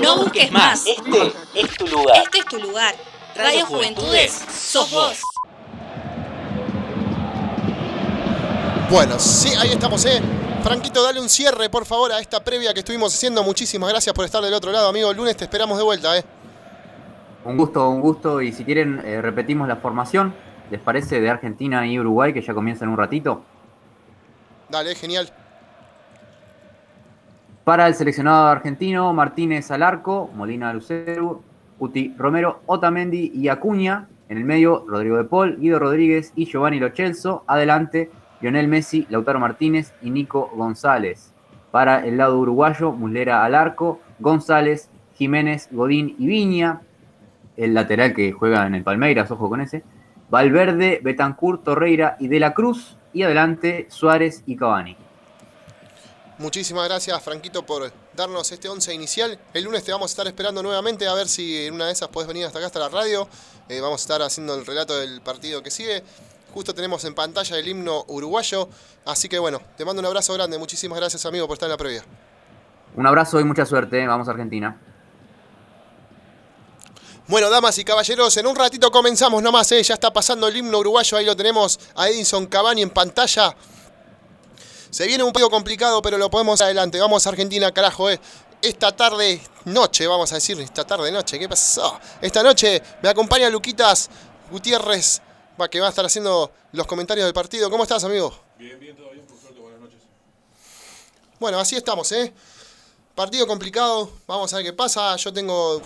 No busques más. Este es tu lugar. Este es tu lugar. Radio Juventudes, sos vos. Bueno, sí, ahí estamos, ¿eh? Franquito, dale un cierre, por favor, a esta previa que estuvimos haciendo. Muchísimas gracias por estar del otro lado, amigo. El lunes te esperamos de vuelta, ¿eh? Un gusto, un gusto. Y si quieren, eh, repetimos la formación. ¿Les parece de Argentina y Uruguay que ya comienza en un ratito? Dale, genial. Para el seleccionado argentino, Martínez al arco, Molina Lucero, Uti Romero, Otamendi y Acuña. En el medio, Rodrigo de Paul, Guido Rodríguez y Giovanni Lochelso. Adelante, Lionel Messi, Lautaro Martínez y Nico González. Para el lado uruguayo, Muslera al arco, González, Jiménez, Godín y Viña. El lateral que juega en el Palmeiras, ojo con ese. Valverde, Betancourt, Torreira y De la Cruz. Y adelante, Suárez y Cavani. Muchísimas gracias, Franquito, por darnos este 11 inicial. El lunes te vamos a estar esperando nuevamente a ver si en una de esas puedes venir hasta acá, hasta la radio. Eh, vamos a estar haciendo el relato del partido que sigue. Justo tenemos en pantalla el himno uruguayo. Así que bueno, te mando un abrazo grande. Muchísimas gracias, amigo, por estar en la previa. Un abrazo y mucha suerte. Vamos a Argentina. Bueno, damas y caballeros, en un ratito comenzamos nomás, ¿eh? ya está pasando el himno uruguayo, ahí lo tenemos a Edinson Cavani en pantalla. Se viene un poco complicado, pero lo podemos adelante. Vamos a Argentina, carajo, ¿eh? Esta tarde, noche, vamos a decir, esta tarde, noche, ¿qué pasó? Esta noche me acompaña Luquitas Gutiérrez, va, que va a estar haciendo los comentarios del partido. ¿Cómo estás, amigo? Bien, bien, todo bien, por suerte, buenas noches. Bueno, así estamos, ¿eh? Partido complicado, vamos a ver qué pasa. Yo tengo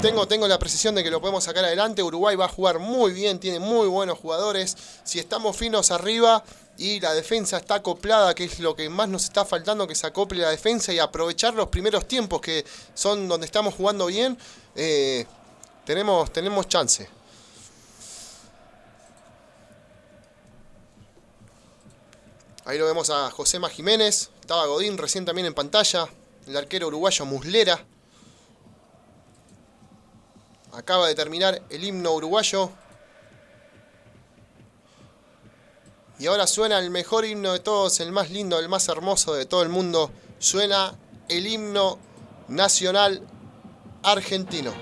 tengo, tengo la precisión de que lo podemos sacar adelante. Uruguay va a jugar muy bien, tiene muy buenos jugadores. Si estamos finos arriba y la defensa está acoplada, que es lo que más nos está faltando, que se acople la defensa y aprovechar los primeros tiempos que son donde estamos jugando bien, eh, tenemos, tenemos chance. Ahí lo vemos a Josema Jiménez, estaba Godín recién también en pantalla, el arquero uruguayo Muslera. Acaba de terminar el himno uruguayo. Y ahora suena el mejor himno de todos, el más lindo, el más hermoso de todo el mundo. Suena el himno nacional argentino.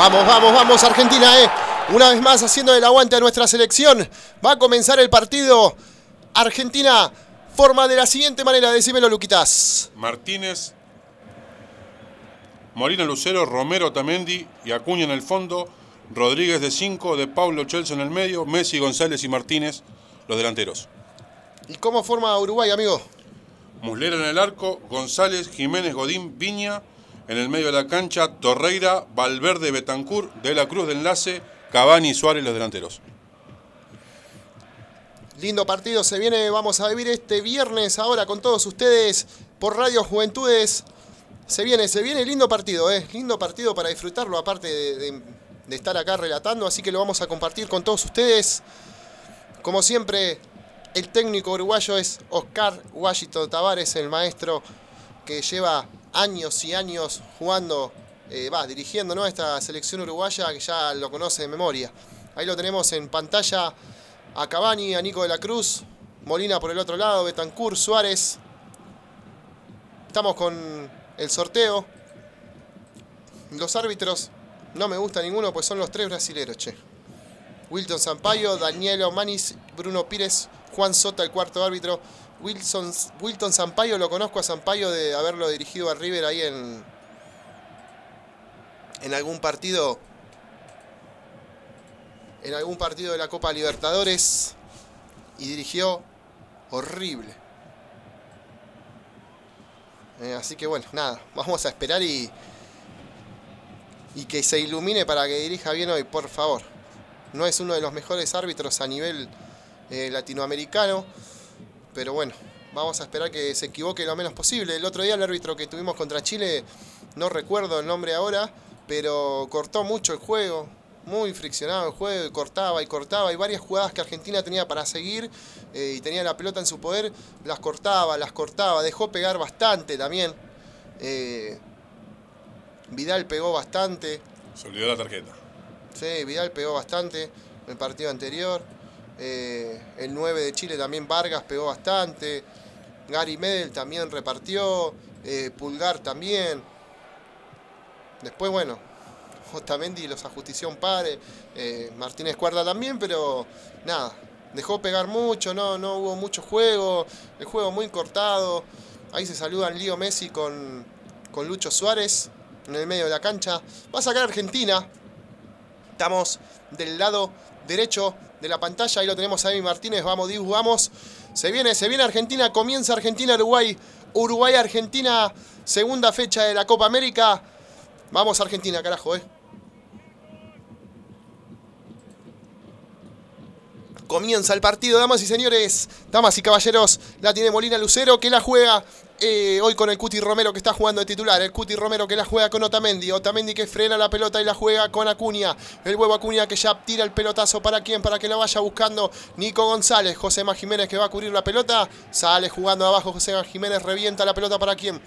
Vamos, vamos, vamos, Argentina, eh. Una vez más haciendo el aguante a nuestra selección. Va a comenzar el partido. Argentina forma de la siguiente manera. Decímelo, Luquitas. Martínez, Molina Lucero, Romero Tamendi y Acuña en el fondo. Rodríguez de 5, de Paulo Chelsea en el medio, Messi, González y Martínez, los delanteros. ¿Y cómo forma Uruguay, amigo? Muslera en el arco, González, Jiménez, Godín, Viña, en el medio de la cancha, Torreira, Valverde, Betancourt, De la Cruz de enlace, Cavani y Suárez los delanteros. Lindo partido se viene, vamos a vivir este viernes ahora con todos ustedes por Radio Juventudes. Se viene, se viene lindo partido, ¿eh? Lindo partido para disfrutarlo, aparte de, de- de estar acá relatando, así que lo vamos a compartir con todos ustedes. Como siempre, el técnico uruguayo es Oscar Washington Tavares, el maestro que lleva años y años jugando, eh, va, dirigiendo ¿no? esta selección uruguaya que ya lo conoce de memoria. Ahí lo tenemos en pantalla a Cavani, a Nico de la Cruz, Molina por el otro lado, Betancourt, Suárez. Estamos con el sorteo. Los árbitros no me gusta ninguno, pues son los tres brasileros, che. Wilton Sampaio, Danielo Manis, Bruno Pires, Juan Sota, el cuarto árbitro. Wilson, Wilton Sampaio, lo conozco a Sampaio de haberlo dirigido a River ahí en, en algún partido en algún partido de la Copa Libertadores y dirigió horrible. Eh, así que bueno, nada, vamos a esperar y, y que se ilumine para que dirija bien hoy, por favor. No es uno de los mejores árbitros a nivel eh, latinoamericano, pero bueno, vamos a esperar que se equivoque lo menos posible. El otro día el árbitro que tuvimos contra Chile, no recuerdo el nombre ahora, pero cortó mucho el juego, muy friccionado el juego, y cortaba y cortaba, y varias jugadas que Argentina tenía para seguir eh, y tenía la pelota en su poder, las cortaba, las cortaba, dejó pegar bastante también. Eh, Vidal pegó bastante. Se olvidó la tarjeta. Sí, Vidal pegó bastante en el partido anterior. Eh, el 9 de Chile también Vargas pegó bastante. Gary Medel también repartió. Pulgar también. Después, bueno, Otamendi los ajustició un par, eh, Martínez Cuarda también, pero nada, dejó pegar mucho, no, no hubo mucho juego, el juego muy cortado. Ahí se saludan Lío Messi con, con Lucho Suárez en el medio de la cancha. Va a sacar Argentina. Estamos del lado derecho de la pantalla. Ahí lo tenemos a Emi Martínez. Vamos, Dibu, vamos. Se viene, se viene Argentina. Comienza Argentina-Uruguay. Uruguay-Argentina. Segunda fecha de la Copa América. Vamos Argentina, carajo, eh. Comienza el partido, damas y señores, damas y caballeros. La tiene Molina Lucero que la juega eh, hoy con el Cuti Romero que está jugando de titular. El Cuti Romero que la juega con Otamendi. Otamendi que frena la pelota y la juega con Acuña. El huevo Acuña que ya tira el pelotazo para quién, para que la vaya buscando Nico González. José Jiménez que va a cubrir la pelota. Sale jugando abajo. José Jiménez revienta la pelota para quién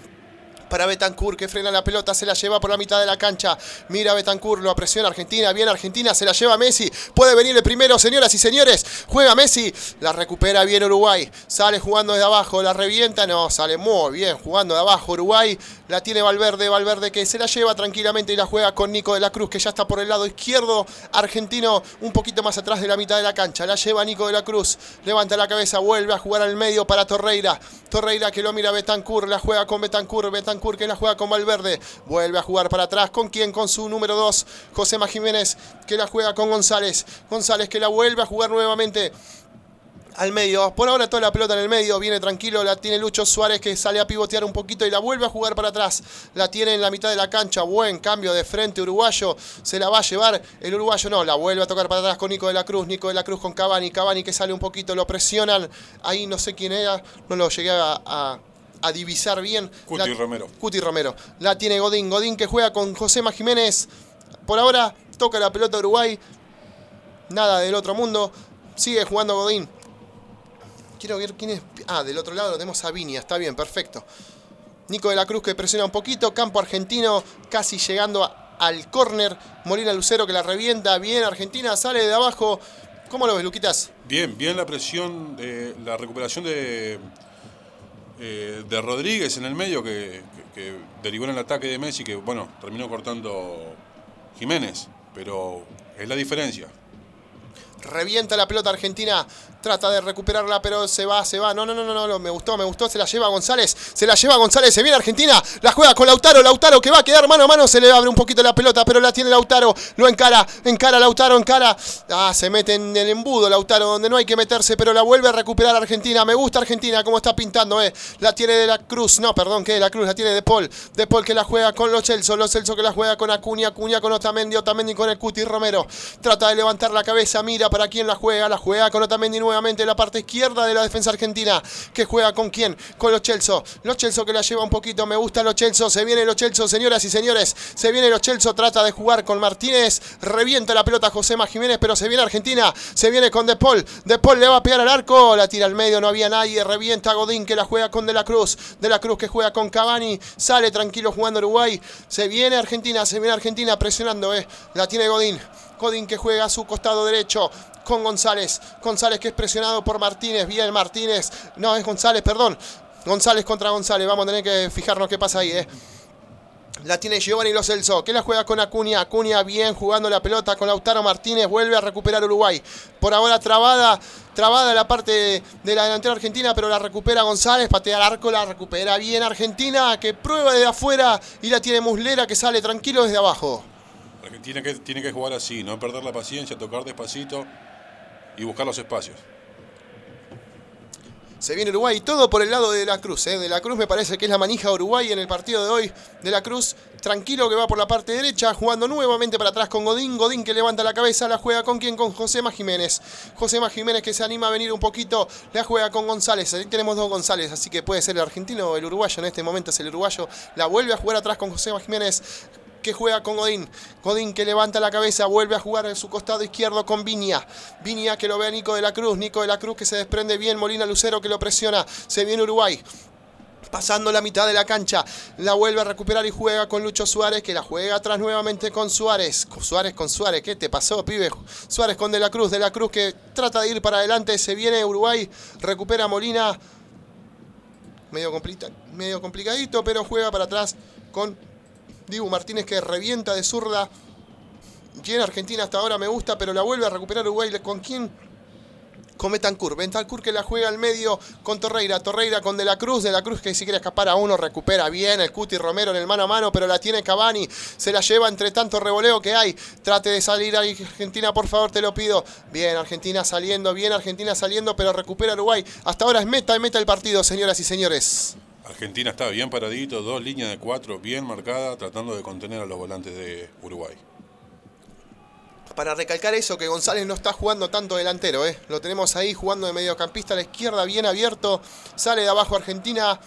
para Betancourt que frena la pelota, se la lleva por la mitad de la cancha. Mira Betancourt, lo presiona Argentina, bien Argentina, se la lleva Messi. Puede venir el primero, señoras y señores. Juega Messi, la recupera bien Uruguay. Sale jugando desde abajo, la revienta, no, sale muy bien jugando de abajo Uruguay. La tiene Valverde, Valverde que se la lleva tranquilamente y la juega con Nico de la Cruz que ya está por el lado izquierdo argentino, un poquito más atrás de la mitad de la cancha. La lleva Nico de la Cruz, levanta la cabeza, vuelve a jugar al medio para Torreira. Torreira que lo mira Betancourt, la juega con Betancourt, Betancourt que la juega con Valverde. Vuelve a jugar para atrás. ¿Con quién? Con su número 2, José Jiménez, que la juega con González. González que la vuelve a jugar nuevamente al medio. Por ahora toda la pelota en el medio. Viene tranquilo. La tiene Lucho Suárez que sale a pivotear un poquito y la vuelve a jugar para atrás. La tiene en la mitad de la cancha. Buen cambio de frente uruguayo. Se la va a llevar. El uruguayo no. La vuelve a tocar para atrás con Nico de la Cruz. Nico de la Cruz con Cavani. Cavani que sale un poquito. Lo presionan. Ahí no sé quién era. No lo llegué a divisar bien. Cuti Romero. Cuti Romero. La tiene Godín. Godín que juega con José Jiménez. Por ahora toca la pelota Uruguay. Nada del otro mundo. Sigue jugando Godín. Quiero ver quién es. Ah, del otro lado lo tenemos a Viña. Está bien, perfecto. Nico de la Cruz que presiona un poquito. Campo argentino casi llegando al córner. Molina Lucero que la revienta. Bien, Argentina sale de abajo. ¿Cómo lo ves, Luquitas? Bien, bien la presión, de, la recuperación de, eh, de Rodríguez en el medio que, derivó en el ataque de Messi, que bueno, terminó cortando Jiménez, pero es la diferencia. Revienta la pelota argentina Trata de recuperarla, pero se va, se va. No, no, no, no, no, me gustó, me gustó. Se la lleva González. Se la lleva González. Se viene Argentina. La juega con Lautaro. Lautaro que va a quedar mano a mano. Se le abre un poquito la pelota, pero la tiene Lautaro. Lo encara. Encara Lautaro, encara. Ah, se mete en el embudo Lautaro, donde no hay que meterse, pero la vuelve a recuperar Argentina. Me gusta Argentina, como está pintando, eh. La tiene de la Cruz. No, perdón, que de la Cruz. La tiene de Paul. De Paul que la juega con los Celso. Los Celso que la juega con Acuña. Acuña con Otamendi. Otamendi con el Cuti Romero. Trata de levantar la cabeza. Mira para quién la juega. La juega con Otamendi nuevamente la parte izquierda de la defensa argentina, que juega con quién? Con los Chelso. Los Chelso que la lleva un poquito, me gusta los Chelso, se viene los Chelso, señoras y señores, se viene los Chelso, trata de jugar con Martínez, revienta la pelota José Jiménez, pero se viene Argentina, se viene con De Paul, De Paul le va a pegar al arco, la tira al medio, no había nadie, revienta Godín que la juega con De la Cruz, De la Cruz que juega con Cavani, sale tranquilo jugando Uruguay, se viene Argentina, se viene Argentina presionando, eh. la tiene Godín. Godín que juega a su costado derecho con González. González que es presionado por Martínez. Bien Martínez. No, es González, perdón. González contra González. Vamos a tener que fijarnos qué pasa ahí, eh. La tiene Giovanni Lo Celso, que la juega con Acuña. Acuña bien jugando la pelota con Lautaro Martínez. Vuelve a recuperar Uruguay. Por ahora trabada, trabada la parte de la delantera argentina, pero la recupera González. Patea el arco, la recupera bien Argentina, que prueba desde afuera y la tiene Muslera que sale tranquilo desde abajo. Tiene que, tiene que jugar así, no perder la paciencia, tocar despacito y buscar los espacios. Se viene Uruguay, todo por el lado de la Cruz. ¿eh? De la Cruz me parece que es la manija de Uruguay en el partido de hoy. De la Cruz, tranquilo que va por la parte derecha, jugando nuevamente para atrás con Godín. Godín que levanta la cabeza, la juega con quién? Con Josema Jiménez. Josema Jiménez que se anima a venir un poquito, la juega con González. Ahí tenemos dos González, así que puede ser el argentino o el uruguayo. En este momento es el uruguayo. La vuelve a jugar atrás con Josema Jiménez que juega con Godín. Godín que levanta la cabeza, vuelve a jugar en su costado izquierdo con Viña. Viña que lo ve a Nico de la Cruz. Nico de la Cruz que se desprende bien. Molina Lucero que lo presiona. Se viene Uruguay pasando la mitad de la cancha, la vuelve a recuperar y juega con Lucho Suárez, que la juega atrás nuevamente con Suárez. Suárez con Suárez, ¿qué te pasó, pibe? Suárez con De la Cruz, De la Cruz que trata de ir para adelante, se viene Uruguay, recupera Molina, medio, medio complicadito, pero juega para atrás con Dibu Martínez que revienta de zurda. Bien Argentina hasta ahora me gusta, pero la vuelve a recuperar Uruguay. ¿Con quién? Con Bentancur. Bentancur que la juega al medio con Torreira. Torreira con De la Cruz. De la Cruz que si quiere escapar a uno recupera bien. El Cuti Romero en el mano a mano, pero la tiene Cavani. Se la lleva entre tanto revoleo que hay. Trate de salir ahí, Argentina, por favor, te lo pido. Bien, Argentina saliendo, bien, Argentina saliendo, pero recupera Uruguay. Hasta ahora es meta y meta el partido, señoras y señores. Argentina está bien paradito, dos líneas de cuatro bien marcadas, tratando de contener a los volantes de Uruguay. Para recalcar eso, que González no está jugando tanto delantero, ¿eh? lo tenemos ahí jugando de mediocampista a la izquierda, bien abierto, sale de abajo Argentina.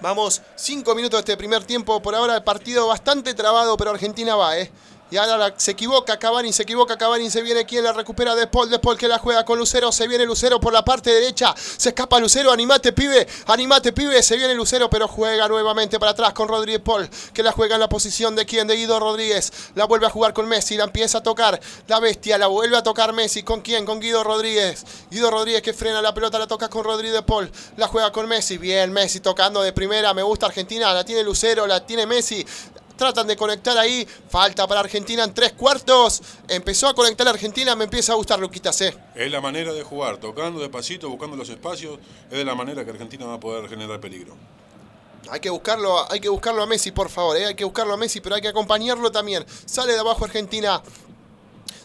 Vamos, cinco minutos de este primer tiempo, por ahora el partido bastante trabado, pero Argentina va, ¿eh? Y ahora se equivoca Cavani, se equivoca Cavani, se viene quien la recupera de Paul, de Paul que la juega con Lucero, se viene Lucero por la parte derecha, se escapa Lucero, animate pibe, animate pibe, se viene Lucero, pero juega nuevamente para atrás con Rodríguez Paul, que la juega en la posición de quien, de Guido Rodríguez, la vuelve a jugar con Messi, la empieza a tocar, la bestia, la vuelve a tocar Messi, ¿con quién? Con Guido Rodríguez, Guido Rodríguez que frena la pelota, la toca con Rodríguez Paul, la juega con Messi, bien Messi tocando de primera, me gusta Argentina, la tiene Lucero, la tiene Messi, tratan de conectar ahí. Falta para Argentina en tres cuartos. Empezó a conectar a Argentina, me empieza a gustar Luquita C. Es la manera de jugar, tocando despacito, buscando los espacios. Es de la manera que Argentina va a poder generar peligro. Hay que buscarlo, hay que buscarlo a Messi, por favor, ¿eh? hay que buscarlo a Messi, pero hay que acompañarlo también. Sale de abajo Argentina,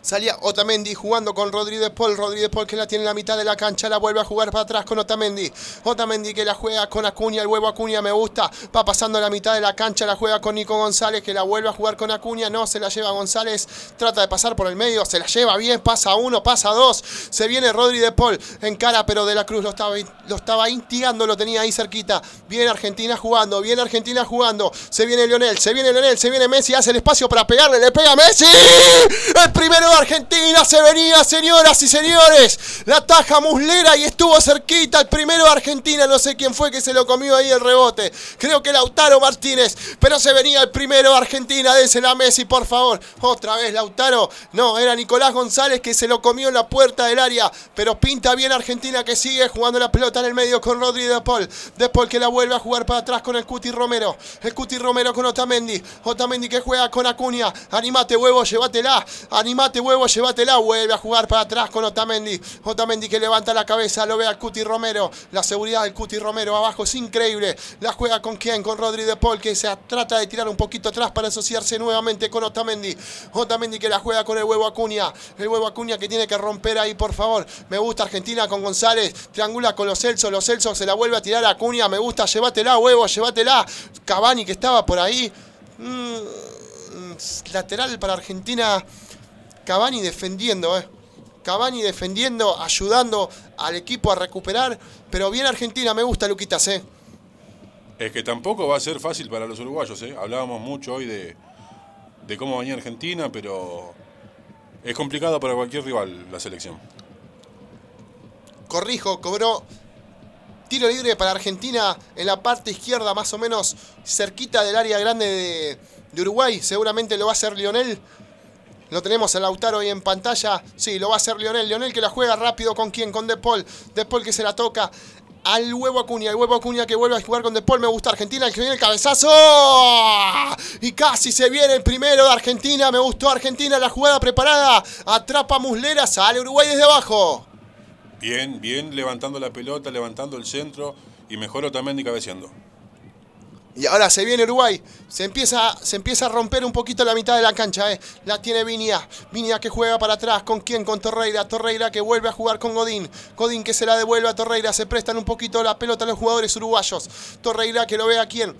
Salía Otamendi jugando con Rodríguez Paul. Rodríguez Paul que la tiene en la mitad de la cancha. La vuelve a jugar para atrás con Otamendi. Otamendi que la juega con Acuña. El huevo Acuña me gusta. Va pasando la mitad de la cancha. La juega con Nico González que la vuelve a jugar con Acuña. No, se la lleva González. Trata de pasar por el medio. Se la lleva bien. Pasa uno, pasa dos. Se viene Rodríguez Paul en cara, pero De la Cruz lo estaba, lo estaba instigando. Lo tenía ahí cerquita. Viene Argentina jugando. Viene Argentina jugando. Se viene Lionel. Se viene Lionel. Se viene Messi. Hace el espacio para pegarle. Le pega Messi. El primero Argentina se venía, señoras y señores. La taja muslera y estuvo cerquita el primero de Argentina. No sé quién fue que se lo comió ahí el rebote. Creo que Lautaro Martínez. Pero se venía el primero de Argentina. Désela a Messi, por favor. Otra vez Lautaro. No, era Nicolás González que se lo comió en la puerta del área. Pero pinta bien Argentina que sigue jugando la pelota en el medio con Rodri de Paul. De Paul que la vuelve a jugar para atrás con el Cuti Romero. El Cuti Romero con Otamendi. Otamendi que juega con Acuña. Animate, huevo, llévatela. Animate, huevo, llévatela. Vuelve a jugar para atrás con Otamendi. Otamendi que levanta la cabeza, lo ve al Cuti Romero. La seguridad del Cuti Romero abajo es increíble. La juega con quién? Con Rodri de Paul, que se trata de tirar un poquito atrás para asociarse nuevamente con Otamendi. Otamendi que la juega con el huevo Acuña. El huevo Acuña que tiene que romper ahí, por favor. Me gusta Argentina con González. Triangula con los Celso. Los Celso se la vuelve a tirar a Acuña. Me gusta, llévatela, huevo, llévatela. Cavani que estaba por ahí. Mm, lateral para Argentina. Cavani defendiendo, ¿eh? Cavani defendiendo, ayudando al equipo a recuperar. Pero bien Argentina, me gusta Luquitas, ¿eh? Es que tampoco va a ser fácil para los uruguayos, ¿eh? Hablábamos mucho hoy de, de cómo venía Argentina, pero es complicado para cualquier rival la selección. Corrijo, cobró tiro libre para Argentina en la parte izquierda, más o menos cerquita del área grande de, de Uruguay. Seguramente lo va a hacer Lionel. Lo tenemos a Lautaro ahí en pantalla. Sí, lo va a hacer Lionel. Lionel que la juega rápido con quién? Con De Paul. De Paul que se la toca al huevo Acuña. El huevo Acuña que vuelve a jugar con De Paul. Me gusta Argentina. Que viene el cabezazo. Y casi se viene el primero de Argentina. Me gustó Argentina. La jugada preparada. Atrapa Muslera. Sale Uruguay desde abajo. Bien, bien levantando la pelota, levantando el centro. Y mejoró también y cabeceando. Y ahora se viene Uruguay. Se empieza, se empieza a romper un poquito la mitad de la cancha. Eh. La tiene Viña. Viña que juega para atrás. ¿Con quién? Con Torreira. Torreira que vuelve a jugar con Godín. Godín que se la devuelve a Torreira. Se prestan un poquito la pelota a los jugadores uruguayos. Torreira que lo ve a quién.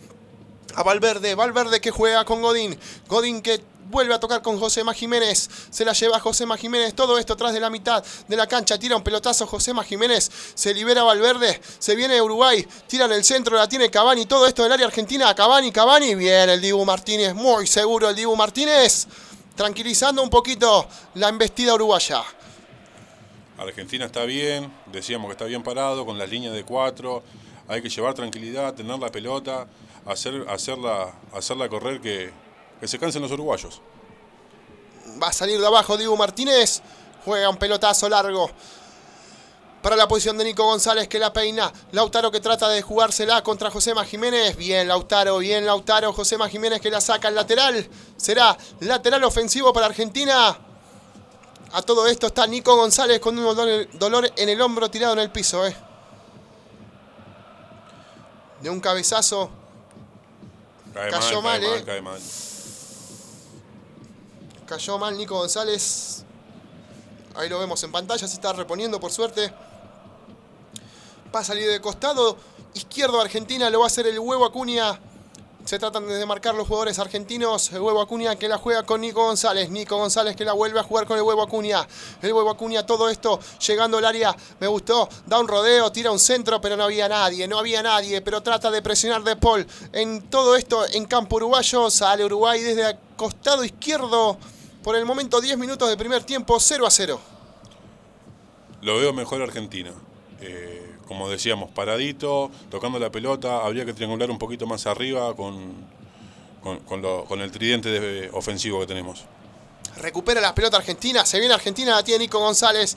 A Valverde. Valverde que juega con Godín. Godín que vuelve a tocar con Josema Jiménez, se la lleva Josema Jiménez, todo esto atrás de la mitad de la cancha, tira un pelotazo Josema Jiménez, se libera Valverde, se viene Uruguay, tira en el centro, la tiene Cavani, todo esto del área argentina, Cavani, Cavani, bien el Dibu Martínez, muy seguro el Dibu Martínez, tranquilizando un poquito la embestida uruguaya. Argentina está bien, decíamos que está bien parado, con las líneas de cuatro, hay que llevar tranquilidad, tener la pelota, hacer, hacerla, hacerla correr que, que se cansen los uruguayos. Va a salir de abajo Diego Martínez. Juega un pelotazo largo. Para la posición de Nico González que la peina. Lautaro que trata de jugársela contra Josema Jiménez. Bien Lautaro, bien Lautaro. Josema Jiménez que la saca al lateral. Será lateral ofensivo para Argentina. A todo esto está Nico González con un dolor en el hombro tirado en el piso. Eh. De un cabezazo. Cayó mal, eh. cae mal. Cayó mal Nico González. Ahí lo vemos en pantalla, se está reponiendo por suerte. Va a salir de costado. Izquierdo Argentina, lo va a hacer el huevo Acuña. Se tratan de marcar los jugadores argentinos. El huevo Acuña que la juega con Nico González. Nico González que la vuelve a jugar con el huevo Acuña. El huevo Acuña, todo esto llegando al área. Me gustó. Da un rodeo, tira un centro, pero no había nadie. No había nadie, pero trata de presionar de Paul. En todo esto en campo uruguayo. Sale Uruguay desde el costado izquierdo. Por el momento 10 minutos de primer tiempo, 0 a 0. Lo veo mejor Argentina. Eh, como decíamos, paradito, tocando la pelota, habría que triangular un poquito más arriba con, con, el tridente ofensivo que tenemos. Recupera la pelota Argentina, se viene Argentina, la tiene Nico González.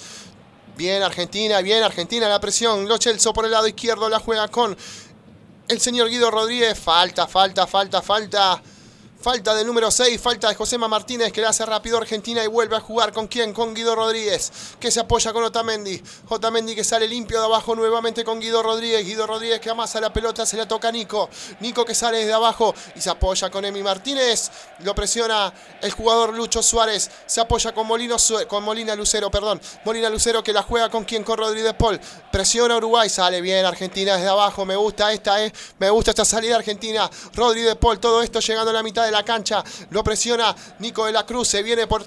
Bien Argentina, bien Argentina, la presión. Lo Chelso por el lado izquierdo la juega con el señor Guido Rodríguez. Falta, falta, falta, falta. Falta del número 6, falta de Josema Martínez que le hace rápido Argentina y vuelve a jugar con quién? Con Guido Rodríguez, que se apoya con Otamendi. Otamendi que sale limpio de abajo nuevamente con Guido Rodríguez. Guido Rodríguez que amasa la pelota, se la toca a Nico. Nico que sale desde abajo y se apoya con Emi Martínez. Lo presiona el jugador Lucho Suárez. Se apoya con, con Molina Lucero, perdón. Molina Lucero que la juega con quién? Con Rodríguez Paul. Presiona Uruguay, sale bien Argentina desde abajo. Me gusta esta, eh. Me gusta esta salida argentina. Rodríguez Paul, todo esto llegando a la mitad de la cancha. Lo presiona Nico de la Cruz. Se viene por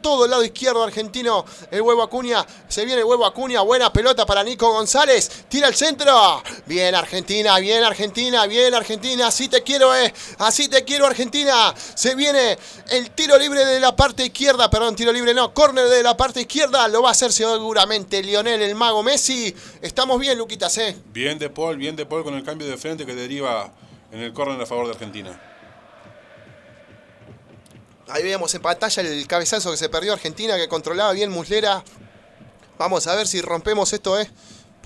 todo el lado izquierdo argentino. El huevo Acuña. Se viene el huevo Acuña. Buena pelota para Nico González. Tira el centro. Bien Argentina, bien Argentina, bien Argentina. Así te quiero, eh. Así te quiero Argentina. Se viene el tiro libre de la parte izquierda. Perdón, tiro libre no. Córner de la parte izquierda. Lo va a hacer seguramente Lionel, el mago Messi. Estamos bien, Luquitas, eh. Bien de Paul, bien de Paul con el cambio de frente que deriva en el córner a favor de Argentina. Ahí veíamos en pantalla el cabezazo que se perdió Argentina, que controlaba bien Muslera. Vamos a ver si rompemos esto, ¿eh?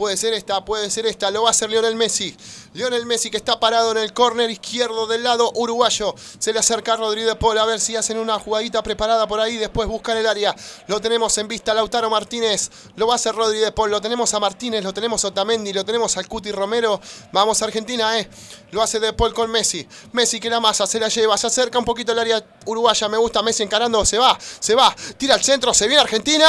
Puede ser esta, puede ser esta. Lo va a hacer Lionel Messi. Lionel Messi que está parado en el córner izquierdo del lado uruguayo. Se le acerca a Rodríguez Paul a ver si hacen una jugadita preparada por ahí. Después buscan el área. Lo tenemos en vista Lautaro Martínez. Lo va a hacer Rodríguez Paul. Lo tenemos a Martínez. Lo tenemos a Otamendi. Lo tenemos al Cuti Romero. Vamos a Argentina, eh. Lo hace De Paul con Messi. Messi que la masa se la lleva. Se acerca un poquito al área uruguaya. Me gusta Messi encarando. Se va. Se va. Tira al centro. Se viene Argentina.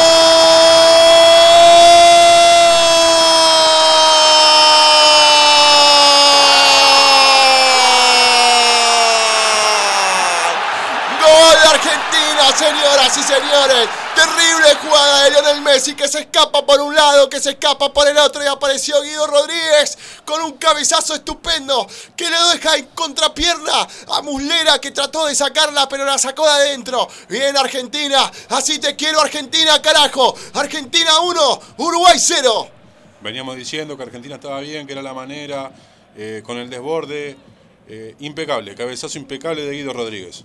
Señoras y señores. Terrible jugada de Lionel Messi que se escapa por un lado, que se escapa por el otro y apareció Guido Rodríguez con un cabezazo estupendo que le deja en contrapierna a Muslera que trató de sacarla pero la sacó de adentro. Bien Argentina, así te quiero Argentina, carajo. Argentina 1, Uruguay 0. Veníamos diciendo que Argentina estaba bien, que era la manera, eh, con el desborde. Eh, impecable, cabezazo impecable de Guido Rodríguez.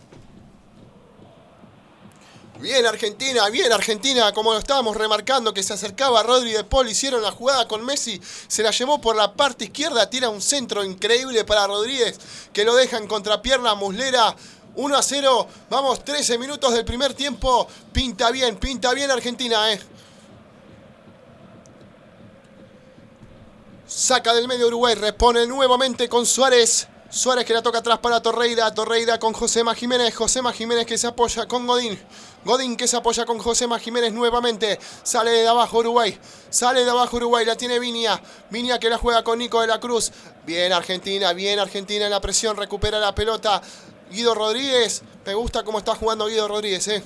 Bien Argentina, bien Argentina, como lo estábamos remarcando que se acercaba Rodri de Paul, hicieron la jugada con Messi, se la llevó por la parte izquierda, tira un centro increíble para Rodríguez, que lo deja en contrapierna muslera. 1 a 0, vamos 13 minutos del primer tiempo, pinta bien, pinta bien Argentina, eh. Saca del medio Uruguay, repone nuevamente con Suárez. Suárez que la toca atrás para Torreira, Torreira con Josema Jiménez, Josema Jiménez que se apoya con Godín. Godín que se apoya con Josema Jiménez nuevamente. Sale de abajo Uruguay. Sale de abajo Uruguay. La tiene Vinia. Vinia que la juega con Nico de la Cruz. Bien Argentina. Bien Argentina en la presión. Recupera la pelota. Guido Rodríguez. Me gusta cómo está jugando Guido Rodríguez, ¿eh?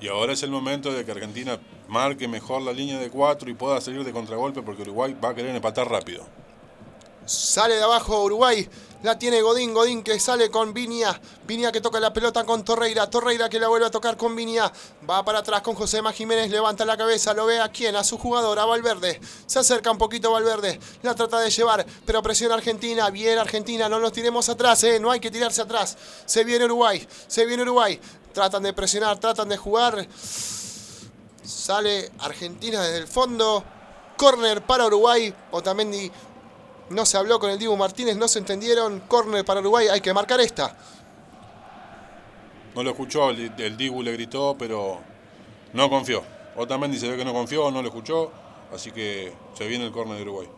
Y ahora es el momento de que Argentina marque mejor la línea de cuatro y pueda salir de contragolpe porque Uruguay va a querer empatar rápido. Sale de abajo Uruguay. La tiene Godín. Godín que sale con Vinia. Vinia que toca la pelota con Torreira. Torreira que la vuelve a tocar con Vinia. Va para atrás con Josema Jiménez. Levanta la cabeza. Lo ve a quién. A su jugador. A Valverde. Se acerca un poquito Valverde. La trata de llevar. Pero presiona Argentina. Bien Argentina. No nos tiremos atrás. ¿eh? No hay que tirarse atrás. Se viene Uruguay. Se viene Uruguay. Tratan de presionar. Tratan de jugar. Sale Argentina desde el fondo. Corner para Uruguay. Otamendi no se habló con el Dibu Martínez, no se entendieron. Corner para Uruguay, hay que marcar esta. No lo escuchó, el, el Dibu le gritó, pero no confió. Otamendi se ve que no confió, no lo escuchó, así que se viene el córner de Uruguay.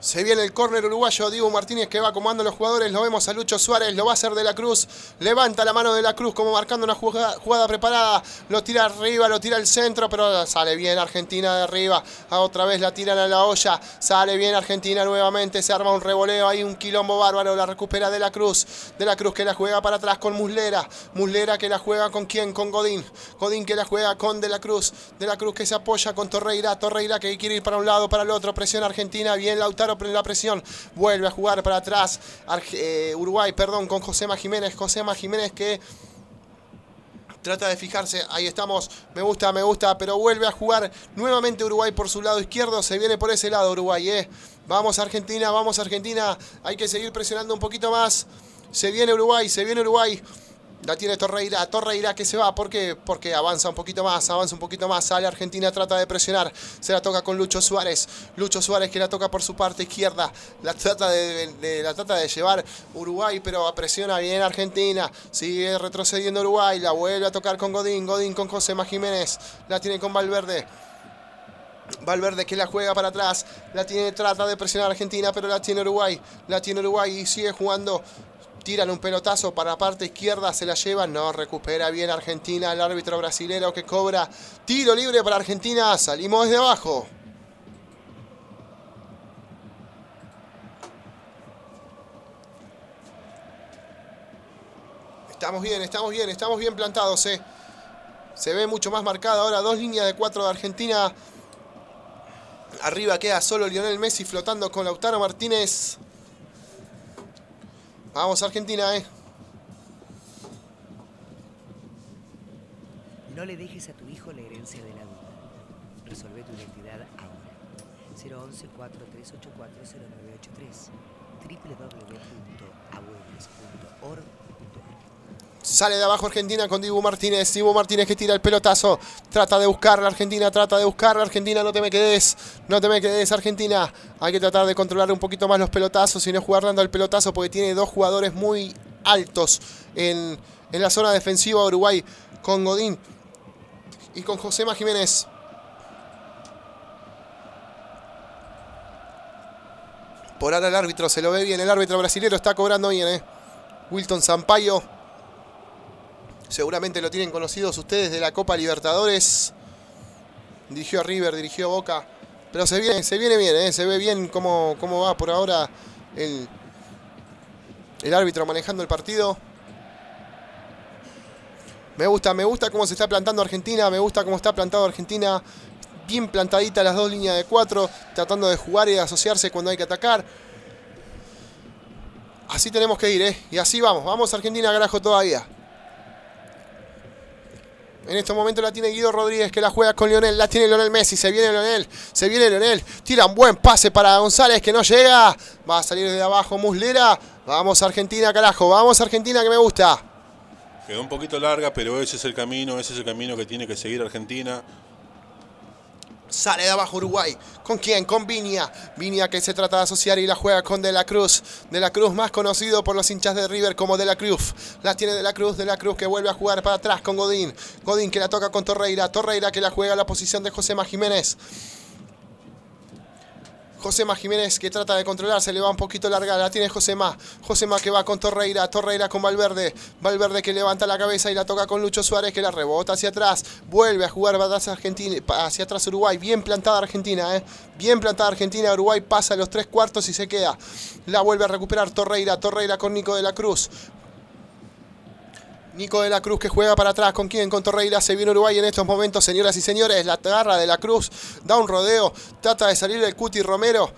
Se viene el córner uruguayo, Dibu Martínez que va acomodando a los jugadores, lo vemos a Lucho Suárez, lo va a hacer de la Cruz, levanta la mano de la Cruz como marcando una jugada, jugada preparada, lo tira arriba, lo tira al centro, pero sale bien Argentina de arriba, a otra vez la tiran a la olla, sale bien Argentina nuevamente, se arma un revoleo, hay un quilombo bárbaro, la recupera de la Cruz, de la Cruz que la juega para atrás con Muslera, Muslera que la juega con quién, con Godín, Godín que la juega con de la Cruz, de la Cruz que se apoya con Torreira, Torreira que quiere ir para un lado, para el otro, presiona Argentina, bien Lautaro la presión, vuelve a jugar para atrás eh, Uruguay, perdón, con Josema Jiménez, Josema Jiménez que trata de fijarse, ahí estamos, me gusta, me gusta, pero vuelve a jugar nuevamente Uruguay por su lado izquierdo, se viene por ese lado Uruguay, eh. Vamos Argentina, vamos Argentina, hay que seguir presionando un poquito más, se viene Uruguay, se viene Uruguay. La tiene Torreira, Torreira que se va, ¿por qué? Porque avanza un poquito más, avanza un poquito más, sale Argentina, trata de presionar, se la toca con Lucho Suárez, Lucho Suárez que la toca por su parte izquierda, la trata de, la trata de llevar Uruguay, pero presiona bien Argentina, sigue retrocediendo Uruguay, la vuelve a tocar con Godín, Godín con Josema Jiménez, la tiene con Valverde. Valverde que la juega para atrás, la tiene, trata de presionar Argentina, pero la tiene Uruguay, la tiene Uruguay y sigue jugando tiran un pelotazo para la parte izquierda, se la llevan, no recupera bien Argentina, el árbitro brasilero que cobra tiro libre para Argentina, salimos desde abajo. Estamos bien, estamos bien, estamos bien plantados, eh. Se ve mucho más marcada ahora, dos líneas de cuatro de Argentina. Arriba queda solo Lionel Messi flotando con Lautaro Martínez. Vamos Argentina, eh. No le dejes a tu hijo la herencia de la duda. Resolve tu identidad ahora. 011 4384 0983 www.abuelos.org Sale de abajo Argentina con Dibu Martínez. Dibu Martínez que tira el pelotazo. Trata de buscar la Argentina, trata de buscar la Argentina. No te me quedes, no te me quedes Argentina. Hay que tratar de controlar un poquito más los pelotazos y no jugar dando el pelotazo porque tiene dos jugadores muy altos en, en la zona defensiva Uruguay con Godín y con Josema Jiménez. Por ahora el árbitro se lo ve bien. El árbitro brasileño está cobrando bien, ¿eh? Wilton Sampaio. Seguramente lo tienen conocidos ustedes de la Copa Libertadores. Dirigió a River, dirigió a Boca. Pero se viene, se viene bien, ¿eh? se ve bien cómo, cómo va por ahora el, el árbitro manejando el partido. Me gusta, me gusta cómo se está plantando Argentina, me gusta cómo está plantado Argentina. Bien plantadita las dos líneas de cuatro, tratando de jugar y de asociarse cuando hay que atacar. Así tenemos que ir, ¿eh? Y así vamos, vamos Argentina, carajo, todavía. En este momento la tiene Guido Rodríguez que la juega con Lionel. La tiene Lionel Messi. Se viene Lionel. Se viene Lionel. Tira un buen pase para González que no llega. Va a salir de abajo Muslera. Vamos Argentina, carajo. Vamos Argentina que me gusta. Quedó un poquito larga, pero ese es el camino. Ese es el camino que tiene que seguir Argentina. Sale de abajo Uruguay. ¿Con quién? Con Viña. Viña que se trata de asociar y la juega con De la Cruz. De la Cruz más conocido por los hinchas de River como De la Cruz. La tiene De la Cruz. De la Cruz que vuelve a jugar para atrás con Godín. Godín que la toca con Torreira. Torreira que la juega a la posición de José Jiménez. Josema Jiménez que trata de controlar, se le va un poquito larga, la tiene Josema. Josema que va con Torreira, Torreira con Valverde. Valverde que levanta la cabeza y la toca con Lucho Suárez que la rebota hacia atrás. Vuelve a jugar Argentina, hacia atrás Uruguay. Bien plantada Argentina, ¿eh? Bien plantada Argentina. Uruguay pasa los tres cuartos y se queda. La vuelve a recuperar Torreira, Torreira con Nico de la Cruz. Nico de la Cruz que juega para atrás. ¿Con quién? Con Torreira. Se viene Uruguay en estos momentos, señoras y señores. La garra de la Cruz. Da un rodeo. Trata de salir el Cuti Romero.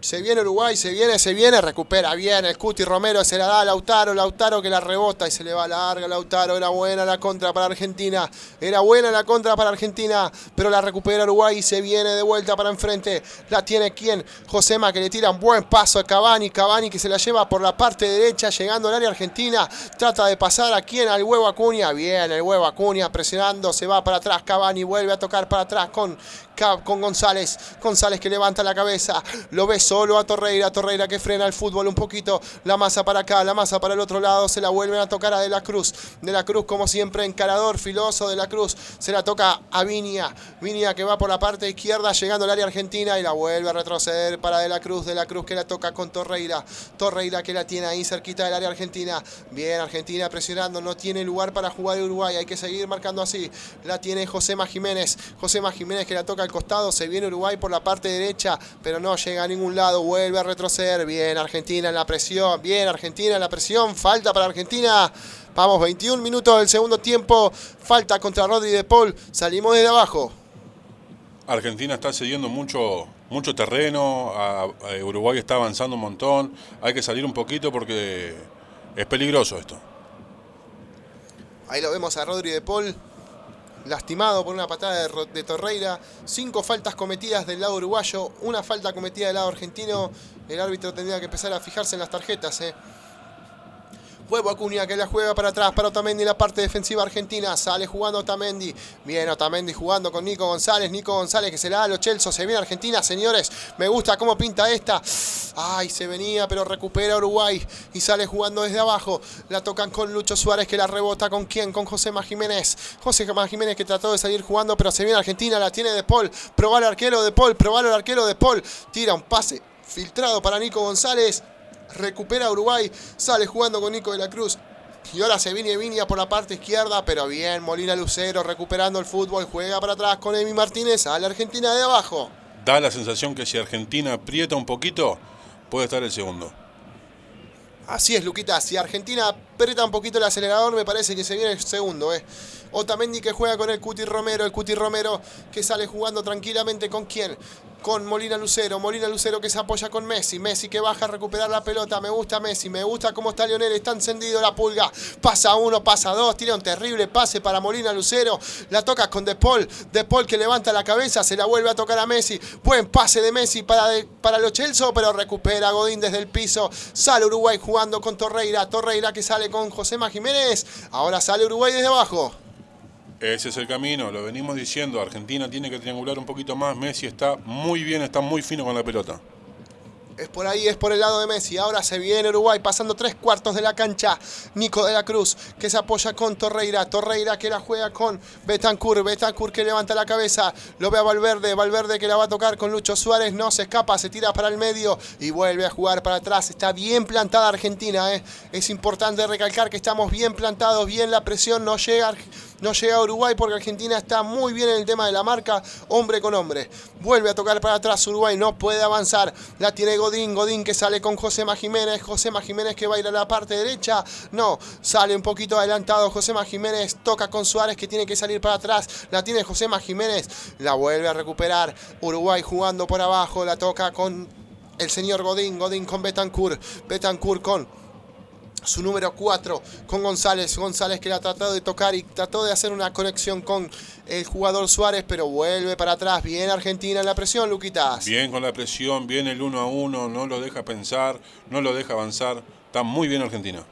Se viene Uruguay, se viene, se viene, recupera bien el Cuti Romero, se la da a Lautaro, Lautaro que la rebota y se le va larga Lautaro, era buena la contra para Argentina, era buena la contra para Argentina, pero la recupera Uruguay y se viene de vuelta para enfrente, la tiene quien, Josema que le tira un buen paso a Cavani, Cavani que se la lleva por la parte derecha llegando al área argentina, trata de pasar a quien, al huevo Acuña, bien el huevo Acuña presionando, se va para atrás, Cavani vuelve a tocar para atrás con con González. González que levanta la cabeza. Lo ve solo a Torreira. Torreira que frena el fútbol un poquito. La masa para acá, la masa para el otro lado. Se la vuelven a tocar a De la Cruz. De la Cruz, como siempre, encarador, filoso de la Cruz. Se la toca a Vinia. Vinia que va por la parte izquierda, llegando al área argentina y la vuelve a retroceder para De la Cruz. De la Cruz que la toca con Torreira. Torreira que la tiene ahí cerquita del área argentina. Bien, Argentina presionando. No tiene lugar para jugar Uruguay. Hay que seguir marcando así. La tiene Josema Jiménez. Josema Jiménez que la toca costado, se viene Uruguay por la parte derecha, pero no llega a ningún lado, vuelve a retroceder, bien Argentina en la presión, bien Argentina en la presión, falta para Argentina. Vamos, 21 minutos del segundo tiempo, falta contra Rodri de Paul, salimos desde abajo. Argentina está cediendo mucho, mucho terreno, Uruguay está avanzando un montón, hay que salir un poquito porque es peligroso esto. Ahí lo vemos a Rodri de Paul lastimado por una patada de, Torreira. Cinco faltas cometidas del lado uruguayo, una falta cometida del lado argentino. El árbitro tendría que empezar a fijarse en las tarjetas. Eh. Huevo Acuña que la juega para atrás para Otamendi en la parte defensiva argentina. Sale jugando Otamendi. Bien Otamendi jugando con Nico González. Nico González que se la da a los Chelsea. Se viene Argentina, señores. Me gusta cómo pinta esta. Ay, se venía, pero recupera Uruguay. Y sale jugando desde abajo. La tocan con Lucho Suárez que la rebota. ¿Con quién? Con José Jiménez. José Jiménez que trató de salir jugando, pero se viene Argentina. La tiene de Paul. Probar el arquero de Paul. Probar el arquero de Paul. Tira un pase filtrado para Nico González recupera Uruguay, sale jugando con Nico de la Cruz. Y ahora se viene Viña por la parte izquierda, pero bien, Molina Lucero recuperando el fútbol, juega para atrás con Emi Martínez a la Argentina de abajo. Da la sensación que si Argentina aprieta un poquito, puede estar el segundo. Así es, Luquita. Si Argentina aprieta un poquito el acelerador, me parece que se viene el segundo. Eh. Otamendi que juega con el Cuti Romero. El Cuti Romero que sale jugando tranquilamente con quién? Con Molina Lucero. Molina Lucero que se apoya con Messi. Messi que baja a recuperar la pelota. Me gusta Messi. Me gusta cómo está Lionel. Está encendido la pulga. Pasa uno, pasa dos. Tira un terrible pase para Molina Lucero. La toca con De Paul. De Paul que levanta la cabeza. Se la vuelve a tocar a Messi. Buen pase de Messi para, para los Chelsea. Pero recupera Godín desde el piso. Sale Uruguay jugando con Torreira. Torreira que sale con Josema Jiménez. Ahora sale Uruguay desde abajo. Ese es el camino, lo venimos diciendo. Argentina tiene que triangular un poquito más. Messi está muy bien, está muy fino con la pelota. Es por ahí, es por el lado de Messi. Ahora se viene Uruguay pasando tres cuartos de la cancha. Nico de la Cruz que se apoya con Torreira. Torreira que la juega con Betancourt. Betancourt que levanta la cabeza. Lo ve a Valverde. Valverde que la va a tocar con Lucho Suárez. No se escapa, se tira para el medio y vuelve a jugar para atrás. Está bien plantada Argentina. ¿eh? Es importante recalcar que estamos bien plantados. Bien la presión no llega no llega a Uruguay porque Argentina está muy bien en el tema de la marca, hombre con hombre. Vuelve a tocar para atrás Uruguay, no puede avanzar. La tiene Godín, Godín que sale con José Jiménez, José Jiménez que va a la parte derecha. No, sale un poquito adelantado José Jiménez, toca con Suárez que tiene que salir para atrás. La tiene José Jiménez, la vuelve a recuperar. Uruguay jugando por abajo, la toca con el señor Godín, Godín con Betancourt, Betancourt con su número 4 con González. González que la ha tratado de tocar y trató de hacer una conexión con el jugador Suárez, pero vuelve para atrás. Bien Argentina en la presión, Luquitas. Bien con la presión, bien el 1 a 1, no lo deja pensar, no lo deja avanzar. Está muy bien Argentina.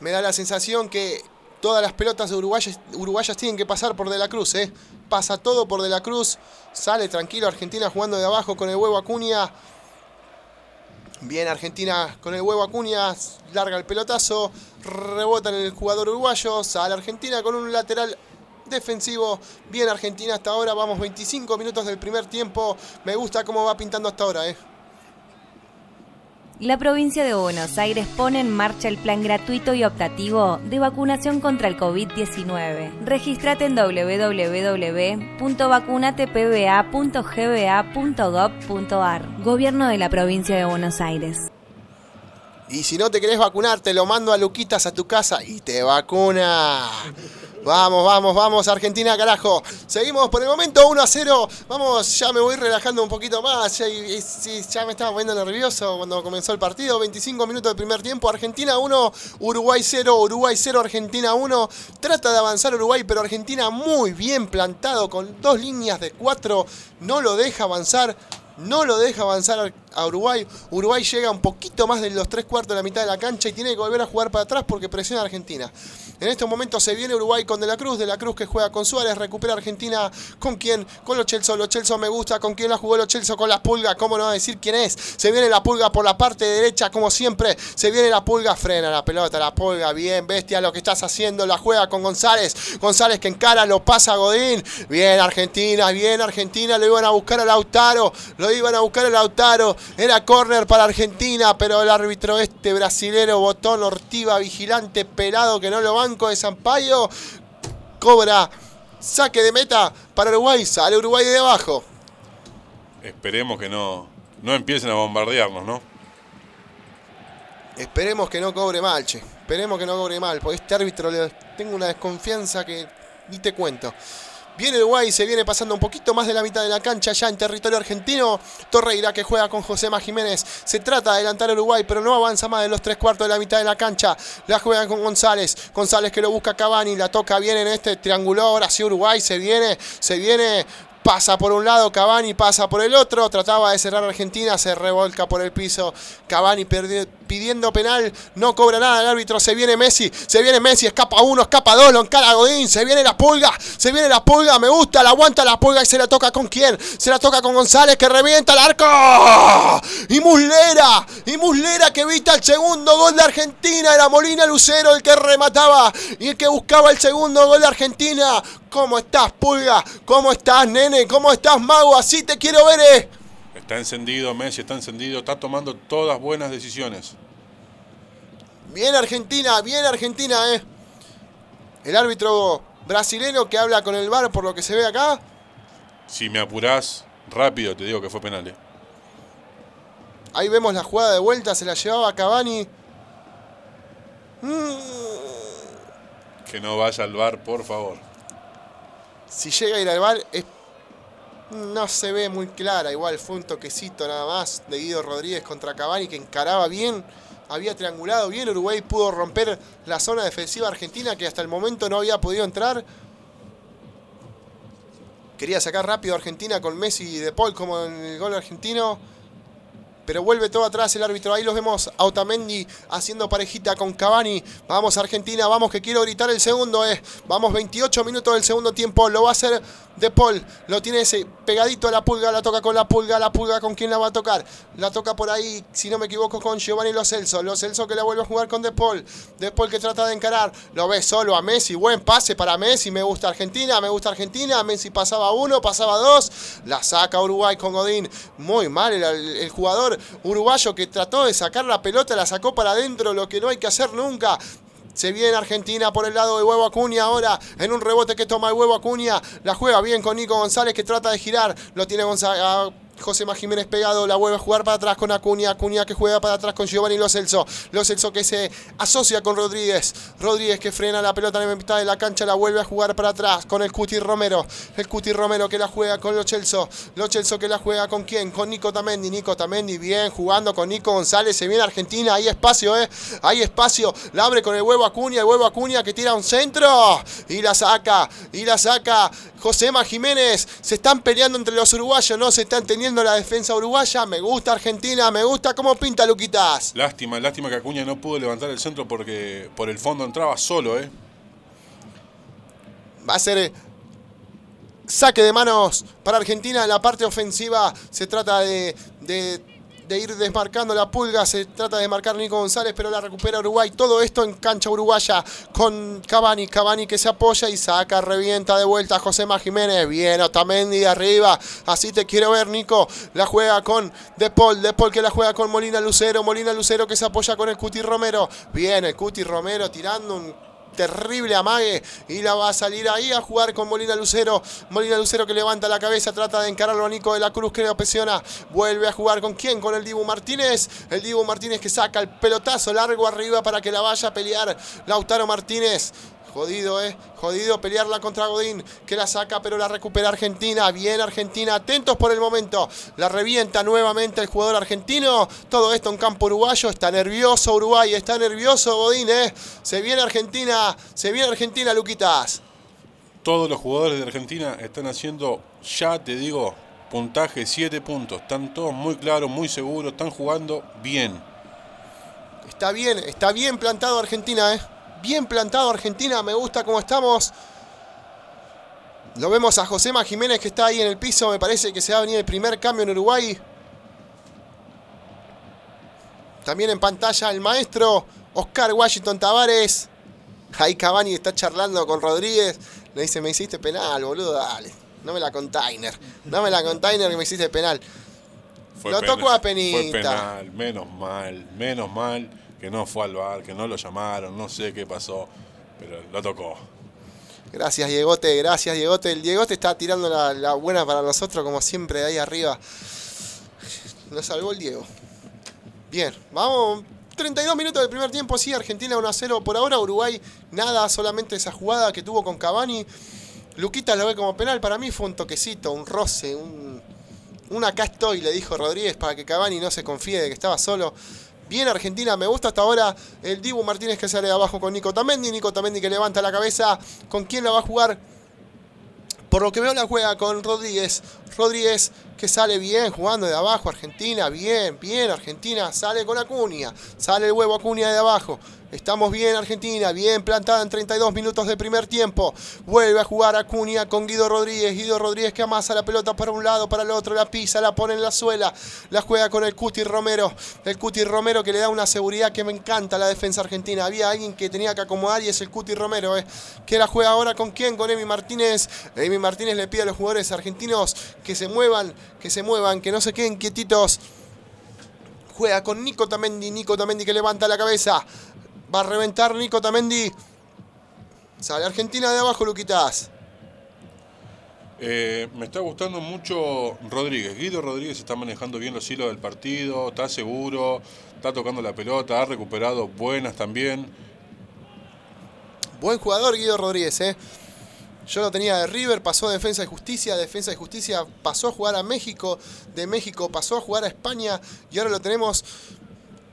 Me da la sensación que todas las pelotas uruguayas, uruguayas tienen que pasar por De la Cruz, ¿eh? Pasa todo por De la Cruz. Sale tranquilo Argentina jugando de abajo con el huevo Acuña. Bien Argentina con el huevo Acuña, larga el pelotazo, rebota en el jugador uruguayo, sale Argentina con un lateral defensivo. Bien Argentina hasta ahora, vamos 25 minutos del primer tiempo. Me gusta cómo va pintando hasta ahora, ¿eh? La provincia de Buenos Aires pone en marcha el plan gratuito y optativo de vacunación contra el COVID-19. Regístrate en www.vacunatepba.gba.gov.ar. Gobierno de la provincia de Buenos Aires. Y si no te querés vacunar, te lo mando a Luquitas a tu casa y te vacuna. Vamos, vamos, vamos, Argentina, carajo. Seguimos por el momento 1 a 0. Vamos, ya me voy relajando un poquito más. Ya, ya me estaba poniendo nervioso cuando comenzó el partido. 25 minutos del primer tiempo. Argentina 1, Uruguay 0. Uruguay 0, Argentina 1. Trata de avanzar Uruguay, pero Argentina muy bien plantado con dos líneas de 4. No lo deja avanzar. No lo deja avanzar a Uruguay. Uruguay llega un poquito más de los tres cuartos de la mitad de la cancha y tiene que volver a jugar para atrás porque presiona a Argentina. En estos momentos se viene Uruguay con De la Cruz. De la Cruz que juega con Suárez. Recupera Argentina. ¿Con quién? Con los Chelsea. Los Chelsea me gusta. ¿Con quién la jugó los Chelsea? Con las pulgas. ¿Cómo no decir quién es? Se viene la pulga por la parte derecha como siempre. Se viene la pulga. Frena la pelota. La pulga. Bien, bestia lo que estás haciendo. La juega con González. González que encara. Lo pasa a Godín. Bien Argentina. Bien Argentina. Lo iban a buscar a Lautaro. Lo iban a buscar a Lautaro. Era córner para Argentina. Pero el árbitro este brasilero. Botón Ortiva. Vigilante pelado que no lo banco de Sampaio. Cobra. Saque de meta para Uruguay. Sale Uruguay de abajo. Esperemos que no, no empiecen a bombardearnos, ¿no? Esperemos que no cobre mal, che. Esperemos que no cobre mal. Porque este árbitro le tengo una desconfianza que ni te cuento. Viene Uruguay, se viene pasando un poquito más de la mitad de la cancha ya en territorio argentino. Torreira que juega con Josema Jiménez. Se trata de adelantar a Uruguay, pero no avanza más de los tres cuartos de la mitad de la cancha. La juega con González. González que lo busca Cavani. La toca bien en este triángulo. Ahora sí Uruguay se viene, se viene. Pasa por un lado, Cavani pasa por el otro. Trataba de cerrar Argentina, se revolca por el piso. Cavani perdi- pidiendo penal, no cobra nada el árbitro. Se viene Messi, se viene Messi, escapa uno, escapa dos, lo encara Godín. Se viene la pulga, se viene la pulga, me gusta, la aguanta la pulga y se la toca con quién? Se la toca con González que revienta el arco. Y Muslera, y Muslera que evita el segundo gol de Argentina. Era Molina Lucero el que remataba y el que buscaba el segundo gol de Argentina. ¿Cómo estás, Pulga? ¿Cómo estás, nene? ¿Cómo estás, Mago? Así te quiero ver, eh. Está encendido, Messi está encendido, está tomando todas buenas decisiones. Bien Argentina, bien Argentina, eh. El árbitro brasileño que habla con el VAR por lo que se ve acá. Si me apurás rápido, te digo que fue penal. ¿eh? Ahí vemos la jugada de vuelta, se la llevaba Cavani. Mm, Que no vaya al bar, por favor. si llega a ir al VAR, es- no se ve muy clara. Igual fue un toquecito nada más de Guido Rodríguez contra Cavani que encaraba bien. Había triangulado bien. Uruguay pudo romper la zona defensiva argentina que hasta el momento no había podido entrar. Quería sacar rápido a Argentina con Messi y De Paul como en el gol argentino. Pero vuelve todo atrás el árbitro. Ahí los vemos a Otamendi haciendo parejita con Cavani. Vamos Argentina, vamos que quiero gritar el segundo. Eh. Vamos 28 minutos del segundo tiempo. Lo va a hacer De Paul. Lo tiene ese pegadito a la pulga. La toca con la pulga. La pulga con quién la va a tocar. La toca por ahí, si no me equivoco, con Giovanni Lo Celso. Lo Celso que la vuelve a jugar con De Paul. De Paul que trata de encarar. Lo ve solo a Messi. Buen pase para Messi. Me gusta Argentina. Me gusta Argentina. Messi pasaba uno, pasaba dos. La saca Uruguay con Godín. Muy mal el, el jugador uruguayo que trató de sacar la pelota. La sacó para adentro. Lo que no hay que hacer nunca. Se viene Argentina por el lado de Huevo Acuña ahora en un rebote que toma el Huevo Acuña. La juega bien con Nico González que trata de girar. Lo tiene González. José Jiménez pegado, la vuelve a jugar para atrás con Acuña, Acuña que juega para atrás con Giovanni Lo Celso, Lo Celso que se asocia con Rodríguez, Rodríguez que frena la pelota en la mitad de la cancha, la vuelve a jugar para atrás con el Cuti Romero, el Cuti Romero que la juega con Lo Celso, Lo Celso que la juega con quién, con Nico Tamendi, Nico Tamendi bien jugando con Nico González, se viene Argentina, hay espacio, eh, hay espacio, la abre con el huevo Acuña, el huevo Acuña que tira un centro y la saca, y la saca Josema Jiménez, se están peleando entre los uruguayos, no se están teniendo la defensa uruguaya. Me gusta Argentina, me gusta cómo pinta Luquitas. Lástima, lástima que Acuña no pudo levantar el centro porque por el fondo entraba solo, ¿eh? Va a ser eh, saque de manos para Argentina en la parte ofensiva. Se trata de, de de ir desmarcando la pulga. Se trata de marcar Nico González, pero la recupera Uruguay. Todo esto en cancha uruguaya con Cavani. Cavani que se apoya y saca, revienta de vuelta a Josema Jiménez. Bien, Otamendi arriba. Así te quiero ver, Nico. La juega con De Paul. De Paul que la juega con Molina Lucero. Molina Lucero que se apoya con el Cuti Romero. Bien, el Cuti Romero tirando un terrible amague y la va a salir ahí a jugar con Molina Lucero. Molina Lucero que levanta la cabeza, trata de encararlo a Nico de la Cruz que le presiona. Vuelve a jugar con quién? Con el Dibu Martínez. El Dibu Martínez que saca el pelotazo largo arriba para que la vaya a pelear Lautaro Martínez. Jodido, ¿eh? Jodido pelearla contra Godín, que la saca, pero la recupera Argentina. Bien Argentina, atentos por el momento. La revienta nuevamente el jugador argentino. Todo esto en campo uruguayo. Está nervioso Uruguay, está nervioso Godín, ¿eh? Se viene Argentina, se viene Argentina, Luquitas. Todos los jugadores de Argentina están haciendo, ya te digo, puntaje 7 puntos. Están todos muy claros, muy seguros, están jugando bien. Está bien, está bien plantado Argentina, ¿eh? Bien plantado Argentina, me gusta cómo estamos. Lo vemos a Josema Jiménez que está ahí en el piso, me parece que se va a venir el primer cambio en Uruguay. También en pantalla el maestro Oscar Washington Tavares. Ahí Cavani está charlando con Rodríguez. Le dice, me hiciste penal, boludo, dale. No me la container. No me la container que me hiciste penal. Fue Lo tocó a Fue Penita. penal, menos mal, menos mal que no fue al bar, que no lo llamaron, no sé qué pasó, pero lo tocó. Gracias, Diegote, gracias, Diegote. El Diegote está tirando la, buena para nosotros, como siempre, de ahí arriba. Nos salvó el Diego. Bien, vamos. 32 minutos del primer tiempo, sí, Argentina 1 a 0. Por ahora, Uruguay, nada, solamente esa jugada que tuvo con Cavani. Luquita lo ve como penal. Para mí fue un toquecito, un roce, un, un acá estoy, le dijo Rodríguez, para que Cavani no se confíe de que estaba solo. Bien Argentina, me gusta hasta ahora el Dibu Martínez que sale abajo con Nico Tamendi, Nico Tamendi que levanta la cabeza, ¿con quién la va a jugar? Por lo que veo la juega con Rodríguez, Rodríguez que sale bien jugando de abajo, Argentina, bien, bien Argentina, sale con Acuña, sale el huevo Acuña de abajo, estamos bien Argentina, bien plantada en 32 minutos de primer tiempo, vuelve a jugar Acuña con Guido Rodríguez, Guido Rodríguez que amasa la pelota para un lado, para el otro, la pisa, la pone en la suela, la juega con el Cuti Romero, el Cuti Romero que le da una seguridad que me encanta a la defensa argentina, había alguien que tenía que acomodar y es el Cuti Romero, eh, que la juega ahora con quién, con Emi Martínez, Emi Martínez le pide a los jugadores argentinos que se muevan, que se muevan, que no se queden quietitos, juega con Nico Tamendi, Nico Tamendi que levanta la cabeza, va a reventar Nico Tamendi, sale Argentina de abajo, Luquitas. Eh, me está gustando mucho Rodríguez. Guido Rodríguez está manejando bien los hilos del partido, está seguro, está tocando la pelota, ha recuperado buenas también. Buen jugador Guido Rodríguez, ¿eh? Yo lo tenía de River, pasó a Defensa de Justicia, Defensa de Justicia pasó a jugar a México, de México pasó a jugar a España y ahora lo tenemos.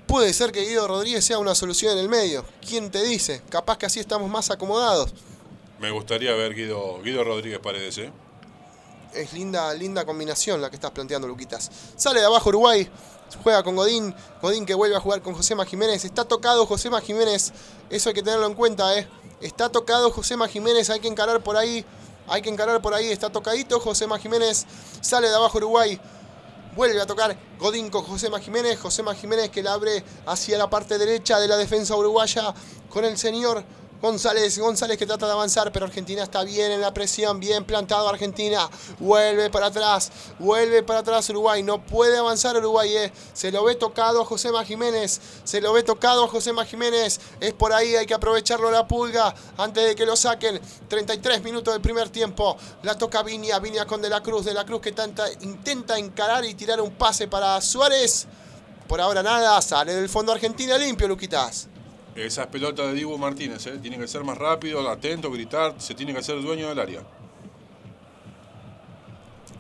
Puede ser que Guido Rodríguez sea una solución en el medio. ¿Quién te dice? Capaz que así estamos más acomodados. Me gustaría ver Guido, Guido Rodríguez Paredes, ¿eh? Es linda, linda combinación la que estás planteando, Luquitas. Sale de abajo Uruguay, juega con Godín, Godín que vuelve a jugar con Josema Jiménez. Está tocado Josema Jiménez, eso hay que tenerlo en cuenta, ¿eh? Está tocado Josema Jiménez, hay que encarar por ahí, hay que encarar por ahí, está tocadito Josema Jiménez, sale de abajo Uruguay. Vuelve a tocar Godín con Josema Jiménez. Josema Jiménez que la abre hacia la parte derecha de la defensa uruguaya con el señor González. González que trata de avanzar, pero Argentina está bien en la presión, bien plantado Argentina. Vuelve para atrás, vuelve para atrás Uruguay. No puede avanzar Uruguay. eh. Se lo ve tocado a Josema Jiménez. Se lo ve tocado a Josema Jiménez. Es por ahí, hay que aprovecharlo la pulga antes de que lo saquen. 33 minutos del primer tiempo. La toca Viña, Viña con De la Cruz. De la Cruz que tanta, intenta encarar y tirar un pase para Suárez. Por ahora nada, sale del fondo Argentina limpio, Luquitas. Esas pelotas de Dibu Martínez, ¿eh? Tienen que ser más rápido, atento, gritar, se tiene que hacer dueño del área.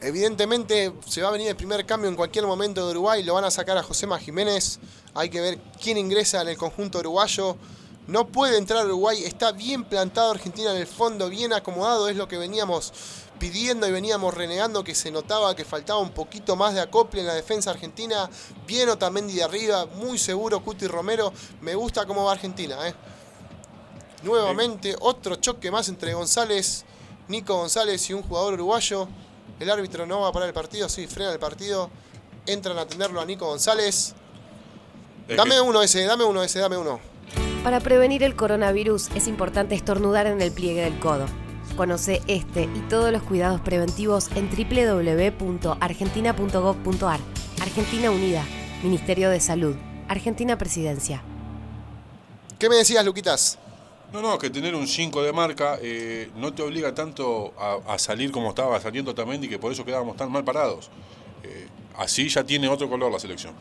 Evidentemente se va a venir el primer cambio en cualquier momento de Uruguay, lo van a sacar a Josema Jiménez, hay que ver quién ingresa en el conjunto uruguayo. No puede entrar Uruguay, está bien plantado Argentina en el fondo, bien acomodado, es lo que veníamos pidiendo y veníamos renegando que se notaba que faltaba un poquito más de acople en la defensa argentina. Bien Otamendi de arriba, muy seguro Cuti Romero, me gusta cómo va Argentina. ¿eh? Nuevamente otro choque más entre González, Nico González y un jugador uruguayo. El árbitro no va a parar el partido, sí, frena el partido. entran a atenderlo a Nico González. Dame uno ese, dame uno ese, dame uno. Para prevenir el coronavirus es importante estornudar en el pliegue del codo. Conoce este y todos los cuidados preventivos en www.argentina.gov.ar. Argentina Unida, Ministerio de Salud, Argentina Presidencia. ¿Qué me decías, Luquitas? No, no, que tener un 5 de marca eh, no te obliga tanto a, a salir como estaba saliendo Tamendi, que por eso quedábamos tan mal parados. Eh, así ya tiene otro color la selección.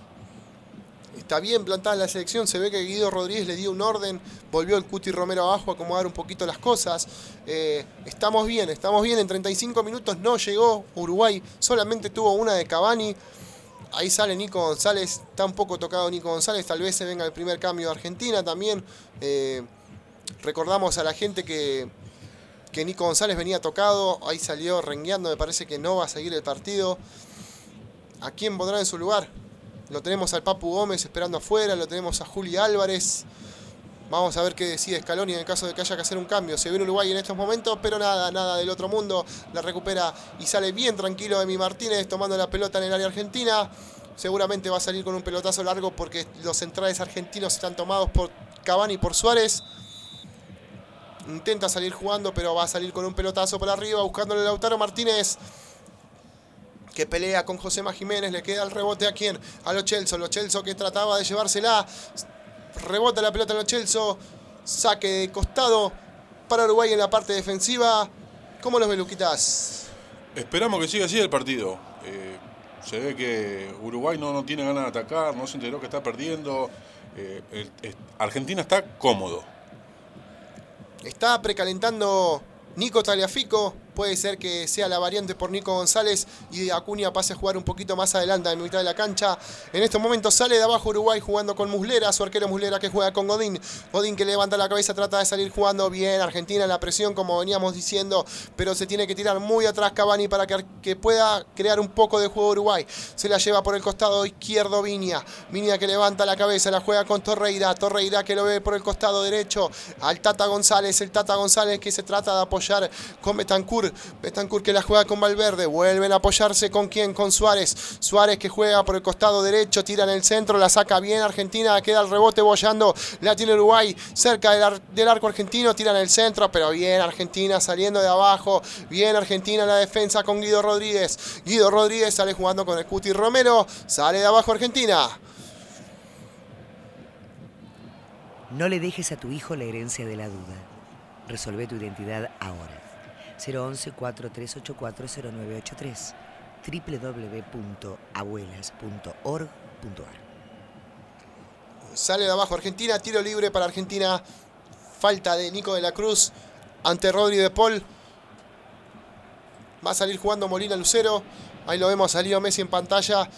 Está bien plantada la selección, se ve que Guido Rodríguez le dio un orden, volvió el Cuti Romero abajo a acomodar un poquito las cosas. Eh, estamos bien, estamos bien, en 35 minutos no llegó Uruguay, solamente tuvo una de Cavani. Ahí sale Nico González, está un tocado Nico González, tal vez se venga el primer cambio de Argentina también. Eh, recordamos a la gente que, que Nico González venía tocado, ahí salió rengueando, me parece que no va a seguir el partido. ¿A quién pondrá en su lugar? Lo tenemos al Papu Gómez esperando afuera, lo tenemos a Juli Álvarez. Vamos a ver qué decide Scaloni en caso de que haya que hacer un cambio. Se ve en Uruguay en estos momentos, pero nada, nada del otro mundo. La recupera y sale bien tranquilo Emi Martínez tomando la pelota en el área argentina. Seguramente va a salir con un pelotazo largo porque los centrales argentinos están tomados por Cavani y por Suárez. Intenta salir jugando, pero va a salir con un pelotazo por arriba, buscándole a Lautaro Martínez que pelea con Josema Jiménez, le queda el rebote a quién? A Lo Celso, Lo Celso que trataba de llevársela, rebota la pelota en Lo Celso, saque de costado para Uruguay en la parte defensiva. ¿Cómo los ve Luquitas? Esperamos que siga así el partido. Eh, se ve que Uruguay no, no tiene ganas de atacar, no se enteró que está perdiendo. Eh, el- Argentina está cómodo. Está precalentando Nico Taliafico. Puede ser que sea la variante por Nico González y Acuña pase a jugar un poquito más adelante en mitad de la cancha. En estos momentos sale de abajo Uruguay jugando con Muslera, su arquero Muslera que juega con Godín. Godín que levanta la cabeza, trata de salir jugando bien. Argentina en la presión, como veníamos diciendo, pero se tiene que tirar muy atrás Cavani para que, que pueda crear un poco de juego Uruguay. Se la lleva por el costado izquierdo Viña. Viña que levanta la cabeza, la juega con Torreira. Torreira que lo ve por el costado derecho al Tata González. El Tata González que se trata de apoyar con Betancourt que la juega con Valverde. Vuelven a apoyarse con quién? Con Suárez. Suárez que juega por el costado derecho, tira en el centro, la saca bien Argentina. Queda el rebote bollando. La tiene Uruguay cerca del, del arco argentino. Tira en el centro, pero bien Argentina saliendo de abajo. Bien Argentina en la defensa con Guido Rodríguez. Guido Rodríguez sale jugando con el Cuti Romero. Sale de abajo Argentina. No le dejes a tu hijo la herencia de la duda. Resolve tu identidad ahora. 011-4384-0983 www.abuelas.org.ar Sale de abajo Argentina, tiro libre para Argentina. Falta de Nico de la Cruz ante Rodri de Paul. Va a salir jugando Molina Lucero. Ahí lo vemos a Leo Messi en pantalla.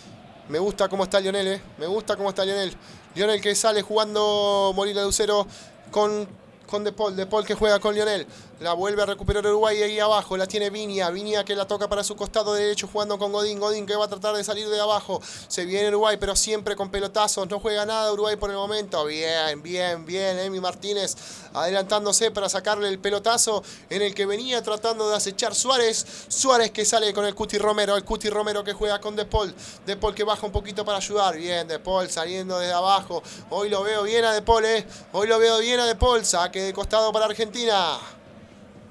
Me gusta cómo está Lionel, eh. Me gusta cómo está Lionel. Lionel que sale jugando Molina Lucero con, con De Paul. De Paul que juega con Lionel. La vuelve a recuperar Uruguay ahí abajo. La tiene Viña. Viña que la toca para su costado derecho jugando con Godín. Godín que va a tratar de salir de abajo. Se viene Uruguay, pero siempre con pelotazos. No juega nada Uruguay por el momento. Bien, bien, bien. Emi Martínez adelantándose para sacarle el pelotazo en el que venía tratando de acechar Suárez. Suárez que sale con el Cuti Romero. El Cuti Romero que juega con De Paul. De Paul que baja un poquito para ayudar. Bien, De Paul saliendo desde abajo. Hoy lo veo bien a De Paul, eh. Hoy lo veo bien a De Paul. Saque de costado para Argentina.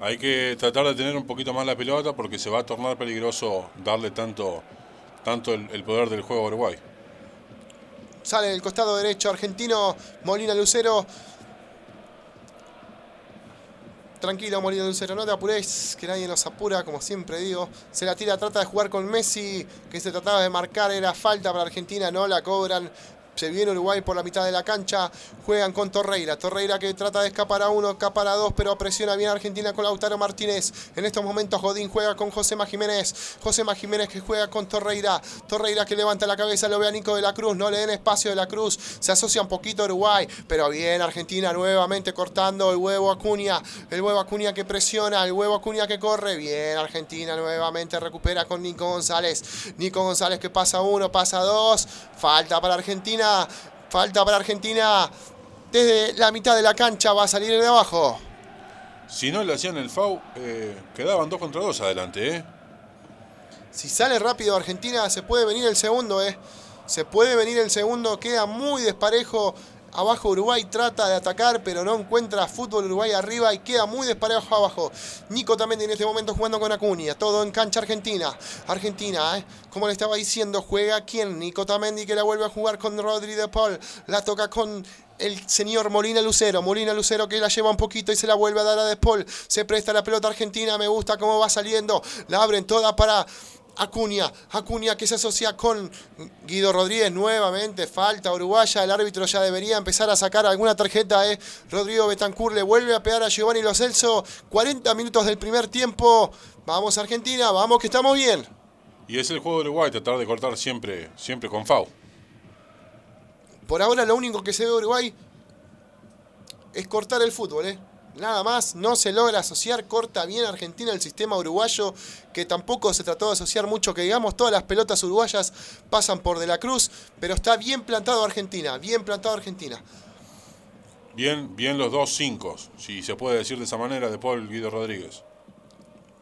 Hay que tratar de tener un poquito más la pelota porque se va a tornar peligroso darle tanto, tanto el, poder del juego a Uruguay. Sale del costado derecho argentino Molina Lucero. Tranquilo Molina Lucero, no te apures, que nadie nos apura, como siempre digo. Se la tira, trata de jugar con Messi, que se trataba de marcar, era falta para Argentina, no la cobran. Se viene Uruguay por la mitad de la cancha, juegan con Torreira. Torreira que trata de escapar a uno, escapar a dos, pero presiona bien a Argentina con Lautaro Martínez. En estos momentos Godín juega con Josema Jiménez. Josema Jiménez que juega con Torreira. Torreira que levanta la cabeza, lo ve a Nico de la Cruz. No le den espacio de la Cruz. Se asocia un poquito Uruguay, pero bien Argentina nuevamente cortando el huevo Acuña. El huevo Acuña que presiona, el huevo Acuña que corre. Bien Argentina nuevamente recupera con Nico González. Nico González que pasa uno, pasa dos. Falta para Argentina. Falta para Argentina. Desde la mitad de la cancha va a salir de abajo. Si no le hacían el FAU, eh, quedaban dos contra dos adelante. ¿eh? Si sale rápido Argentina, se puede venir el segundo, ¿eh? Se puede venir el segundo, queda muy desparejo. Abajo Uruguay trata de atacar, pero no encuentra fútbol Uruguay arriba y queda muy desparejo abajo. Nico también en este momento jugando con Acuña. Todo en cancha Argentina. Argentina, ¿eh? como le estaba diciendo, juega quién? Nico Tamendi que la vuelve a jugar con Rodri de Paul. La toca con el señor Molina Lucero. Molina Lucero que la lleva un poquito y se la vuelve a dar a De Paul. Se presta la pelota argentina. Me gusta cómo va saliendo. La abren toda para Acuña, Acuña que se asocia con Guido Rodríguez nuevamente, falta uruguaya, el árbitro ya debería empezar a sacar alguna tarjeta, eh. Rodrigo Betancourt le vuelve a pegar a Giovanni Lo Celso, 40 minutos del primer tiempo, vamos Argentina, vamos que estamos bien. Y es el juego de Uruguay, tratar de cortar siempre, siempre con FAU. Por ahora lo único que se ve de Uruguay es cortar el fútbol, eh. Nada más, no se logra asociar, corta bien Argentina el sistema uruguayo, que tampoco se trató de asociar mucho, que digamos todas las pelotas uruguayas pasan por De la Cruz, pero está bien plantado Argentina, bien plantado Argentina. Bien, bien los dos cinco, si se puede decir de esa manera, de Paul Guido Rodríguez.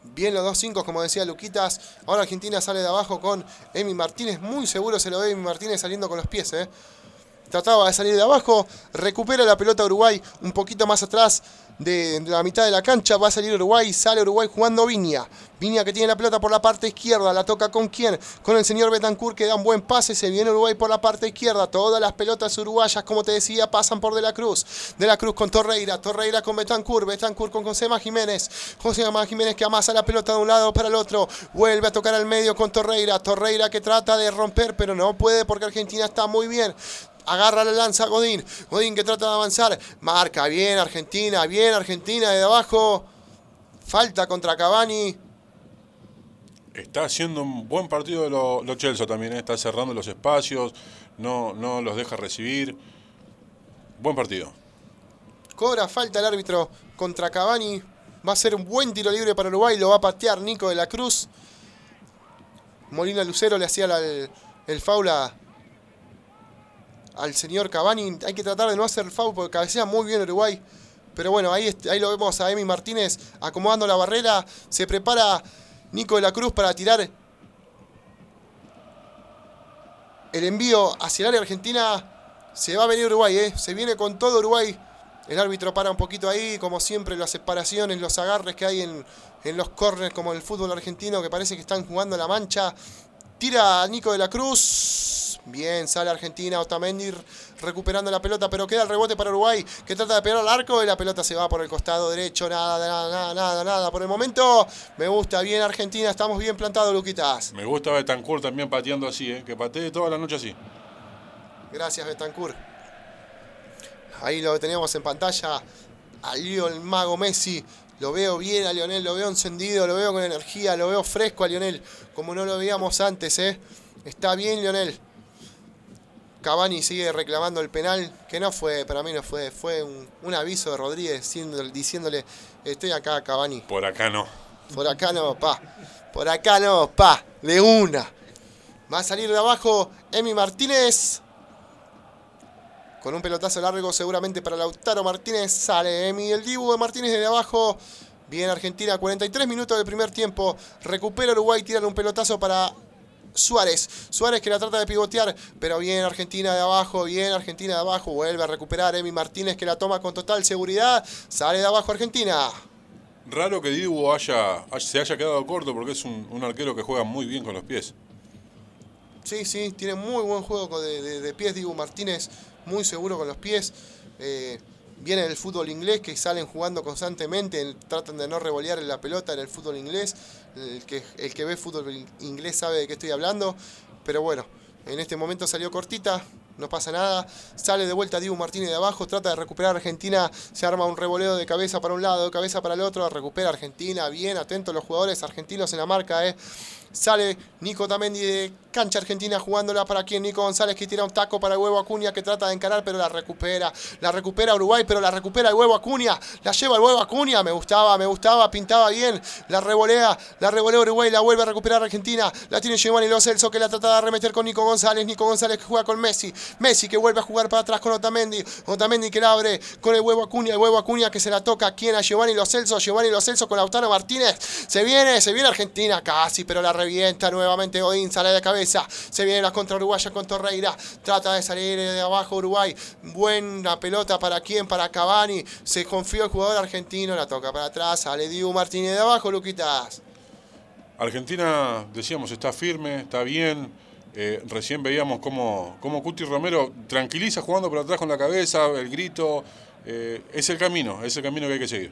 Bien los dos cinco, como decía Luquitas. Ahora Argentina sale de abajo con Emi Martínez. Muy seguro se lo ve Emi Martínez saliendo con los pies. ¿eh? Trataba de salir de abajo. Recupera la pelota Uruguay un poquito más atrás de, la mitad de la cancha. Va a salir Uruguay. Sale Uruguay jugando Viña. Viña que tiene la pelota por la parte izquierda. La toca con quién? Con el señor Betancourt que da un buen pase. Se viene Uruguay por la parte izquierda. Todas las pelotas uruguayas, como te decía, pasan por De la Cruz. De la Cruz con Torreira. Torreira con Betancourt. Betancourt con Josema Jiménez. Josema Jiménez que amasa la pelota de un lado para el otro. Vuelve a tocar al medio con Torreira. Torreira que trata de romper, pero no puede porque Argentina está muy bien. Agarra la lanza Godín. Godín que trata de avanzar. Marca bien Argentina. Bien Argentina de abajo. Falta contra Cavani. Está haciendo un buen partido los lo Chelsea también. ¿eh? Está cerrando los espacios. No, no los deja recibir. Buen partido. Cobra falta el árbitro contra Cavani. Va a ser un buen tiro libre para Uruguay. Lo va a patear Nico de la Cruz. Molina Lucero le hacía el, el foul a, al señor Cavani. Hay que tratar de no hacer foul porque cabecea muy bien Uruguay. Pero bueno, ahí, ahí lo vemos a Emi Martínez acomodando la barrera. Se prepara Nico de la Cruz para tirar el envío hacia el área argentina. Se va a venir Uruguay, ¿eh? se viene con todo Uruguay. El árbitro para un poquito ahí, como siempre, las separaciones, los agarres que hay en, en los corners, como el fútbol argentino, que parece que están jugando la mancha. Tira Nico de la Cruz. Bien, sale Argentina, Otamendi recuperando la pelota, pero queda el rebote para Uruguay, que trata de pegar al arco y la pelota se va por el costado derecho. Nada, nada, nada, nada, nada. Por el momento, me gusta bien Argentina, estamos bien plantados, Luquitas. Me gusta Betancourt también pateando así, ¿eh? que patee toda la noche así. Gracias, Betancourt. Ahí lo teníamos en pantalla. A el Mago Messi. Lo veo bien a Lionel, lo veo encendido, lo veo con energía, lo veo fresco a Lionel, como no lo veíamos antes, ¿eh? Está bien Lionel. Cavani sigue reclamando el penal, que no fue, para mí no fue, fue un, aviso de Rodríguez diciéndole, estoy acá, Cavani. Por acá no. Por acá no, pa. Por acá no, pa. De una. Va a salir de abajo Emi Martínez. Con un pelotazo largo seguramente para Lautaro Martínez. Sale Emi el Dibu de Martínez desde abajo. Bien Argentina, 43 minutos del primer tiempo. Recupera Uruguay, tiran un pelotazo para Suárez. Suárez que la trata de pivotear, pero bien Argentina de abajo, bien Argentina de abajo. Vuelve a recuperar Emi Martínez que la toma con total seguridad. Sale de abajo Argentina. Raro que Dibu haya, se haya quedado corto porque es un, arquero que juega muy bien con los pies. Sí, sí, tiene muy buen juego de, de pies Dibu Martínez muy seguro con los pies. Eh, viene el fútbol inglés que salen jugando constantemente, tratan de no revolear la pelota en el fútbol inglés. El que, el que ve fútbol inglés sabe de qué estoy hablando. Pero bueno, en este momento salió cortita, no pasa nada. Sale de vuelta Dibu Martínez de abajo, trata de recuperar Argentina, se arma un revoleo de cabeza para un lado, cabeza para el otro, recupera Argentina, bien, atentos los jugadores argentinos en la marca, eh. Sale Nico Tamendi de cancha argentina jugándola para quien Nico González que tira un taco para el huevo Acuña que trata de encarar pero la recupera. La recupera Uruguay pero la recupera el huevo Acuña. La lleva el huevo Acuña. Me gustaba, me gustaba, pintaba bien. La revolea, la revolea Uruguay, la vuelve a recuperar Argentina. La tiene Giovanni Lo Celso que la trata de arremeter con Nico González. Nico González que juega con Messi. Messi que vuelve a jugar para atrás con Otamendi. Otamendi que la abre con el huevo Acuña. El huevo Acuña que se la toca. ¿Quién? A Giovanni Lo Celso. Giovanni Lo Celso con Lautaro Martínez. Se viene, se viene Argentina casi, pero la revienta nuevamente Godín, sale de cabeza. Se viene la contra uruguaya con Torreira. Trata de salir de abajo Uruguay. Buena pelota para quién, para Cavani. Se confió el jugador argentino, la toca para atrás. Sale Dibu Martínez de abajo, Luquitas. Argentina, decíamos, está firme, está bien. Eh, recién veíamos cómo, cómo Cuti Romero tranquiliza jugando por atrás con la cabeza, el grito. Eh, es el camino, es el camino que hay que seguir.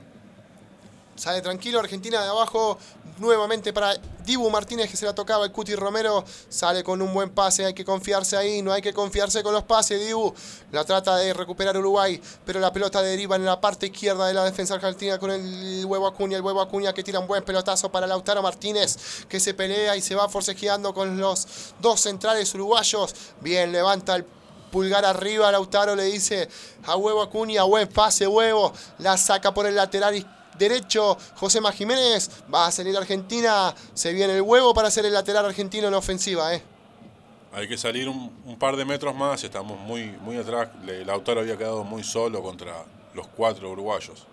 Sale tranquilo, Argentina de abajo, nuevamente para Dibu Martínez que se la tocaba, el Cuti Romero. Sale con un buen pase, hay que confiarse ahí, no hay que confiarse con los pases, Dibu. La trata de recuperar Uruguay, pero la pelota deriva en la parte izquierda de la defensa argentina con el huevo Acuña, el huevo Acuña que tira un buen pelotazo para Lautaro Martínez, que se pelea y se va forcejeando con los dos centrales uruguayos, bien, levanta el pulgar arriba, Lautaro le dice a huevo Acuña, buen pase, huevo, la saca por el lateral izquierdo derecho José Jiménez. Va a salir Argentina. Se viene el huevo para hacer el lateral argentino en ofensiva. ¿eh? Hay que salir un, par de metros más. Estamos muy, muy atrás. Lautaro había quedado muy solo contra los cuatro uruguayos.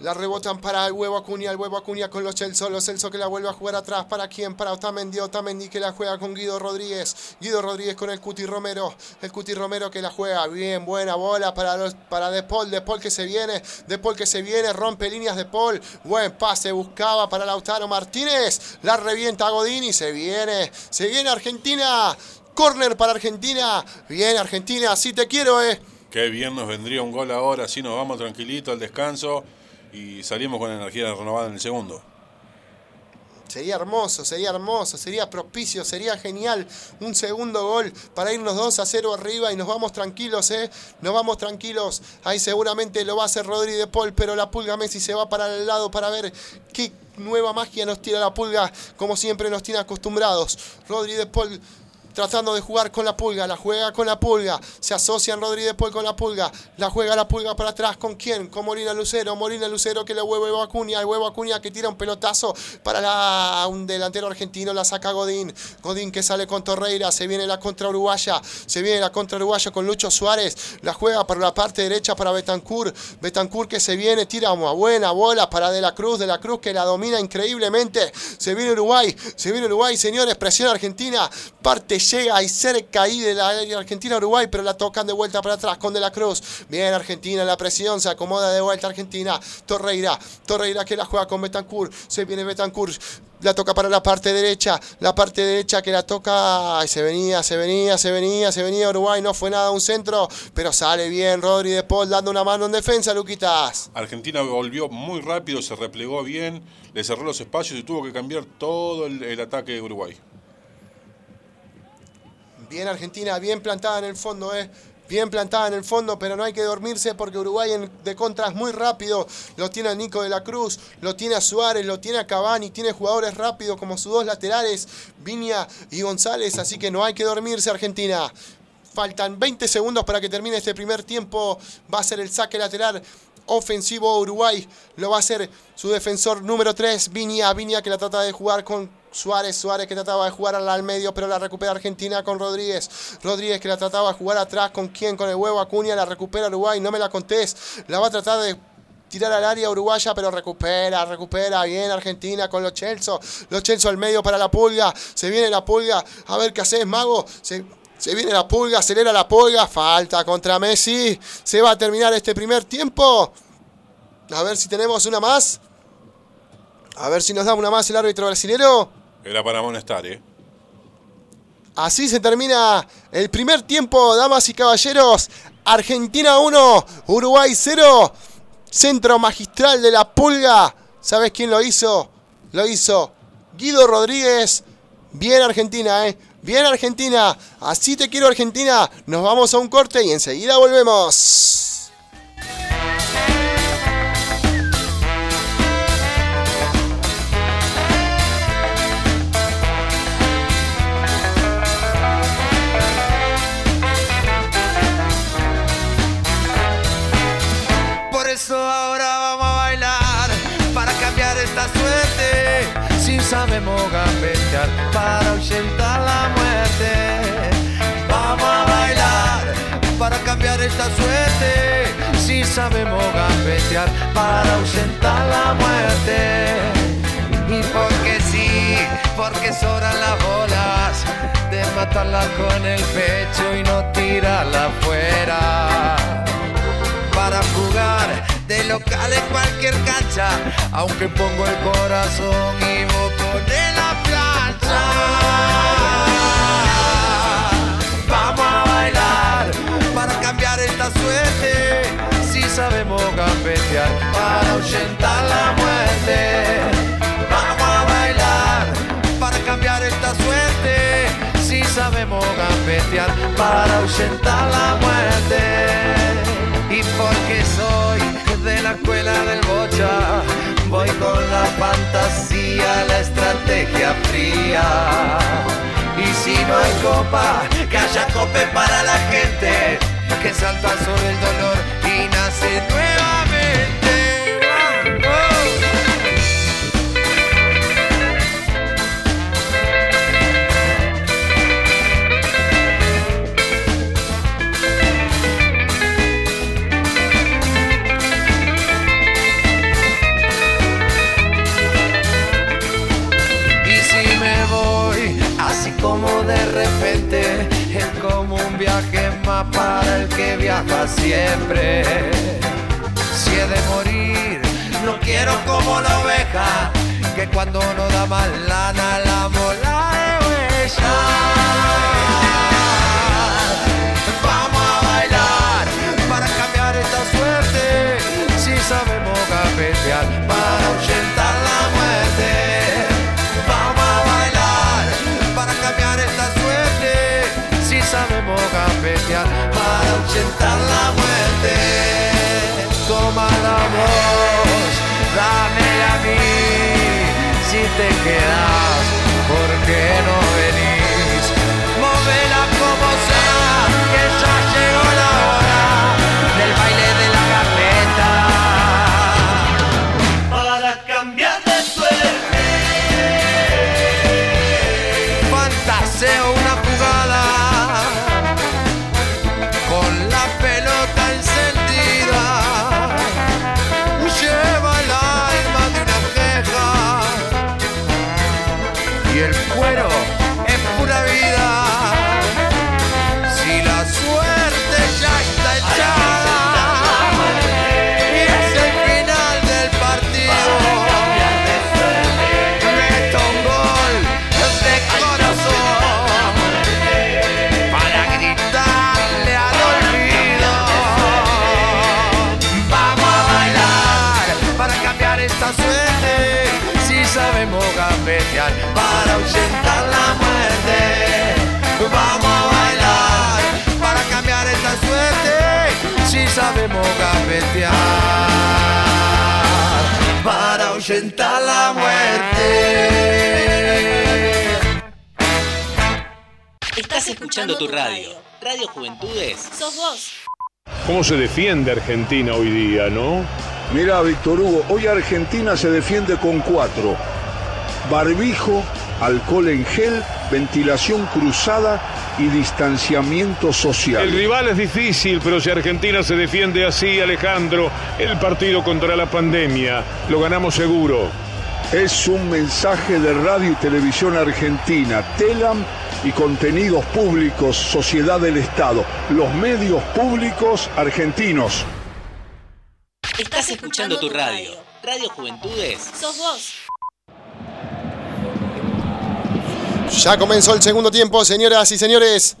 La rebotan para el huevo Acuña, el huevo Acuña con los Celso, los Celso que la vuelve a jugar atrás. ¿Para quién? Para Otamendi, Otamendi que la juega con Guido Rodríguez. Guido Rodríguez con el Cuti Romero. El Cuti Romero que la juega bien, buena bola para, los, para De Paul. De Paul que se viene, De Paul que se viene, rompe líneas de Paul. Buen pase, buscaba para Lautaro Martínez. La revienta Godini, se viene, se viene Argentina. Corner para Argentina. Bien, Argentina, así te quiero, eh. Qué bien nos vendría un gol ahora, así nos vamos tranquilito al descanso y salimos con energía renovada en el segundo. Sería hermoso, sería hermoso, sería propicio, sería genial. Un segundo gol para irnos 2 a 0 arriba y nos vamos tranquilos, ¿eh? Nos vamos tranquilos. Ahí seguramente lo va a hacer Rodri de Paul, pero la pulga Messi se va para el lado para ver qué nueva magia nos tira la pulga, como siempre nos tiene acostumbrados. Rodri de Paul tratando de jugar con la pulga, la juega con la pulga, se asocian Rodríguez Paul con la pulga, la juega la pulga para atrás, ¿con quién? Con Molina Lucero, Molina Lucero que le huevo Acuña, el huevo Acuña que tira un pelotazo para un delantero argentino, la saca Godín, Godín que sale con Torreira, se viene la contra uruguaya, se viene la contra uruguaya con Lucho Suárez, la juega para la parte derecha para Betancourt, Betancourt que se viene, tira una buena bola para De la Cruz, De la Cruz que la domina increíblemente, se viene Uruguay, se viene Uruguay, señores, presión argentina, parte llega y cerca ahí de la Argentina-Uruguay, pero la tocan de vuelta para atrás con De la Cruz. Bien, Argentina, la presión se acomoda de vuelta Argentina. Torreira, Torreira que la juega con Betancourt. Se viene Betancourt, la toca para la parte derecha, la parte derecha que la toca, y se venía, se venía, se venía, se venía Uruguay, no fue nada un centro, pero sale bien Rodri de Paul dando una mano en defensa, Luquitas. Argentina volvió muy rápido, se replegó bien, le cerró los espacios y tuvo que cambiar todo el ataque de Uruguay. Bien Argentina, bien plantada en el fondo, ¿eh? Bien plantada en el fondo, pero no hay que dormirse porque Uruguay de contra es muy rápido. Lo tiene Nico de la Cruz, lo tiene a Suárez, lo tiene a Cavani, tiene jugadores rápidos como sus dos laterales, Viña y González, así que no hay que dormirse Argentina. Faltan 20 segundos para que termine este primer tiempo. Va a ser el saque lateral ofensivo Uruguay. Lo va a hacer su defensor número 3, Viña. Viña que la trata de jugar con Suárez, Suárez que trataba de jugar al medio, pero la recupera Argentina con Rodríguez. Rodríguez que la trataba de jugar atrás con quién, con el huevo Acuña, la recupera Uruguay, no me la contés. La va a tratar de tirar al área uruguaya, pero recupera, recupera bien Argentina con los Chelsea. Los Chelsea al medio para la pulga. Se viene la pulga. A ver qué haces, mago. Se, se viene la pulga, acelera la pulga. Falta contra Messi. Se va a terminar este primer tiempo. A ver si tenemos una más. A ver si nos da una más el árbitro brasileño. Era para amonestar, ¿eh? Así se termina el primer tiempo, damas y caballeros. Argentina 1, Uruguay 0. Centro magistral de la pulga. ¿Sabes quién lo hizo? Lo hizo Guido Rodríguez. Bien Argentina, ¿eh? Bien Argentina. Así te quiero Argentina. Nos vamos a un corte y enseguida volvemos. ahora vamos a bailar para cambiar esta suerte. Si sabemos gambetear para ahuyentar la para cambiar esta suerte. Si sabemos gambetear para ahuyentar la muerte. Y porque si porque sobran las bolas de matarla con el pecho y no tirarla afuera. Para jugar de local en cualquier cancha, aunque pongo el corazón y vos pones la plancha. Suerte. Si sabemos gambetear para ahuyentar la muerte. Vamos a bailar para cambiar esta suerte. Si sabemos gambetear para ahuyentar la muerte. Y porque soy de la escuela del bocha, voy con la fantasía, la estrategia fría. Y si no hay copa, que haya cope para la gente que salta sobre el dolor y nace nuevamente. Y si me voy así como más para el que viaja siempre. Si he de morir, no quiero como la oveja, que cuando no da más lana la mola de huella. Vamos a bailar para cambiar esta suerte. Si sabemos gambetear para ahuyentar para ahuyentar la muerte. Toma la voz, dámela a mí. Si te quedas, para ahuyentar la muerte. Estás escuchando tu radio. Radio Juventudes. Sos vos. ¿Cómo se defiende Argentina hoy día, no? Mira, Víctor Hugo, hoy Argentina se defiende con cuatro. Barbijo, alcohol en gel, ventilación cruzada y distanciamiento social. El rival es difícil, pero si Argentina se defiende así, Alejandro, el partido contra la pandemia lo ganamos seguro. Es un mensaje de Radio y Televisión Argentina, TELAM y Contenidos Públicos, Sociedad del Estado, los medios públicos argentinos. Estás escuchando tu radio. Radio Juventudes. Sos vos. Ya comenzó el segundo tiempo, señoras y señores.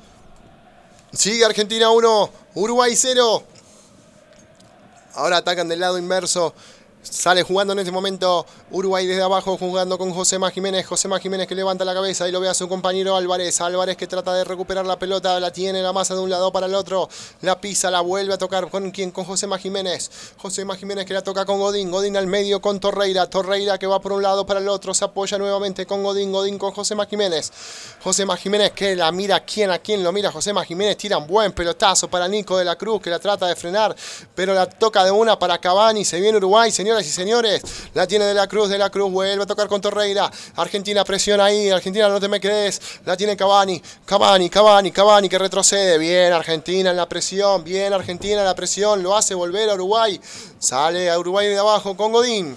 Sigue Argentina 1, Uruguay 0. Ahora atacan del lado inverso. Sale jugando en este momento Uruguay desde abajo, jugando con Josema Jiménez. Josema Jiménez que levanta la cabeza y lo ve a su compañero Álvarez. Álvarez que trata de recuperar la pelota, la tiene la masa de un lado para el otro. La pisa, la vuelve a tocar con quién? Con Josema Jiménez. Josema Jiménez que la toca con Godín. Godín al medio con Torreira. Torreira que va por un lado para el otro. Se apoya nuevamente con Godín. Godín con Josema Jiménez. Josema Jiménez que la mira quién a quién lo mira. Josema Jiménez tira un buen pelotazo para Nico de la Cruz que la trata de frenar. Pero la toca de una para Cavani. Se viene Uruguay, señoras y señores. La tiene de la Cruz. De la Cruz vuelve a tocar con Torreira. Argentina presiona ahí. Argentina no te me crees. La tiene Cavani. Cavani, Cavani, Cavani que retrocede. Bien Argentina en la presión. Bien Argentina en la presión. Lo hace volver a Uruguay. Sale a Uruguay de abajo con Godín.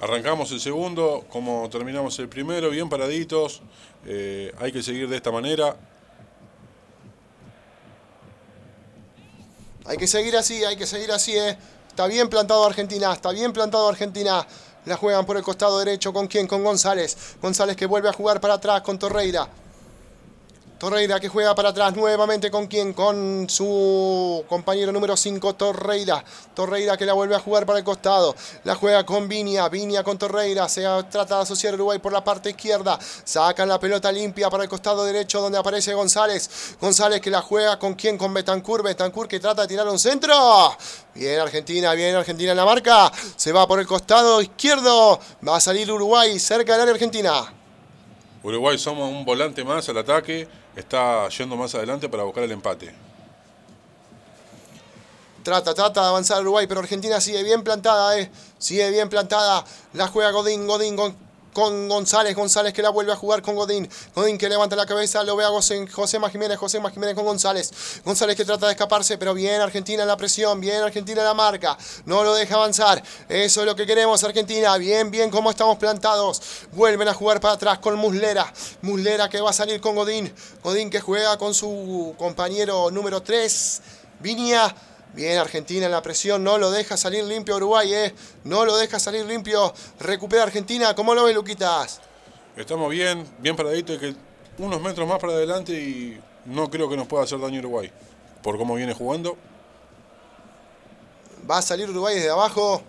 Arrancamos el segundo, como terminamos el primero, bien paraditos. Eh, hay que seguir de esta manera. Hay que seguir así, hay que seguir así, ¿eh? Está bien plantado Argentina, está bien plantado Argentina. La juegan por el costado derecho. ¿Con quién? Con González. González que vuelve a jugar para atrás con Torreira. Torreira que juega para atrás nuevamente con quién? Con su compañero número 5, Torreira. Torreira que la vuelve a jugar para el costado. La juega con Vinia. Vinia con Torreira. Se trata de asociar Uruguay por la parte izquierda. Sacan la pelota limpia para el costado derecho donde aparece González. González que la juega con quién? Con Betancourt. Betancourt que trata de tirar un centro. Bien Argentina, bien Argentina en la marca. Se va por el costado izquierdo. Va a salir Uruguay cerca del área argentina. Uruguay somos un volante más al ataque. Está yendo más adelante para buscar el empate. Trata, trata de avanzar Uruguay, pero Argentina sigue bien plantada, eh. Sigue bien plantada. La juega Godín, Godín con, con González. González que la vuelve a jugar con Godín. Godín que levanta la cabeza, lo ve a José, José Jiménez. José Jiménez con González. González que trata de escaparse, pero bien Argentina en la presión. Bien Argentina en la marca. No lo deja avanzar. Eso es lo que queremos, Argentina. Bien, bien, como estamos plantados. Vuelven a jugar para atrás con Muslera. Muslera que va a salir con Godín. Godín que juega con su compañero número 3. Vinia. Bien, Argentina en la presión, no lo deja salir limpio Uruguay, ¿eh? No lo deja salir limpio. Recupera Argentina. ¿Cómo lo ves, Luquitas? Estamos bien, bien paraditos, que unos metros más para adelante y no creo que nos pueda hacer daño Uruguay. Por cómo viene jugando. Va a salir Uruguay desde abajo.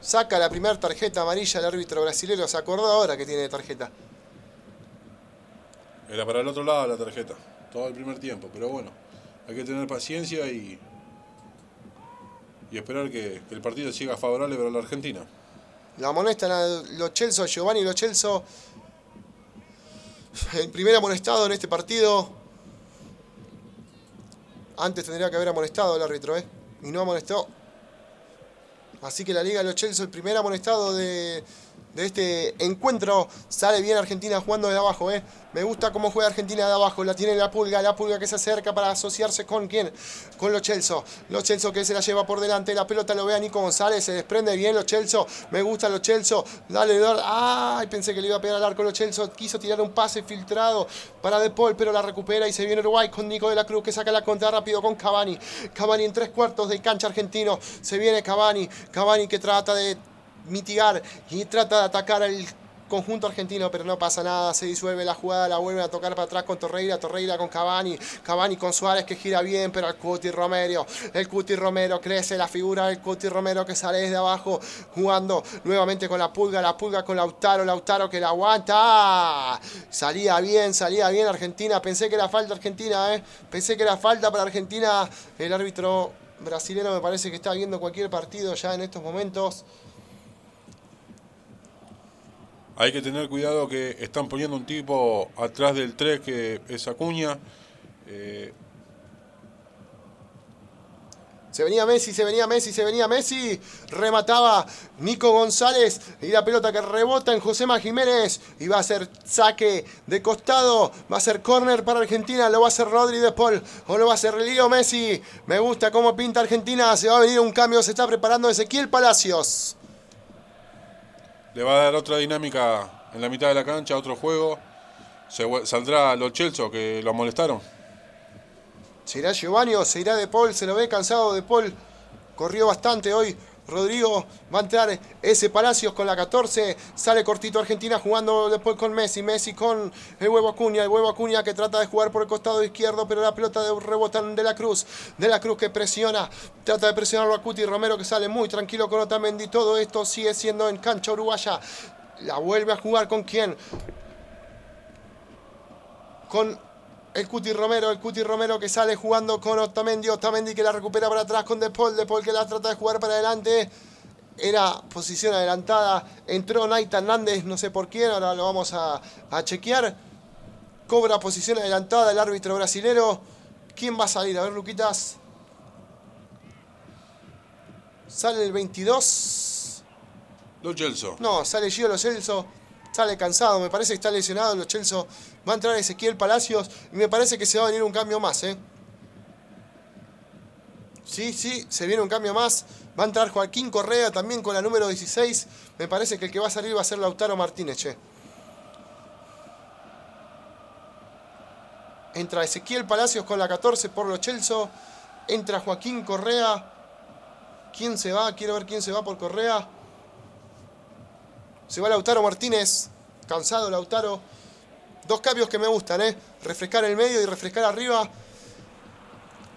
Saca la primera tarjeta amarilla el árbitro brasileño. Se acordó ahora que tiene tarjeta. Era para el otro lado la tarjeta, todo el primer tiempo, pero bueno, hay que tener paciencia y, y esperar que, el partido siga favorable para la Argentina. La amonestan a Lo Celso, Giovanni Lo Celso. El primer amonestado en este partido. Antes tendría que haber amonestado el árbitro, ¿eh? Y no amonestó. Así que la Liga Lo Celso, el primer amonestado de, de este encuentro. Sale bien Argentina jugando de abajo, ¿eh? Me gusta cómo juega Argentina de abajo. La tiene la pulga, la pulga que se acerca para asociarse con quién? Con Lo Celso. Lo Celso que se la lleva por delante. La pelota lo ve a Nico González. Se desprende bien Lo Celso. Me gusta Lo Celso. Dale, dale. Ay, pensé que le iba a pegar al arco Lo Celso. Quiso tirar un pase filtrado para De Paul, pero la recupera y se viene Uruguay con Nico de la Cruz que saca la contra rápido con Cavani. Cavani en tres cuartos de cancha argentino. Se viene Cavani. Cavani que trata de mitigar y trata de atacar al conjunto argentino, pero no pasa nada, se disuelve la jugada, la vuelve a tocar para atrás con Torreira, Torreira con Cavani, Cavani con Suárez que gira bien, pero el Cuti Romero, el Cuti Romero crece la figura del Cuti Romero que sale desde abajo jugando nuevamente con la pulga, la pulga con Lautaro, Lautaro que la aguanta, salía bien, salía bien Argentina, pensé que era falta Argentina, ¿eh? pensé que era falta para Argentina, el árbitro brasileño me parece que está viendo cualquier partido ya en estos momentos. Hay que tener cuidado que están poniendo un tipo atrás del 3 que es Acuña. Eh, Se venía Messi, se venía Messi, se venía Messi. Remataba Nico González. Y la pelota que rebota en Josema Jiménez. Y va a ser saque de costado. Va a ser córner para Argentina. Lo va a hacer Rodri de Paul. O lo va a hacer Leo Messi. Me gusta cómo pinta Argentina. Se va a venir un cambio. Se está preparando Ezequiel Palacios. Le va a dar otra dinámica en la mitad de la cancha, otro juego. Se saldrá los Chelsea que lo molestaron. ¿Se irá Giovanni o se irá De Paul? Se lo ve cansado De Paul. Corrió bastante hoy. Rodrigo va a entrar ese Palacios con la 14. Sale cortito Argentina jugando después con Messi. Messi con el huevo Acuña. El huevo Acuña que trata de jugar por el costado izquierdo, pero la pelota de rebota de la Cruz. De la Cruz que presiona. Trata de presionarlo a Cuti Romero que sale muy tranquilo con Otamendi. Todo esto sigue siendo en cancha uruguaya. La vuelve a jugar con quién? Con el Cuti Romero, el Cuti Romero que sale jugando con Otamendi, Otamendi que la recupera para atrás con De Paul, De Paul que la trata de jugar para adelante. Era posición adelantada, entró Naita Hernández, no sé por quién, ahora lo vamos a, a chequear. Cobra posición adelantada el árbitro brasilero. ¿Quién va a salir? A ver, Luquitas. Sale el 22. Los Chelsea. No, sale Gio Lo Celso. Sale cansado, me parece que está lesionado Lo Celso. Va a entrar Ezequiel Palacios y me parece que se va a venir un cambio más, ¿eh? Sí, sí, se viene un cambio más. Va a entrar Joaquín Correa también con la número 16. Me parece que el que va a salir va a ser Lautaro Martínez, che. Entra Ezequiel Palacios con la 14 por los Chelso. Entra Joaquín Correa. ¿Quién se va? Quiero ver quién se va por Correa. Se va Lautaro Martínez. Cansado Lautaro. Dos cambios que me gustan, ¿eh? Refrescar el medio y refrescar arriba.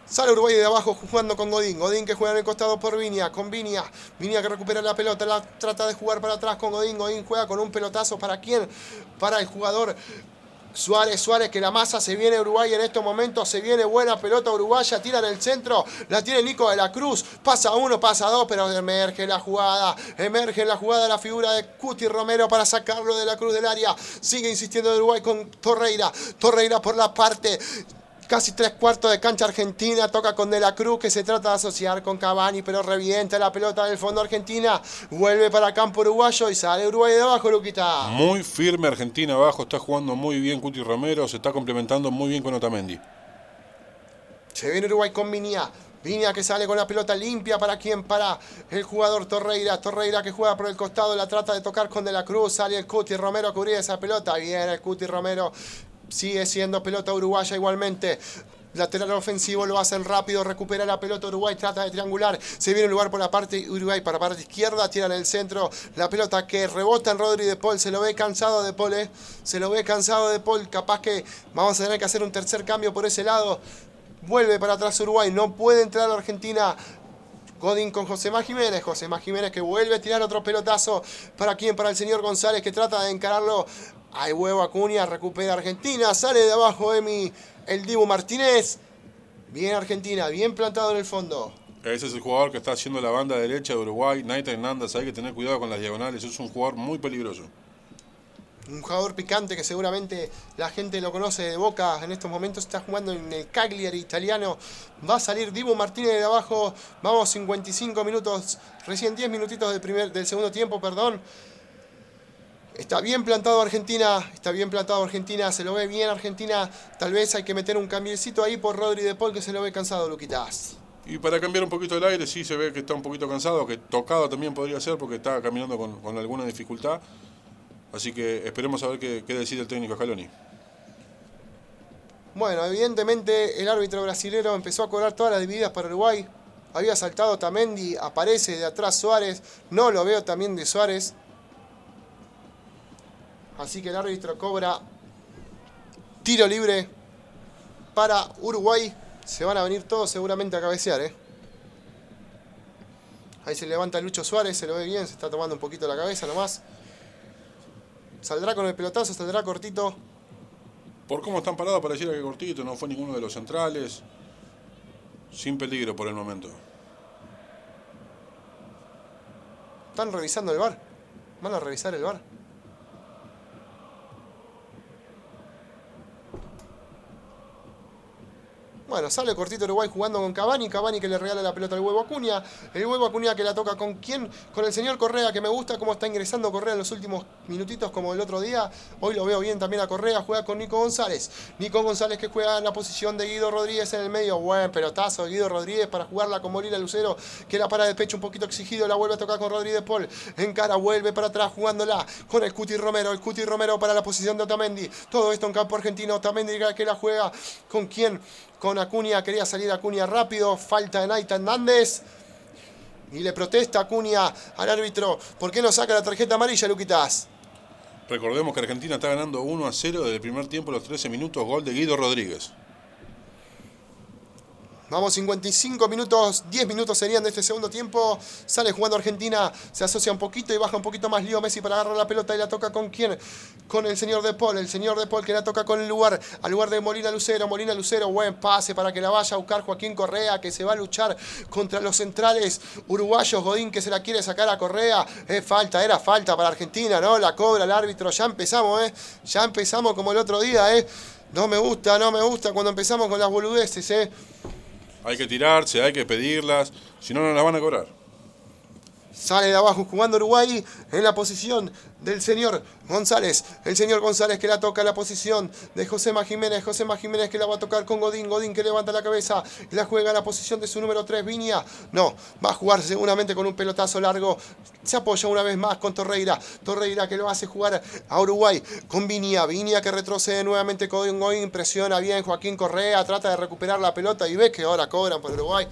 Sale Uruguay de abajo jugando con Godín. Godín que juega en el costado por Viña. Con Viña. Viña que recupera la pelota. La trata de jugar para atrás con Godín. Godín juega con un pelotazo. ¿Para quién? Para el jugador Suárez, Suárez, que la masa se viene Uruguay en estos momentos, se viene buena pelota uruguaya, tira en el centro, la tiene Nico de la Cruz, pasa uno, pasa dos, pero emerge la jugada, emerge la jugada la figura de Cuti Romero para sacarlo de la cruz del área, sigue insistiendo Uruguay con Torreira, Torreira por la parte casi tres cuartos de cancha argentina, toca con De la Cruz que se trata de asociar con Cavani, pero revienta la pelota del fondo argentina, vuelve para campo uruguayo y sale Uruguay de abajo, Luquita. Muy firme Argentina abajo, está jugando muy bien Cuti Romero, se está complementando muy bien con Otamendi. Se viene Uruguay con Viña. Viña que sale con la pelota limpia para quién, para el jugador Torreira. Torreira que juega por el costado, la trata de tocar con De la Cruz. Sale el Cuti Romero a cubrir esa pelota. Viene el Cuti Romero sigue siendo pelota uruguaya igualmente. Lateral ofensivo lo hacen rápido, recupera la pelota Uruguay, trata de triangular, se viene el lugar por la parte Uruguay para la parte izquierda, tira en el centro, la pelota que rebota en Rodri de Paul, se lo ve cansado de Paul, ¿eh? se lo ve cansado de Paul, capaz que vamos a tener que hacer un tercer cambio por ese lado, vuelve para atrás Uruguay, no puede entrar a Argentina, Godín con José Má Jiménez. José Má Jiménez que vuelve a tirar otro pelotazo. ¿Para quién? Para el señor González que trata de encararlo. Hay huevo Acuña, recupera Argentina. Sale de abajo Emi el Dibu Martínez. Bien Argentina, bien plantado en el fondo. Ese es el jugador que está haciendo la banda derecha de Uruguay, Naita Hernández. Hay que tener cuidado con las diagonales. Es un jugador muy peligroso. Un jugador picante que seguramente la gente lo conoce de boca. En estos momentos está jugando en el Cagliari italiano. Va a salir Dibu Martínez de abajo. Vamos 55 minutos, recién 10 minutitos del, primer, del segundo tiempo, perdón. Está bien plantado Argentina, está bien plantado Argentina, se lo ve bien Argentina. Tal vez hay que meter un cambiecito ahí por Rodri de Paul que se lo ve cansado, Luquitas. Y para cambiar un poquito el aire, sí se ve que está un poquito cansado, que tocado también podría ser porque está caminando con, con alguna dificultad. Así que esperemos a ver qué, qué decide el técnico Scaloni. Bueno, evidentemente el árbitro brasilero empezó a cobrar todas las divididas para Uruguay. Había saltado Tamendi, aparece de atrás Suárez. No lo veo también de Suárez. Así que el árbitro cobra tiro libre para Uruguay. Se van a venir todos seguramente a cabecear, ¿eh? Ahí se levanta Lucho Suárez, se lo ve bien, se está tomando un poquito la cabeza nomás. Saldrá con el pelotazo, saldrá cortito. Por cómo están parados pareciera que cortito, no fue ninguno de los centrales. Sin peligro por el momento. Están revisando el bar. Van a revisar el bar. Bueno, sale cortito Uruguay jugando con Cavani, Cavani que le regala la pelota al huevo Acuña, el huevo Acuña que la toca con quién, con el señor Correa, que me gusta cómo está ingresando Correa en los últimos minutitos como el otro día, hoy lo veo bien también a Correa, juega con Nico González, Nico González que juega en la posición de Guido Rodríguez en el medio, buen pelotazo Guido Rodríguez para jugarla con Molina Lucero, que la para de pecho un poquito exigido, la vuelve a tocar con Rodríguez Paul, en cara vuelve para atrás jugándola con el Cuti Romero, el Cuti Romero para la posición de Otamendi, todo esto en campo argentino, Otamendi que la juega con quién, con Acuña, quería salir Acuña rápido, falta de Naita Hernández. Y le protesta Acuña al árbitro, ¿por qué no saca la tarjeta amarilla, Luquitas? Recordemos que Argentina está ganando 1 a 0 desde el primer tiempo, los 13 minutos, gol de Guido Rodríguez. Vamos, 55 minutos, 10 minutos serían de este segundo tiempo. Sale jugando Argentina, se asocia un poquito y baja un poquito más Lío Messi para agarrar la pelota y la toca con quién? Con el señor De Paul. El señor De Paul que la toca con el lugar, al lugar de Molina Lucero. Molina Lucero, buen pase para que la vaya a buscar Joaquín Correa, que se va a luchar contra los centrales uruguayos. Godín que se la quiere sacar a Correa. Es falta, era falta para Argentina, ¿no? La cobra el árbitro. Ya empezamos, ¿eh? Ya empezamos como el otro día, ¿eh? No me gusta, no me gusta cuando empezamos con las boludeces, ¿eh? Hay que tirarse, hay que pedirlas, si no, no las van a cobrar. Sale de abajo jugando Uruguay en la posición del señor González. El señor González que la toca la posición de Josema Jiménez. Josema Jiménez que la va a tocar con Godín. Godín que levanta la cabeza y la juega la posición de su número 3, Viña. No, va a jugar seguramente con un pelotazo largo. Se apoya una vez más con Torreira. Torreira que lo hace jugar a Uruguay con Viña. Viña que retrocede nuevamente con Godín. Presiona bien Joaquín Correa. Trata de recuperar la pelota y ve que ahora cobran por Uruguay.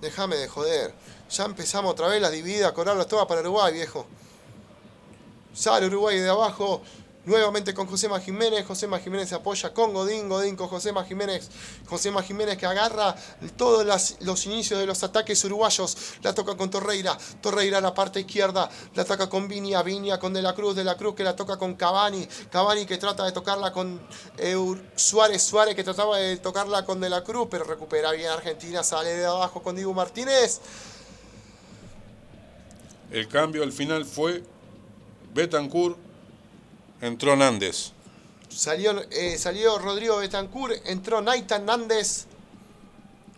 Déjame de joder. Ya empezamos otra vez las divididas, cobrarlas todas para Uruguay, viejo. Sale Uruguay de abajo, nuevamente con Josema Jiménez. Josema Jiménez se apoya con Godín, Godín con Josema Jiménez. Josema Jiménez que agarra todos los inicios de los ataques uruguayos. La toca con Torreira. Torreira a la parte izquierda. La ataca con Viña. Viña con De la Cruz. De la Cruz que la toca con Cavani. Cavani que trata de tocarla con Suárez. Suárez que trataba de tocarla con De la Cruz. Pero recupera bien Argentina. Sale de abajo con Diego Martínez. El cambio al final fue Betancourt, entró Nández. Salió, eh, salió Rodrigo Betancourt, entró Naitan Nández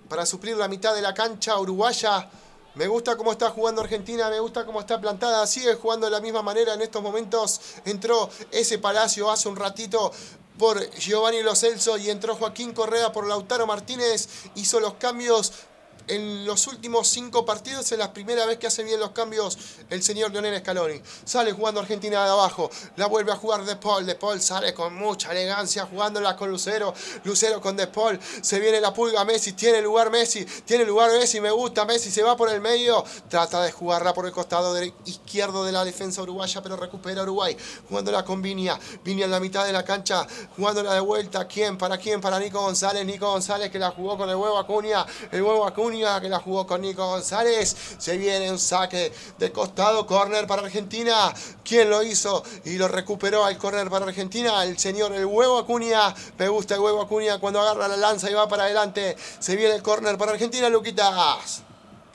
para suplir la mitad de la cancha uruguaya. Me gusta cómo está jugando Argentina, me gusta cómo está plantada, sigue jugando de la misma manera en estos momentos. Entró ese Palacio hace un ratito por Giovanni Lo Celso y entró Joaquín Correa por Lautaro Martínez. Hizo los cambios en los últimos cinco partidos es la primera vez que hace bien los cambios el señor Leonel Scaloni. Sale jugando Argentina de abajo, la vuelve a jugar De Paul. De Paul sale con mucha elegancia jugándola con Lucero. Lucero con De Paul. Se viene la pulga Messi, tiene lugar Messi, tiene lugar Messi, me gusta Messi, se va por el medio. Trata de jugarla por el costado izquierdo de la defensa uruguaya, pero recupera Uruguay. Jugándola con Viña. Viña en la mitad de la cancha, jugándola de vuelta. ¿Quién? ¿Para quién? Para Nico González. Nico González que la jugó con el huevo Acuña. El huevo Acuña que la jugó con Nico González. Se viene un saque de costado, córner para Argentina. ¿Quién lo hizo? Y lo recuperó al córner para Argentina. El señor El Huevo Acuña. Me gusta el Huevo Acuña cuando agarra la lanza y va para adelante. Se viene el córner para Argentina, Luquitas.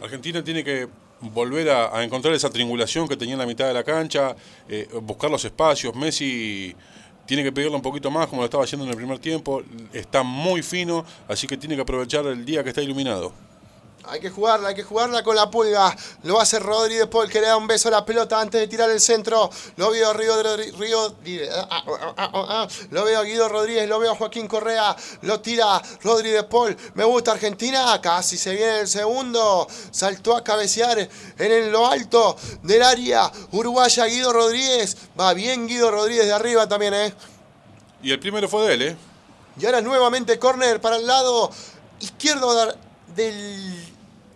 Argentina tiene que volver a, encontrar esa triangulación que tenía en la mitad de la cancha, eh, buscar los espacios. Messi tiene que pedirlo un poquito más como lo estaba haciendo en el primer tiempo. Está muy fino, así que tiene que aprovechar el día que está iluminado. Hay que jugarla, hay que jugarla con la pulga. Lo hacer Rodri Paul que le da un beso a la pelota antes de tirar el centro. Lo veo a Río, Río, ah, ah, ah, lo veo a Guido Rodríguez, lo veo a Joaquín Correa. Lo tira Rodri de Paul. Me gusta Argentina. Casi se viene el segundo. Saltó a cabecear en lo alto del área. Uruguaya Guido Rodríguez. Va bien Guido Rodríguez de arriba también, ¿eh? Y el primero fue de él, ¿eh? Y ahora nuevamente córner para el lado izquierdo del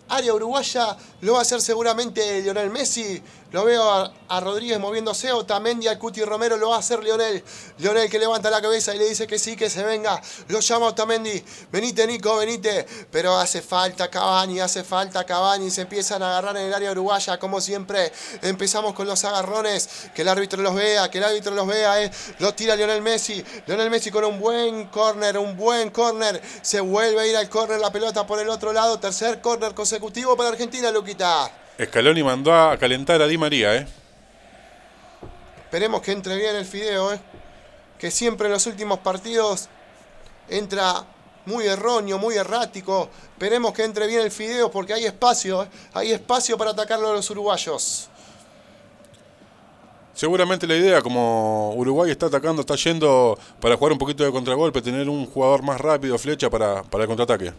área uruguaya lo va a hacer seguramente Lionel Messi. Lo veo a, Rodríguez moviéndose. Otamendi al Cuti Romero lo va a hacer Lionel. Lionel que levanta la cabeza y le dice que sí, que se venga. Lo llama Otamendi. Venite, Nico, venite. Pero hace falta Cavani, hace falta Cavani. Se empiezan a agarrar en el área uruguaya, como siempre. Empezamos con los agarrones. Que el árbitro los vea, que el árbitro los vea. Eh. Lo tira Lionel Messi. Lionel Messi con un buen córner, un buen córner. Se vuelve a ir al córner la pelota por el otro lado. Tercer córner consecutivo para Argentina, Luquita. Scaloni mandó a calentar a Di María, ¿eh? Esperemos que entre bien el Fideo, ¿eh? Que siempre en los últimos partidos entra muy erróneo, muy errático. Esperemos que entre bien el Fideo porque hay espacio, ¿eh? hay espacio para atacarlo a los uruguayos. Seguramente la idea, como Uruguay está atacando, está yendo para jugar un poquito de contragolpe, tener un jugador más rápido, flecha para, para el contraataque.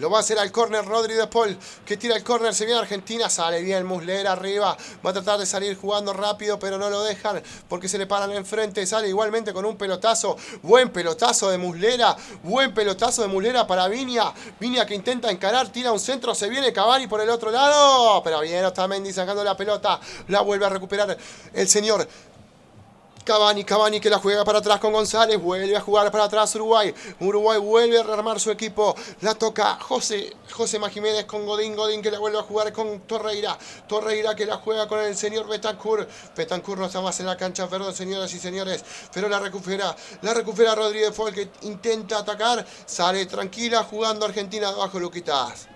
Lo va a hacer al córner Rodri de Paul, que tira el córner, se viene Argentina, sale bien Muslera arriba, va a tratar de salir jugando rápido, pero no lo dejan porque se le paran enfrente, sale igualmente con un pelotazo, buen pelotazo de Muslera, buen pelotazo de Muslera para Viña, Viña que intenta encarar, tira un centro, se viene Cavani por el otro lado, pero bien Otamendi sacando la pelota, la vuelve a recuperar el señor Cavani, Cavani que la juega para atrás con González, vuelve a jugar para atrás Uruguay. Uruguay vuelve a rearmar su equipo. La toca José, José Majiménez con Godín, Godín que la vuelve a jugar con Torreira. Torreira que la juega con el señor Betancourt. Betancourt no está más en la cancha, perdón, señoras y señores, pero la recupera. La recupera Rodríguez Fue que intenta atacar. Sale tranquila jugando Argentina debajo Luquitas.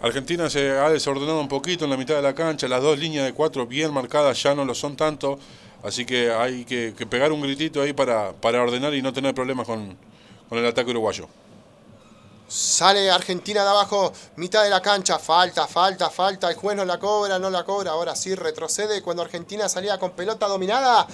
Argentina se ha desordenado un poquito en la mitad de la cancha, las dos líneas de cuatro bien marcadas ya no lo son tanto. Así que hay que, pegar un gritito ahí para, para, ordenar y no tener problemas con, el ataque uruguayo. Sale Argentina de abajo, mitad de la cancha. Falta, falta, falta. El juez no la cobra, no la cobra. Ahora sí retrocede cuando Argentina salía con pelota dominada.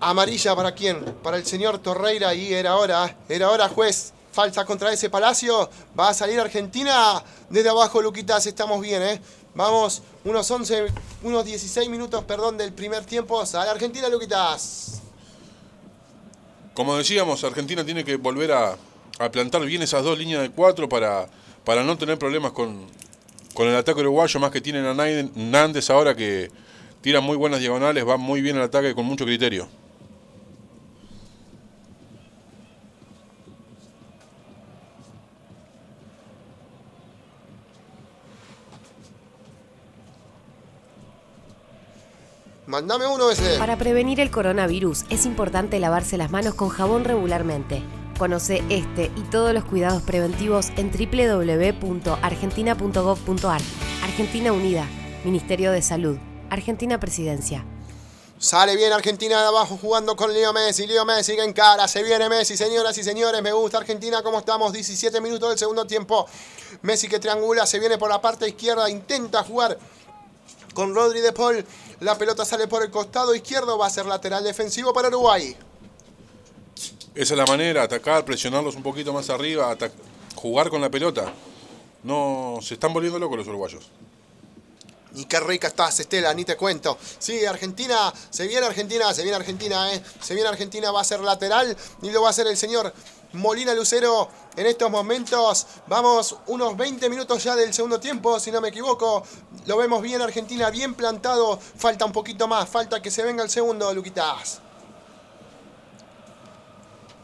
Amarilla para quién? Para el señor Torreira y era hora, era hora juez. Falta contra ese Palacio. Va a salir Argentina desde abajo, Luquitas. Estamos bien, ¿eh? Vamos, unos 11, unos 16 minutos, perdón, del primer tiempo. Sale Argentina, Luquitas. Como decíamos, Argentina tiene que volver a, a plantar bien esas dos líneas de cuatro para, para no tener problemas con, con el ataque uruguayo, más que tienen a Nández ahora que tira muy buenas diagonales, va muy bien el ataque con mucho criterio. Mándame uno ese. Para prevenir el coronavirus es importante lavarse las manos con jabón regularmente. Conoce este y todos los cuidados preventivos en www.argentina.gov.ar. Argentina Unida, Ministerio de Salud, Argentina Presidencia. Sale bien Argentina de abajo jugando con Leo Messi. Leo Messi en cara. Se viene Messi, señoras y señores. Me gusta Argentina como estamos. 17 minutos del segundo tiempo. Messi que triangula. Se viene por la parte izquierda. Intenta jugar con Rodri de Paul. La pelota sale por el costado izquierdo. Va a ser lateral defensivo para Uruguay. Esa es la manera, atacar, presionarlos un poquito más arriba, jugar con la pelota. No, se están volviendo locos los uruguayos. Y qué rica estás, Estela, ni te cuento. Sí, Argentina, se viene Argentina, se viene Argentina, ¿eh? Se viene Argentina, va a ser lateral y lo va a hacer el señor Molina Lucero en estos momentos. Vamos unos 20 minutos ya del segundo tiempo, si no me equivoco. Lo vemos bien Argentina, bien plantado. Falta un poquito más, falta que se venga el segundo, Luquitas.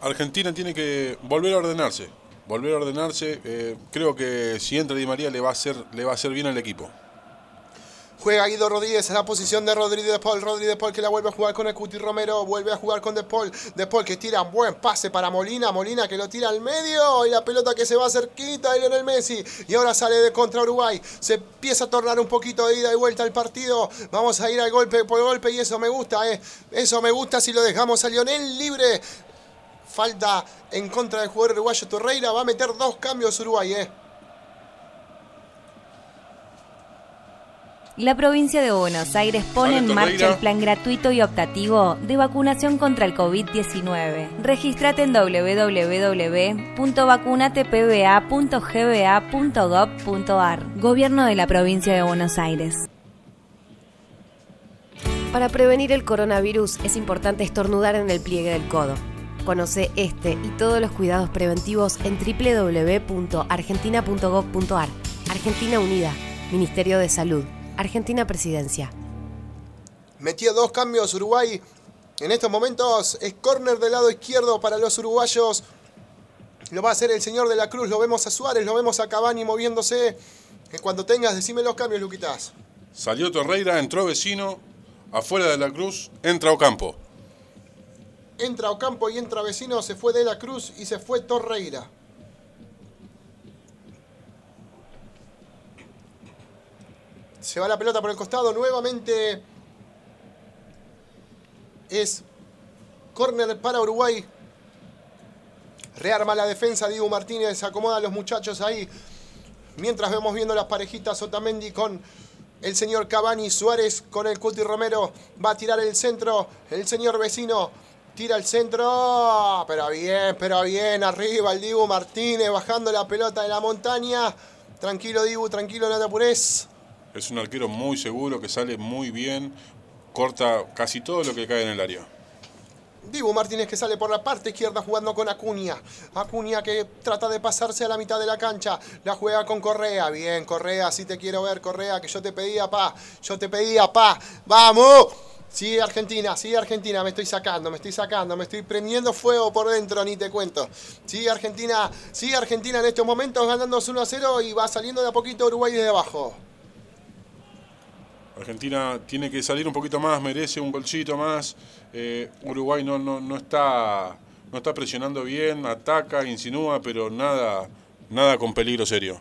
Argentina tiene que volver a ordenarse. Volver a ordenarse. Eh, creo que si entra Di María le va a hacer, le va a hacer bien al equipo. Juega Guido Rodríguez en la posición de Rodríguez de Paul. Rodríguez de Paul que la vuelve a jugar con el Cuti Romero. Vuelve a jugar con De Paul. Que tira un buen pase para Molina. Molina que lo tira al medio. Y la pelota que se va cerquita de Lionel Messi. Y ahora sale de contra Uruguay. Se empieza a tornar un poquito de ida y vuelta al partido. Vamos a ir al golpe por golpe. Y eso me gusta, eh. Eso me gusta si lo dejamos a Lionel libre. Falta en contra del jugador uruguayo Torreira. Va a meter dos cambios Uruguay, eh. La provincia de Buenos Aires pone en marcha el plan gratuito y optativo de vacunación contra el COVID-19. Regístrate en www.vacunatepba.gba.gov.ar. Gobierno de la provincia de Buenos Aires. Para prevenir el coronavirus es importante estornudar en el pliegue del codo. Conoce este y todos los cuidados preventivos en www.argentina.gov.ar. Argentina Unida, Ministerio de Salud. Argentina Presidencia. Metió dos cambios Uruguay. En estos momentos es córner del lado izquierdo para los uruguayos. Lo va a hacer el señor de la Cruz. Lo vemos a Suárez, lo vemos a Cavani moviéndose. Que cuando tengas, decime los cambios, Luquitas. Salió Torreira, entró Vecino. Afuera de la Cruz, entra Ocampo. Entra Ocampo y entra Vecino. Se fue de la Cruz y se fue Torreira. Se va la pelota por el costado. Nuevamente es córner para Uruguay. Rearma la defensa. Diego Martínez acomoda a los muchachos ahí. Mientras vemos viendo las parejitas Otamendi con el señor Cavani. Suárez con el Cuti Romero. Va a tirar el centro. El señor vecino tira el centro. Pero bien, pero bien. Arriba el Dibu Martínez bajando la pelota de la montaña. Tranquilo, Dibu, tranquilo, no. Es un arquero muy seguro, que sale muy bien, corta casi todo lo que cae en el área. Dibu Martínez que sale por la parte izquierda jugando con Acuña. Acuña que trata de pasarse a la mitad de la cancha. La juega con Correa. Bien, Correa, si te quiero ver, Correa, que yo te pedía, pa. Yo te pedía, pa. ¡Vamos! Sí, Argentina, sí, Argentina, me estoy sacando, me estoy sacando, me estoy prendiendo fuego por dentro, ni te cuento. Sí, Argentina, sí, Argentina en estos momentos ganándose 1 a 0 y va saliendo de a poquito Uruguay desde abajo. Argentina tiene que salir un poquito más, merece un golcito más. Eh, Uruguay no, no, no, está, no está presionando bien, ataca, insinúa, pero nada, nada con peligro serio.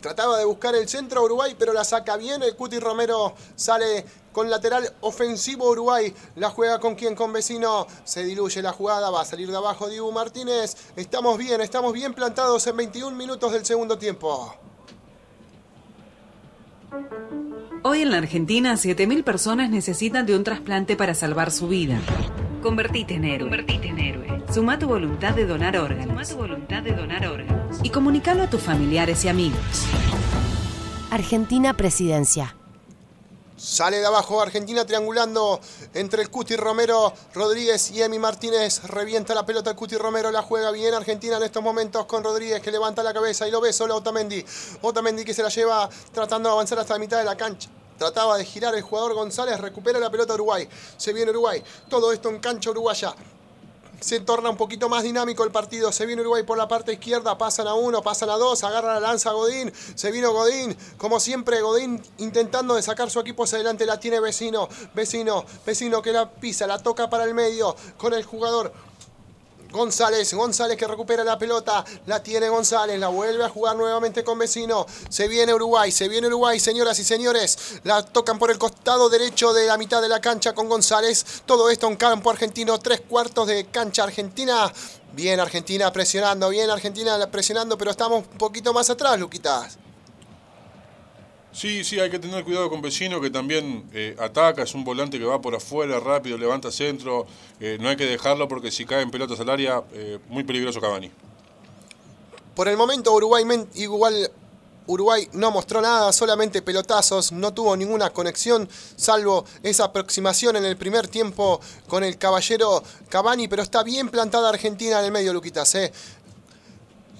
Trataba de buscar el centro a Uruguay, pero la saca bien. El Cuti Romero sale con lateral ofensivo Uruguay. La juega con quien, con vecino. Se diluye la jugada, va a salir de abajo Dibu Martínez. Estamos bien, estamos bien plantados en 21 minutos del segundo tiempo. Hoy en la Argentina, 7.000 personas necesitan de un trasplante para salvar su vida. Convertite en héroe. Convertite en héroe. Suma tu voluntad de donar órganos. Suma tu voluntad de donar órganos. Y comunícalo a tus familiares y amigos. Argentina Presidencia. Sale de abajo Argentina triangulando entre el Cuti Romero Rodríguez y Emi Martínez. Revienta la pelota el Cuti Romero, la juega bien Argentina en estos momentos con Rodríguez que levanta la cabeza y lo ve solo Otamendi. Otamendi que se la lleva tratando de avanzar hasta la mitad de la cancha. Trataba de girar el jugador González, recupera la pelota Uruguay. Se viene Uruguay. Todo esto en cancha uruguaya. Se torna un poquito más dinámico el partido. Se viene Uruguay por la parte izquierda. Pasan a uno, pasan a dos. Agarra la lanza Godín. Se vino Godín. Como siempre, Godín intentando de sacar su equipo hacia adelante. La tiene vecino. Vecino. Vecino que la pisa. La toca para el medio. Con el jugador González, González que recupera la pelota, la tiene González, la vuelve a jugar nuevamente con vecino. Se viene Uruguay, se viene Uruguay, señoras y señores. La tocan por el costado derecho de la mitad de la cancha con González. Todo esto en campo argentino, tres cuartos de cancha argentina. Bien Argentina presionando, bien Argentina presionando, pero estamos un poquito más atrás, Luquitas. Sí, sí, hay que tener cuidado con Vecino que también eh, ataca, es un volante que va por afuera rápido, levanta centro, eh, no hay que dejarlo porque si cae en pelotas al área, eh, muy peligroso Cavani. Por el momento Uruguay Uruguay no mostró nada, solamente pelotazos, no tuvo ninguna conexión, salvo esa aproximación en el primer tiempo con el caballero Cavani, pero está bien plantada Argentina en el medio, Luquitas. ¿eh?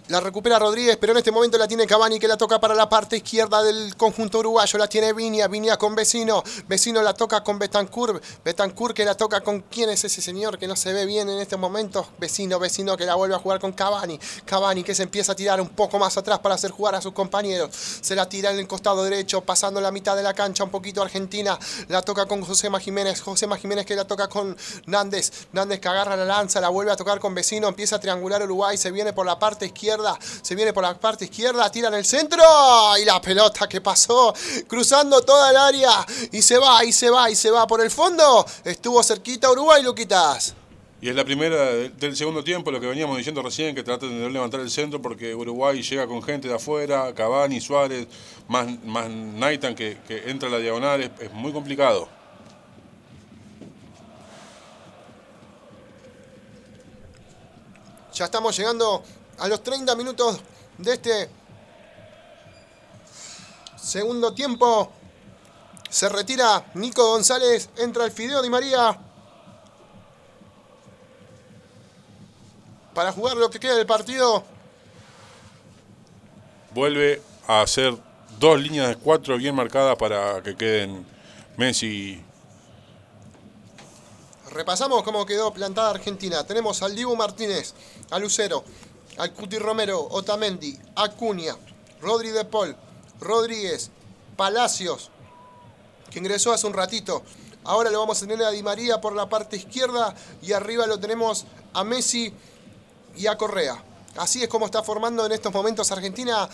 La recupera Rodríguez, pero en este momento la tiene Cavani que la toca para la parte izquierda del conjunto uruguayo. La tiene Viña, Viña con Vecino. Vecino la toca con Betancourt. Betancourt que la toca con quién es ese señor que no se ve bien en este momento. Vecino, Vecino que la vuelve a jugar con Cavani. Cavani que se empieza a tirar un poco más atrás para hacer jugar a sus compañeros. Se la tira en el costado derecho, pasando la mitad de la cancha un poquito Argentina. La toca con José Jiménez. José Jiménez que la toca con Nández. Nández que agarra la lanza, la vuelve a tocar con Vecino. Empieza a triangular Uruguay. Se viene por la parte izquierda se viene por la parte izquierda, tira en el centro y la pelota que pasó cruzando toda el área y se va, y se va, y se va por el fondo. Estuvo cerquita Uruguay, Luquitas. Y es la primera del segundo tiempo, lo que veníamos diciendo recién, que traten de levantar el centro porque Uruguay llega con gente de afuera, Cavani, Suárez, más, más Naitan que, entra a la diagonal, es muy complicado. Ya estamos llegando a los 30 minutos de este segundo tiempo. Se retira Nico González, entra el Fideo Di María para jugar lo que queda del partido. Vuelve a hacer dos líneas de cuatro bien marcadas para que queden Messi. Repasamos cómo quedó plantada Argentina. Tenemos al Dibu Martínez, a Lucero, al Cuti Romero, Otamendi, Acuña, Rodri de Paul, Rodríguez, Palacios, que ingresó hace un ratito. Ahora lo vamos a tener a Di María por la parte izquierda y arriba lo tenemos a Messi y a Correa. Así es como está formando en estos momentos Argentina,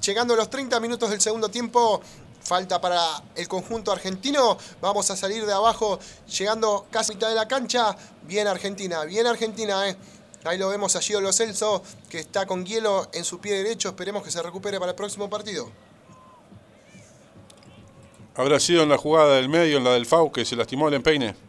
llegando a los 30 minutos del segundo tiempo. Falta para el conjunto argentino. Vamos a salir de abajo, llegando casi a mitad de la cancha. Bien Argentina, bien Argentina, eh. Ahí lo vemos a Gio Celso, que está con hielo en su pie derecho. Esperemos que se recupere para el próximo partido. Habrá sido en la jugada del medio, en la del FAU, que se lastimó el empeine.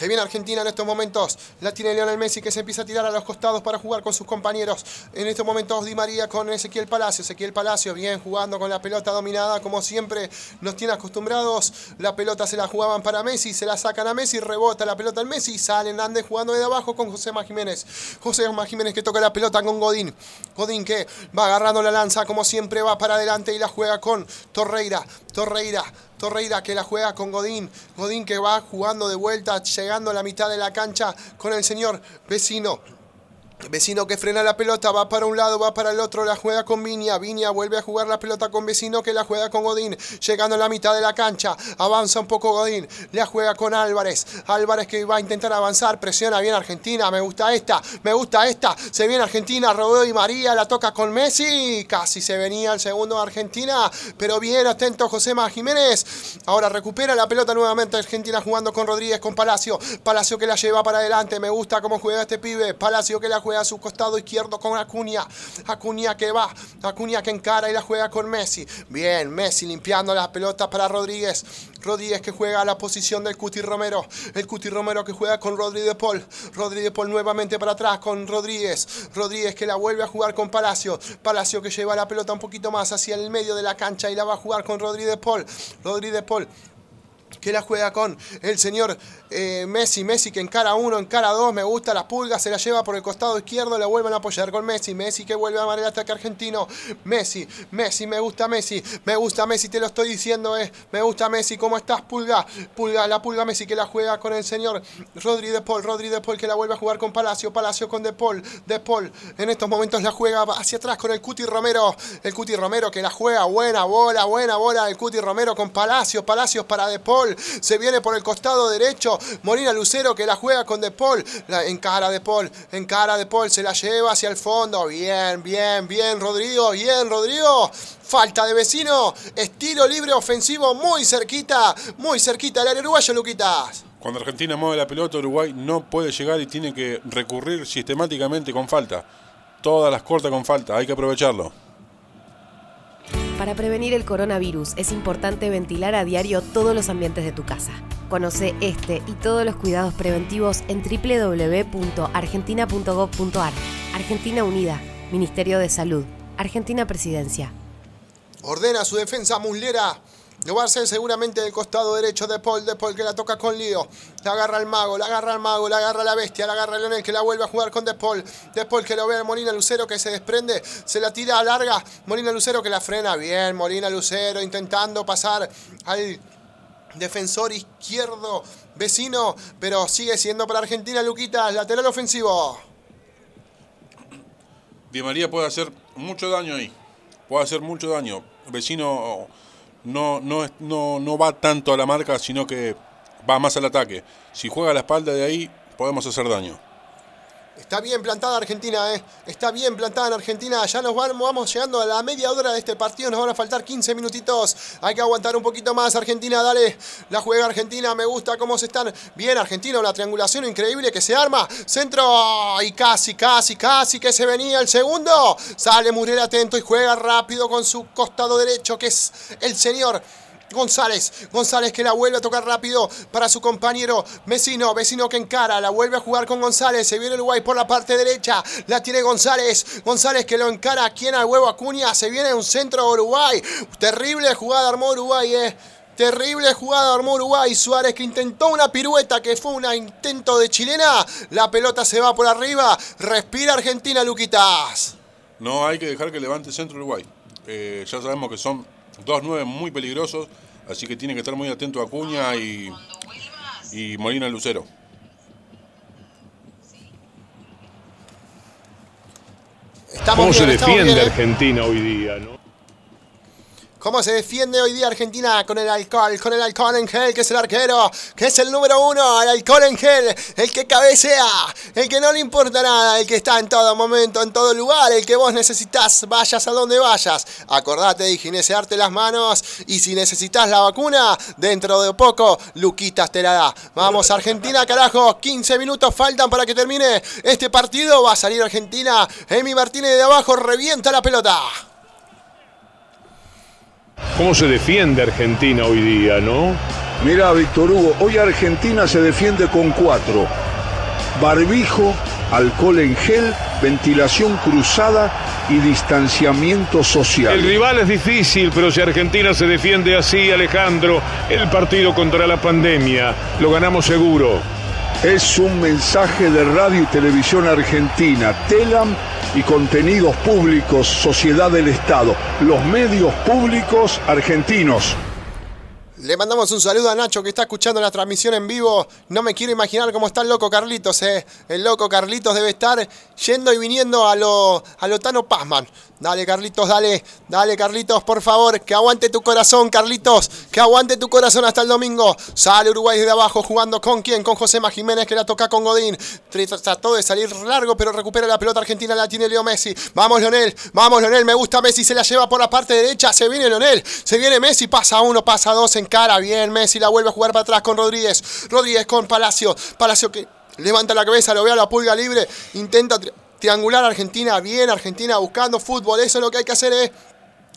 Se viene Argentina en estos momentos. La tiene Lionel Messi que se empieza a tirar a los costados para jugar con sus compañeros. En estos momentos Di María con Ezequiel Palacio. Ezequiel Palacio bien jugando con la pelota dominada como siempre nos tiene acostumbrados. La pelota se la jugaban para Messi, se la sacan a Messi, rebota la pelota al Messi sale Hernández jugando de abajo con José Jiménez. José Jiménez que toca la pelota con Godín. Godín que va agarrando la lanza como siempre va para adelante y la juega con Torreira. Torreira Torreira que la juega con Godín. Godín que va jugando de vuelta, llegando a la mitad de la cancha con el señor vecino. Vecino que frena la pelota, va para un lado, va para el otro, la juega con Viña. Viña vuelve a jugar la pelota con Vecino que la juega con Godín. Llegando a la mitad de la cancha, avanza un poco Godín, la juega con Álvarez. Álvarez que va a intentar avanzar, presiona bien Argentina. Me gusta esta, me gusta esta. Se viene Argentina, Rodeo y María, la toca con Messi. Casi se venía el segundo de Argentina, pero bien atento Josema Jiménez. Ahora recupera la pelota nuevamente Argentina jugando con Rodríguez, con Palacio. Palacio que la lleva para adelante. Me gusta cómo juega este pibe. Palacio que la juega a su costado izquierdo con Acuña. Acuña que va, Acuña que encara y la juega con Messi. Bien, Messi limpiando la pelota para Rodríguez. Rodríguez que juega a la posición del Cuti Romero. El Cuti Romero que juega con Rodríguez Paul. Rodríguez Paul nuevamente para atrás con Rodríguez. Rodríguez que la vuelve a jugar con Palacio. Palacio que lleva la pelota un poquito más hacia el medio de la cancha y la va a jugar con Rodríguez Paul. Rodríguez Paul que la juega con el señor eh, Messi, Messi que encara uno, encara dos, me gusta las pulgas, se la lleva por el costado izquierdo, la vuelven a apoyar con Messi, Messi que vuelve a amar el ataque argentino, Messi, Messi, me gusta Messi, me gusta Messi, te lo estoy diciendo, eh, me gusta Messi, ¿cómo estás pulga? Pulga, la pulga Messi que la juega con el señor Rodri de Paul, Rodri de Paul que la vuelve a jugar con Palacio, Palacio con De Paul, De Paul, en estos momentos la juega hacia atrás con el Cuti Romero, el Cuti Romero que la juega, buena bola, buena bola, el Cuti Romero con Palacio, Palacios para De Paul, se viene por el costado derecho. Molina Lucero que la juega con De Paul. La, en cara de Paul, en cara de Paul, se la lleva hacia el fondo. Bien, bien, bien, Rodrigo, bien, Rodrigo. Falta de vecino. Estilo libre ofensivo muy cerquita, muy cerquita el área uruguayo, Luquitas. Cuando Argentina mueve la pelota, Uruguay no puede llegar y tiene que recurrir sistemáticamente con falta. Todas las cortas con falta, hay que aprovecharlo. Para prevenir el coronavirus es importante ventilar a diario todos los ambientes de tu casa. Conoce este y todos los cuidados preventivos en www.argentina.gov.ar. Argentina Unida, Ministerio de Salud, Argentina Presidencia. Ordena su defensa Muslera. Va a hacer seguramente del costado derecho de Paul, de Paul que la toca con lío. La agarra al mago, la agarra al mago, la agarra la bestia, la agarra Leonel que la vuelve a jugar con De Paul. De Paul que lo ve a Molina Lucero que se desprende, se la tira a larga. Molina Lucero que la frena bien. Molina Lucero intentando pasar al defensor izquierdo vecino, pero sigue siendo para Argentina Luquitas, lateral ofensivo. Di María puede hacer mucho daño ahí. Puede hacer mucho daño. Vecino no, no, no, no va tanto a la marca, sino que va más al ataque. Si juega a la espalda de ahí, podemos hacer daño. Está bien plantada Argentina, ¿eh? Está bien plantada en Argentina. Ya nos vamos, llegando a la media hora de este partido. Nos van a faltar 15 minutitos. Hay que aguantar un poquito más. Argentina, dale. La juega Argentina. Me gusta cómo se están. Bien, Argentina, una triangulación increíble que se arma. Centro. Y casi, casi, casi que se venía el segundo. Sale Muriel atento y juega rápido con su costado derecho, que es el señor. González, González que la vuelve a tocar rápido para su compañero vecino, vecino que encara, la vuelve a jugar con González, se viene Uruguay por la parte derecha, la tiene González, González que lo encara, quien al huevo Acuña, se viene un centro de Uruguay, terrible jugada armó Uruguay, eh. Terrible jugada armó Uruguay. Suárez que intentó una pirueta que fue un intento de chilena. La pelota se va por arriba. Respira Argentina, Luquitas. No hay que dejar que levante centro Uruguay. Eh, ya sabemos que son dos nueve muy peligrosos, así que tiene que estar muy atento a Acuña y, y Molina Lucero. Estamos ¿Cómo se defiende bien, ¿eh? Argentina hoy día, no? ¿Cómo se defiende hoy día Argentina con el alcohol? Con el alcohol en gel, que es el arquero, que es el número uno, el alcohol en gel, el que cabecea, el que no le importa nada, el que está en todo momento, en todo lugar, el que vos necesitas, vayas a donde vayas. Acordate de higienizarte las manos y si necesitas la vacuna, dentro de poco, Luquitas te la da. Vamos, Argentina, carajo, 15 minutos faltan para que termine este partido. Va a salir Argentina. Emi Martínez de abajo revienta la pelota. ¿Cómo se defiende Argentina hoy día, no? Mira, Víctor Hugo, hoy Argentina se defiende con cuatro. Barbijo, alcohol en gel, ventilación cruzada y distanciamiento El social. rival es difícil, pero si Argentina se defiende así, Alejandro, el partido contra la pandemia lo ganamos seguro. Es un mensaje de Radio y Televisión Argentina, TELAM y Contenidos Públicos, Sociedad del Estado, los medios públicos argentinos. Le mandamos un saludo a Nacho que está escuchando la transmisión en vivo. No me quiero imaginar cómo está el loco Carlitos, eh. El loco Carlitos debe estar yendo y viniendo a lo, a lo Tano Pazman. Dale, Carlitos, dale. Dale, Carlitos, por favor. Que aguante tu corazón, Carlitos. Que aguante tu corazón hasta el domingo. Sale Uruguay desde abajo jugando con quién? Con Josema Jiménez que la toca con Godín. Trató de salir largo, pero recupera la pelota argentina. La tiene Leo Messi. Vamos, Leonel. Vamos, Leonel. Me gusta Messi. Se la lleva por la parte derecha. Se viene Leonel. Se viene Messi. Pasa uno, pasa dos en cara. Bien, Messi la vuelve a jugar para atrás con Rodríguez. Rodríguez con Palacio. Palacio que levanta la cabeza, lo ve a la pulga libre. Intenta triangular Argentina. Bien, Argentina buscando fútbol. Eso es lo que hay que hacer es.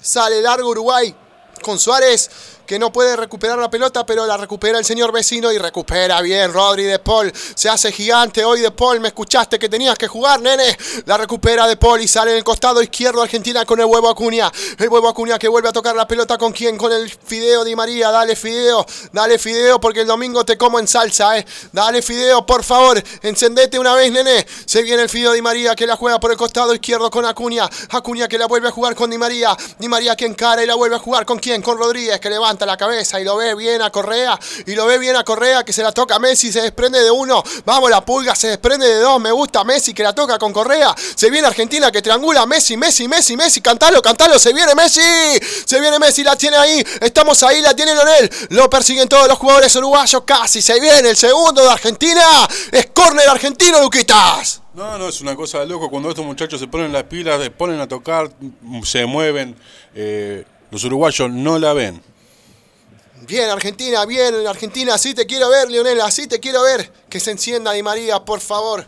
Sale largo Uruguay con Suárez que no puede recuperar la pelota, pero la recupera el señor vecino y recupera bien Rodri de Paul. Se hace gigante hoy de Paul. Me escuchaste que tenías que jugar, nene. La recupera de Paul y sale en el costado izquierdo Argentina con el huevo Acuña. El huevo Acuña que vuelve a tocar la pelota con quién? Con el Fideo Di María. Dale Fideo, dale Fideo porque el domingo te como en salsa, eh. Dale Fideo, por favor. Encendete una vez, nene. Se viene el Fideo Di María que la juega por el costado izquierdo con Acuña. Acuña que la vuelve a jugar con Di María. Di María que encara y la vuelve a jugar con quién? Con Rodríguez que levanta la cabeza y lo ve bien a Correa. Y lo ve bien a Correa que se la toca a Messi, se desprende de uno. Vamos, la pulga se desprende de dos. Me gusta Messi que la toca con Correa. Se viene Argentina que triangula Messi, Messi, Messi, Messi. Cantalo, cantalo. Se viene Messi. Se viene Messi, la tiene ahí. Estamos ahí, la tiene Leonel. Lo persiguen todos los jugadores uruguayos. Casi se viene el segundo de Argentina. Es córner argentino, Luquitas. No, no, es una cosa de loco. Cuando estos muchachos se ponen las pilas, se ponen a tocar, se mueven. Eh, los uruguayos no la ven. Bien, Argentina, bien, Argentina, así te quiero ver, Lionel, así te quiero ver. Que se encienda Di María, por favor.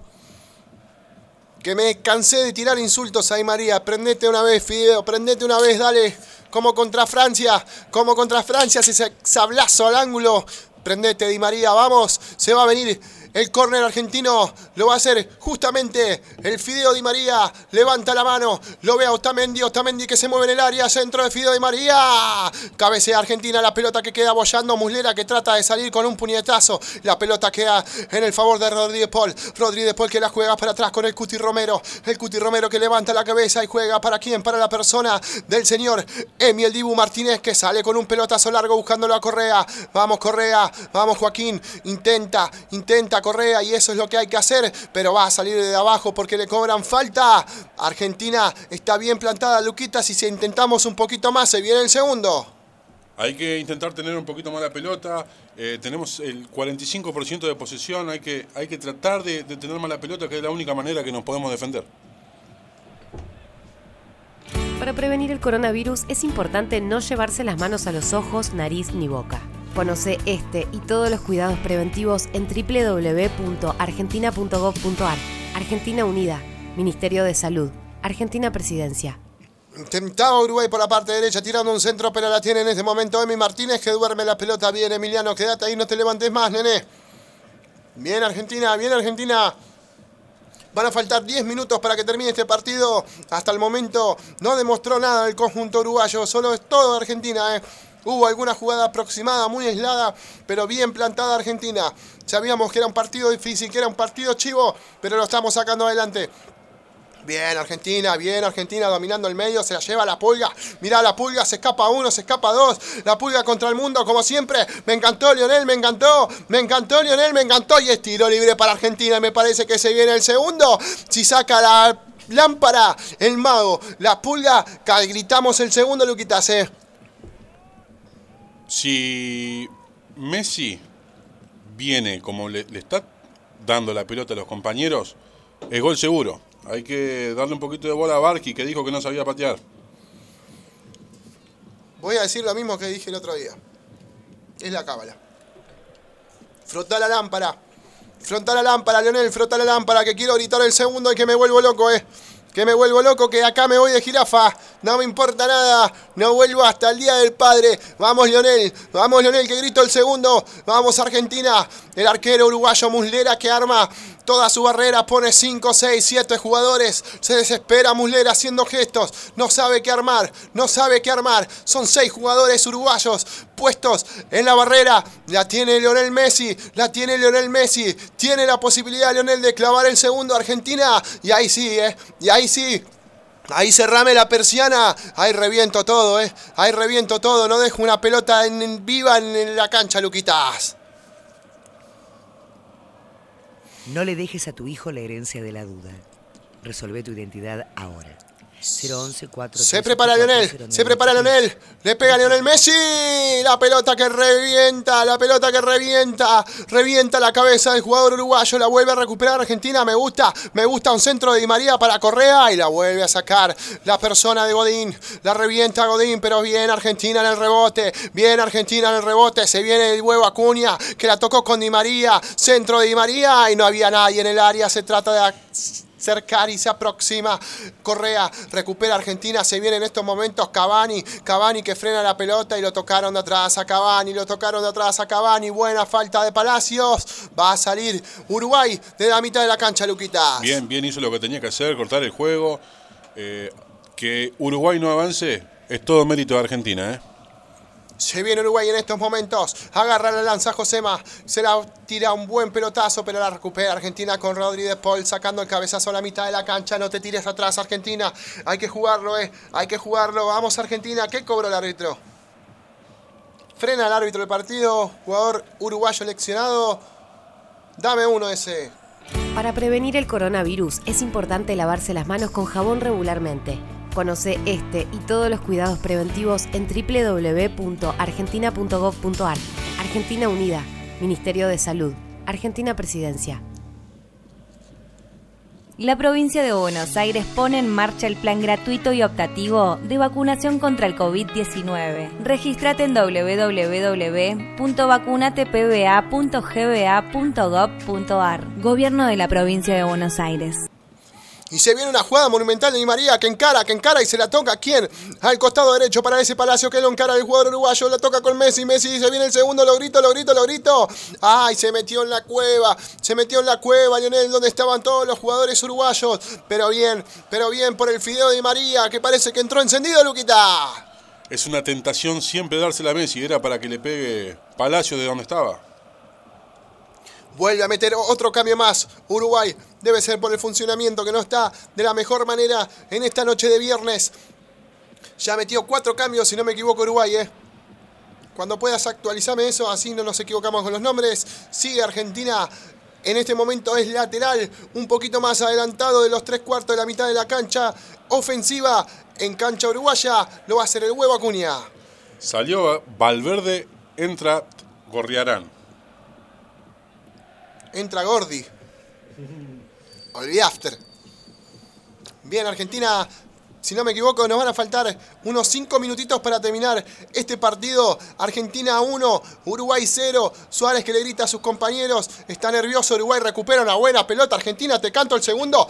Que me cansé de tirar insultos a Di María. Prendete una vez, Fideo, prendete una vez, dale. Como contra Francia, como contra Francia, ese sablazo al ángulo. Prendete, Di María, vamos. Se va a venir el córner argentino lo va a hacer justamente el Fideo Di María. Levanta la mano. Lo ve a Otamendi. Otamendi que se mueve en el área. Centro de Fideo Di María. Cabecea Argentina. La pelota que queda bollando. Muslera que trata de salir con un puñetazo. La pelota queda en el favor de Rodríguez Paul. Rodríguez Paul que la juega para atrás con el Cuti Romero. El Cuti Romero que levanta la cabeza y juega para quién? Para la persona del señor Emiel Dibu Martínez que sale con un pelotazo largo buscándolo a Correa. Vamos Correa. Vamos Joaquín. Intenta. Intenta Correa y eso es lo que hay que hacer, pero va a salir de abajo porque le cobran falta. Argentina está bien plantada, Luquita, si se intentamos un poquito más, se viene el segundo. Hay que intentar tener un poquito más la pelota. Eh, tenemos el 45% de posesión. Hay que, hay que tratar de, de tener más la pelota, que es la única manera que nos podemos defender. Para prevenir el coronavirus es importante no llevarse las manos a los ojos, nariz ni boca. Conoce este y todos los cuidados preventivos en www.argentina.gov.ar. Argentina Unida, Ministerio de Salud, Argentina Presidencia. Intentaba Uruguay por la parte derecha tirando un centro, pero la tiene en este momento Emi Martínez que duerme la pelota. Bien, Emiliano, quédate ahí, no te levantes más, nene. Bien, Argentina, bien, Argentina. Van a faltar 10 minutos para que termine este partido. Hasta el momento no demostró nada el conjunto uruguayo, solo es todo Argentina, ¿eh? Hubo alguna jugada aproximada, muy aislada, pero bien plantada Argentina. Sabíamos que era un partido difícil, que era un partido chivo, pero lo estamos sacando adelante. Bien, Argentina, bien, Argentina dominando el medio, se la lleva la pulga. Mirá, la pulga se escapa uno, se escapa dos. La pulga contra el mundo, como siempre. Me encantó Lionel, me encantó. Me encantó Lionel, me encantó. Y es tiro libre para Argentina. Me parece que se viene el segundo. Si saca la lámpara, el mago, la pulga, gritamos el segundo, Luquitas, eh. Si Messi viene como le, está dando la pelota a los compañeros, es gol seguro. Hay que darle un poquito de bola a Barqui, que dijo que no sabía patear. Voy a decir lo mismo que dije el otro día. Es la cábala. Frota la lámpara. Frota la lámpara, Leonel, frota la lámpara, que quiero gritar el segundo y que me vuelvo loco, eh. Que me vuelvo loco, que acá me voy de jirafa. No me importa nada. No vuelvo hasta el Día del Padre. Vamos, Leonel. Vamos, Leonel, que grito el segundo. Vamos, Argentina. El arquero uruguayo Muslera que arma toda su barrera. Pone 5, 6, 7 jugadores. Se desespera Muslera haciendo gestos. No sabe qué armar. No sabe qué armar. Son 6 jugadores uruguayos puestos en la barrera. La tiene Lionel Messi. La tiene Lionel Messi. Tiene la posibilidad Lionel de clavar el segundo Argentina. Y ahí sí, ¿eh? Y ahí sí. Ahí cerrame la persiana. Ahí reviento todo, ¿eh? Ahí reviento todo. No dejo una pelota en, en- viva en, en la cancha, Luquitas. No le dejes a tu hijo la herencia de la duda. Resolve tu identidad ahora. 011 Se prepara Lionel, se prepara Lionel, le pega a Lionel Messi, la pelota que revienta, la pelota que revienta, revienta la cabeza del jugador uruguayo, la vuelve a recuperar Argentina, me gusta, me gusta un centro de Di María para Correa y la vuelve a sacar la persona de Godín, la revienta Godín, pero bien Argentina en el rebote, bien Argentina en el rebote, se viene el huevo Acuña que la tocó con Di María, centro de Di María y no había nadie en el área, se trata de cercar y se aproxima. Correa recupera Argentina, se viene en estos momentos Cavani, Cavani que frena la pelota y lo tocaron de atrás a Cavani, lo tocaron de atrás a Cavani, buena falta de Palacios, va a salir Uruguay de la mitad de la cancha, Luquita. Bien, bien hizo lo que tenía que hacer, cortar el juego. Eh, que Uruguay no avance es todo mérito de Argentina, ¿eh? Se viene Uruguay en estos momentos. Agarra la lanza Josema. Se la tira un buen pelotazo, pero la recupera Argentina con Rodríguez Paul sacando el cabezazo a la mitad de la cancha. No te tires atrás, Argentina. Hay que jugarlo, eh. Hay que jugarlo. Vamos, Argentina. ¿Qué cobró el árbitro? Frena el árbitro del partido. Jugador uruguayo eleccionado. Dame uno ese. Para prevenir el coronavirus es importante lavarse las manos con jabón regularmente. Conoce este y todos los cuidados preventivos en www.argentina.gov.ar. Argentina Unida, Ministerio de Salud, Argentina Presidencia. La provincia de Buenos Aires pone en marcha el plan gratuito y optativo de vacunación contra el COVID-19. Regístrate en www.vacunatepba.gba.gov.ar. Gobierno de la provincia de Buenos Aires. Y se viene una jugada monumental de Di María que encara, que encara y se la toca. ¿Quién? Al costado derecho para ese palacio que lo encara el jugador uruguayo. La toca con Messi. Messi se viene el segundo. Lo grito, lo grito, lo grito. Ay, se metió en la cueva. Se metió en la cueva, Lionel, donde estaban todos los jugadores uruguayos. Pero bien, pero bien por el fideo de Di María que parece que entró encendido, Luquita. Es una tentación siempre dársela a Messi, era para que le pegue Palacio de donde estaba. Vuelve a meter otro cambio más. Uruguay debe ser por el funcionamiento que no está de la mejor manera en esta noche de viernes. Ya metió cuatro cambios, si no me equivoco, Uruguay, ¿eh? Cuando puedas actualizarme eso, así no nos equivocamos con los nombres. Sigue Argentina. En este momento es lateral, un poquito más adelantado de los tres cuartos de la mitad de la cancha. Ofensiva en cancha uruguaya. Lo va a hacer el huevo Acuña. Salió Valverde, entra Gorriarán. Entra Gordi. Olvidé. Bien, Argentina, si no me equivoco, nos van a faltar unos 5 minutitos para terminar este partido. Argentina 1, Uruguay 0. Suárez que le grita a sus compañeros. Está nervioso, Uruguay recupera una buena pelota. Argentina, te canto el segundo.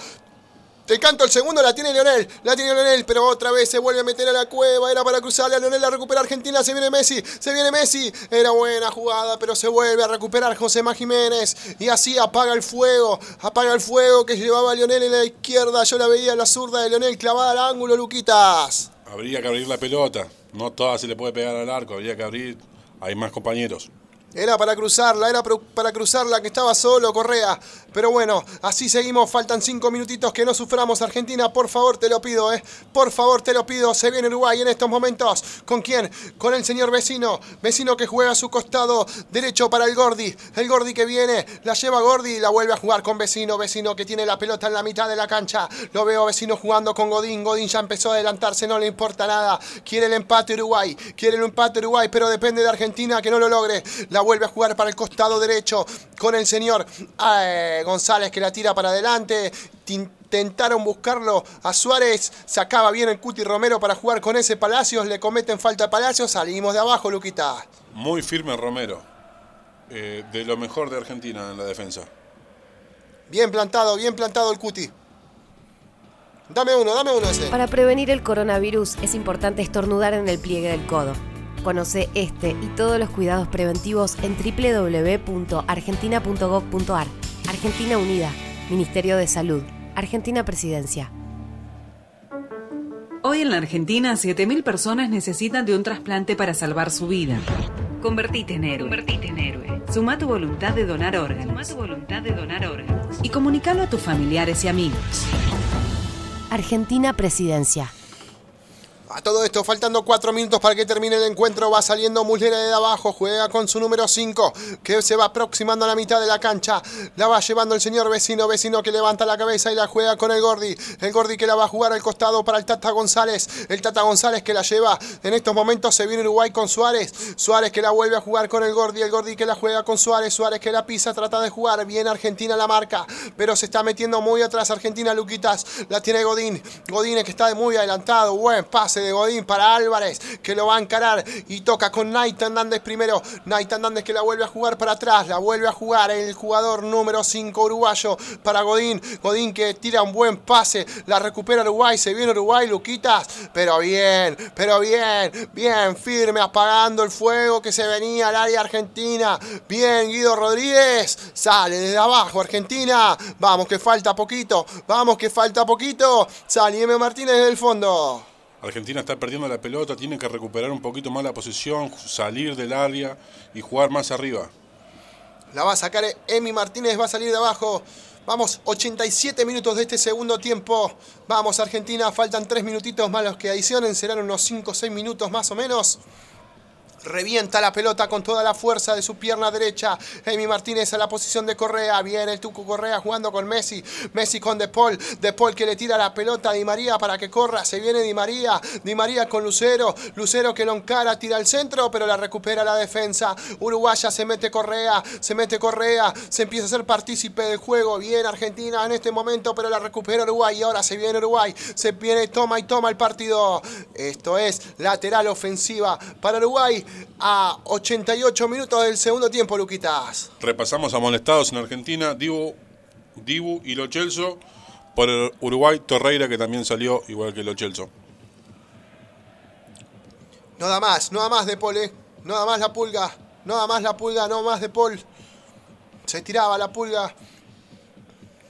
Te canto el segundo, la tiene Leonel, la tiene Leonel, pero otra vez se vuelve a meter a la cueva, era para cruzarle a Leonel, la recupera Argentina, se viene Messi, se viene Messi, era buena jugada, pero se vuelve a recuperar José Jiménez, y así apaga el fuego, apaga el fuego que llevaba a Leonel en la izquierda, yo la veía en la zurda de Leonel clavada al ángulo, Luquitas. Habría que abrir la pelota. No toda se le puede pegar al arco, habría que abrir. Hay más compañeros. Era para cruzarla, era para cruzarla que estaba solo Correa. Pero bueno, así seguimos, faltan cinco minutitos que no suframos Argentina, por favor te lo pido, eh. Por favor te lo pido, se viene Uruguay en estos momentos. ¿Con quién? Con el señor vecino, vecino que juega a su costado derecho para el Gordi. El Gordi que viene, la lleva Gordi y la vuelve a jugar con vecino, vecino que tiene la pelota en la mitad de la cancha. Lo veo vecino jugando con Godín, Godín ya empezó a adelantarse, no le importa nada. Quiere el empate Uruguay, quiere el empate Uruguay, pero depende de Argentina que no lo logre. La vuelve a jugar para el costado derecho con el señor eh, González que la tira para adelante. Intentaron buscarlo a Suárez. Sacaba bien el Cuti Romero para jugar con ese Palacios. Le cometen falta a Palacios. Salimos de abajo, Luquita. Muy firme Romero. Eh, de lo mejor de Argentina en la defensa. Bien plantado, bien plantado el Cuti. Dame uno, dame uno ese. Para prevenir el coronavirus es importante estornudar en el pliegue del codo. Conoce este y todos los cuidados preventivos en www.argentina.gov.ar. Argentina Unida, Ministerio de Salud, Argentina Presidencia. Hoy en la Argentina, 7.000 personas necesitan de un trasplante para salvar su vida. Convertite en héroe. Convertite en héroe. Suma tu voluntad de donar órganos. Suma tu voluntad de donar órganos. Y comunícalo a tus familiares y amigos. Argentina Presidencia. A todo esto, faltando cuatro minutos para que termine el encuentro, va saliendo Muslera de abajo, juega con su número 5, que se va aproximando a la mitad de la cancha. La va llevando el señor vecino, vecino que levanta la cabeza y la juega con el Gordi. El Gordi que la va a jugar al costado para el Tata González. El Tata González que la lleva. En estos momentos se viene Uruguay con Suárez. Suárez que la vuelve a jugar con el Gordi. El Gordi que la juega con Suárez. Suárez que la pisa, trata de jugar. Bien Argentina la marca, pero se está metiendo muy atrás Argentina, Luquitas. La tiene Godín. Godín que está muy adelantado. Buen pase de Godín para Álvarez, que lo va a encarar y toca con Naita Hernández primero. Naita Hernández que la vuelve a jugar para atrás, la vuelve a jugar el jugador número 5 uruguayo para Godín. Godín que tira un buen pase, la recupera Uruguay, se viene Uruguay, Luquitas, pero bien, pero bien, bien firme, apagando el fuego que se venía al área argentina. Bien, Guido Rodríguez, sale desde abajo Argentina. Vamos que falta poquito, vamos que falta poquito. Sale M. Martínez desde el fondo. Argentina está perdiendo la pelota, tiene que recuperar un poquito más la posición, salir del área y jugar más arriba. La va a sacar Emi Martínez, va a salir de abajo. Vamos, 87 minutos de este segundo tiempo. Vamos, Argentina, faltan 3 minutitos más los que adicionen, serán unos 5 o 6 minutos más o menos. Revienta la pelota con toda la fuerza de su pierna derecha. Emi Martínez a la posición de Correa. Viene el Tuco Correa jugando con Messi. Messi con De Paul. De Paul que le tira la pelota a Di María para que corra. Se viene Di María. Di María con Lucero. Lucero que lo encara, tira al centro, pero la recupera la defensa. Uruguaya se mete Correa. Se mete Correa. Se empieza a ser partícipe del juego. Bien Argentina en este momento, pero la recupera Uruguay. Y ahora se viene Uruguay. Se viene, toma y toma el partido. Esto es lateral ofensiva para Uruguay a 88 minutos del segundo tiempo, Luquitas. Repasamos amonestados en Argentina, Dibu, Dibu y Lo Celso. Por el Uruguay, Torreira, que también salió igual que Lo Celso. No da más, no da más de Paul, eh. No da más la pulga. No da más la pulga, no más de Paul. Se tiraba la pulga.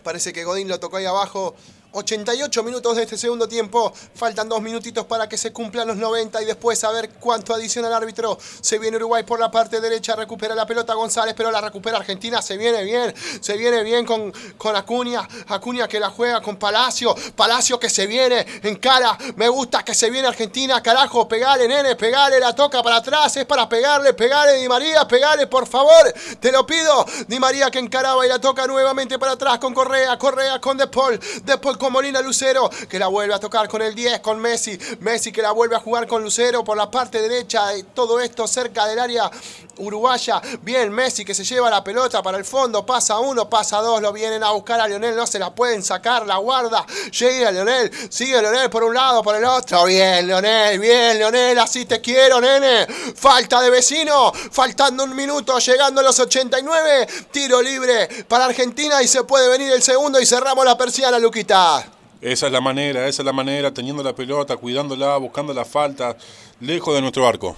Parece que Godín lo tocó ahí abajo. 88 minutos de este segundo tiempo. Faltan dos minutitos para que se cumplan los 90 y después a ver cuánto adiciona el árbitro. Se viene Uruguay por la parte derecha, recupera la pelota González, pero la recupera Argentina. Se viene bien, se viene bien con, con Acuña. Acuña que la juega con Palacio. Palacio que se viene en cara. Me gusta que se viene Argentina, carajo. Pegale, nene, pegale, la toca para atrás. Es para pegarle, pegale, Di María, pegale, por favor. Te lo pido. Di María que encaraba y la toca nuevamente para atrás con Correa. Correa con De Paul. De Paul con Molina Lucero, que la vuelve a tocar con el 10, con Messi. Messi que la vuelve a jugar con Lucero por la parte derecha. de Todo esto cerca del área uruguaya. Bien, Messi que se lleva la pelota para el fondo. Pasa uno, pasa dos. Lo vienen a buscar a Lionel. No se la pueden sacar. La guarda. Llega Lionel. Sigue Lionel por un lado, por el otro. Bien, Lionel. Bien, Lionel. Así te quiero, nene. Falta de vecino. Faltando un minuto. Llegando a los 89. Tiro libre para Argentina. Y se puede venir el segundo. Y cerramos la persiana, Luquita. Esa es la manera, esa es la manera, teniendo la pelota, cuidándola, buscando la falta, lejos de nuestro arco.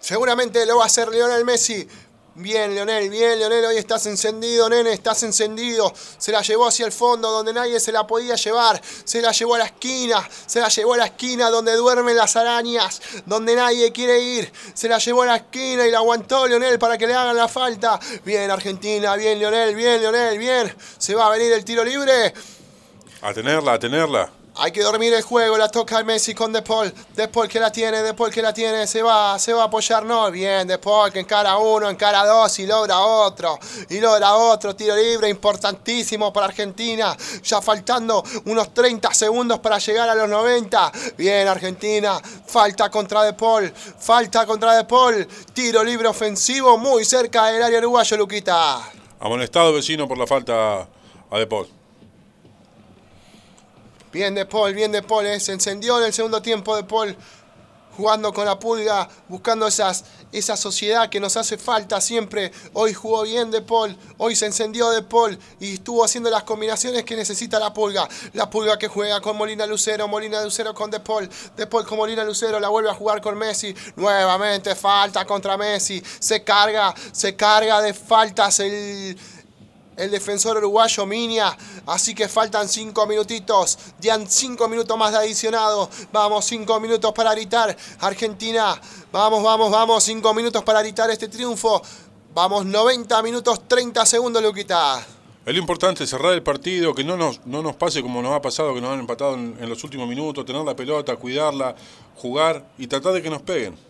Seguramente lo va a hacer Lionel Messi. Bien, Leonel, bien, Leonel, hoy estás encendido, nene, estás encendido. Se la llevó hacia el fondo donde nadie se la podía llevar. Se la llevó a la esquina, se la llevó a la esquina donde duermen las arañas, donde nadie quiere ir. Se la llevó a la esquina y la aguantó Leonel para que le hagan la falta. Bien, Argentina, bien, Leonel, bien, Leonel, bien. Se va a venir el tiro libre. A tenerla, a tenerla. Hay que dormir el juego, la toca Messi con De Paul. De Paul que la tiene, De Paul que la tiene, se va, se va a apoyar, no, bien, De Paul que encara uno, encara dos y logra otro. Y logra otro, tiro libre importantísimo para Argentina. Ya faltando unos 30 segundos para llegar a los 90. Bien, Argentina, falta contra De Paul, falta contra De Paul. Tiro libre ofensivo muy cerca del área uruguayo, Luquita. Amonestado vecino por la falta a De Paul. Bien de Paul, bien de Paul, eh. se encendió en el segundo tiempo de Paul, jugando con la pulga, buscando esas, esa sociedad que nos hace falta siempre. Hoy jugó bien de Paul, hoy se encendió de Paul y estuvo haciendo las combinaciones que necesita la pulga. La pulga que juega con Molina Lucero, Molina Lucero con De Paul, De Paul con Molina Lucero, la vuelve a jugar con Messi. Nuevamente falta contra Messi, se carga, se carga de faltas el el defensor uruguayo Minia. Así que faltan cinco minutitos. Ya cinco minutos más de adicionado. Vamos, cinco minutos para gritar. Argentina. Vamos, vamos, vamos. Cinco minutos para gritar este triunfo. Vamos, 90 minutos 30 segundos, Luquita. Es lo importante, cerrar el partido, que no nos, no nos pase como nos ha pasado, que nos han empatado en los últimos minutos, tener la pelota, cuidarla, jugar y tratar de que nos peguen.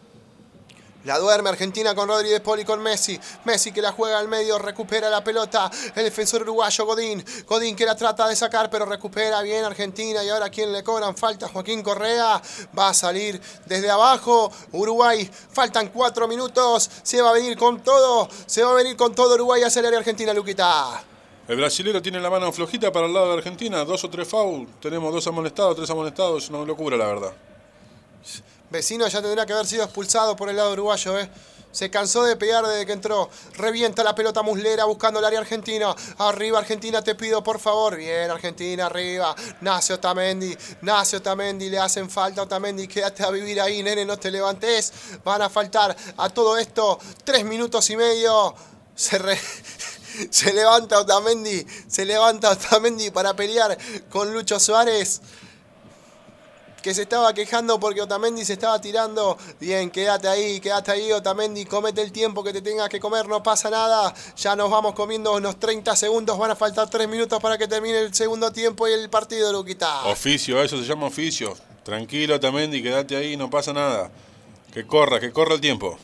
La duerme Argentina con Rodríguez Poli con Messi. Messi que la juega al medio, recupera la pelota. El defensor uruguayo Godín. Godín que la trata de sacar, pero recupera bien Argentina. Y ahora quien le cobran falta, Joaquín Correa. Va a salir desde abajo. Uruguay, faltan cuatro minutos. Se va a venir con todo. Se va a venir con todo Uruguay a acelerar Argentina, Luquita. El brasilero tiene la mano flojita para el lado de Argentina, dos o tres foul, tenemos dos amonestados, tres amonestados, es una locura la verdad. Vecino ya tendrá que haber sido expulsado por el lado uruguayo, ¿eh? Se cansó de pegar desde que entró. Revienta la pelota muslera buscando el área argentina. Arriba Argentina, te pido por favor. Bien, Argentina, arriba. Nace Otamendi. Nace Otamendi. Le hacen falta Otamendi. Quédate a vivir ahí, nene, no te levantes. Van a faltar a todo esto tres minutos y medio. Se, se levanta Otamendi. Se levanta Otamendi para pelear con Lucho Suárez que se estaba quejando porque Otamendi se estaba tirando. Bien, quédate ahí, quédate ahí, Otamendi, comete el tiempo que te tengas que comer, no pasa nada. Ya nos vamos comiendo unos 30 segundos, van a faltar 3 minutos para que termine el segundo tiempo y el partido, Luquita. Oficio, eso se llama oficio. Tranquilo, Tamendi, quédate ahí, no pasa nada. Que corra, que corra el tiempo.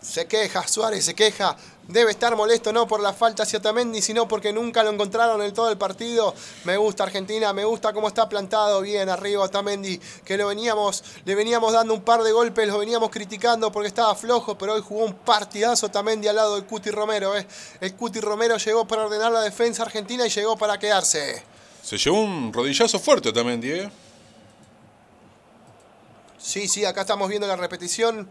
Se queja, Suárez se queja. Debe estar molesto no por la falta hacia Otamendi, sino porque nunca lo encontraron en todo el partido. Me gusta Argentina, me gusta cómo está plantado bien arriba Otamendi, que lo veníamos, le veníamos dando un par de golpes, lo veníamos criticando porque estaba flojo, pero hoy jugó un partidazo Otamendi al lado del Cuti Romero. ¿eh? El Cuti Romero llegó para ordenar la defensa argentina y llegó para quedarse. Se llevó un rodillazo fuerte Tamendi, ¿eh? Sí, sí, acá estamos viendo la repetición.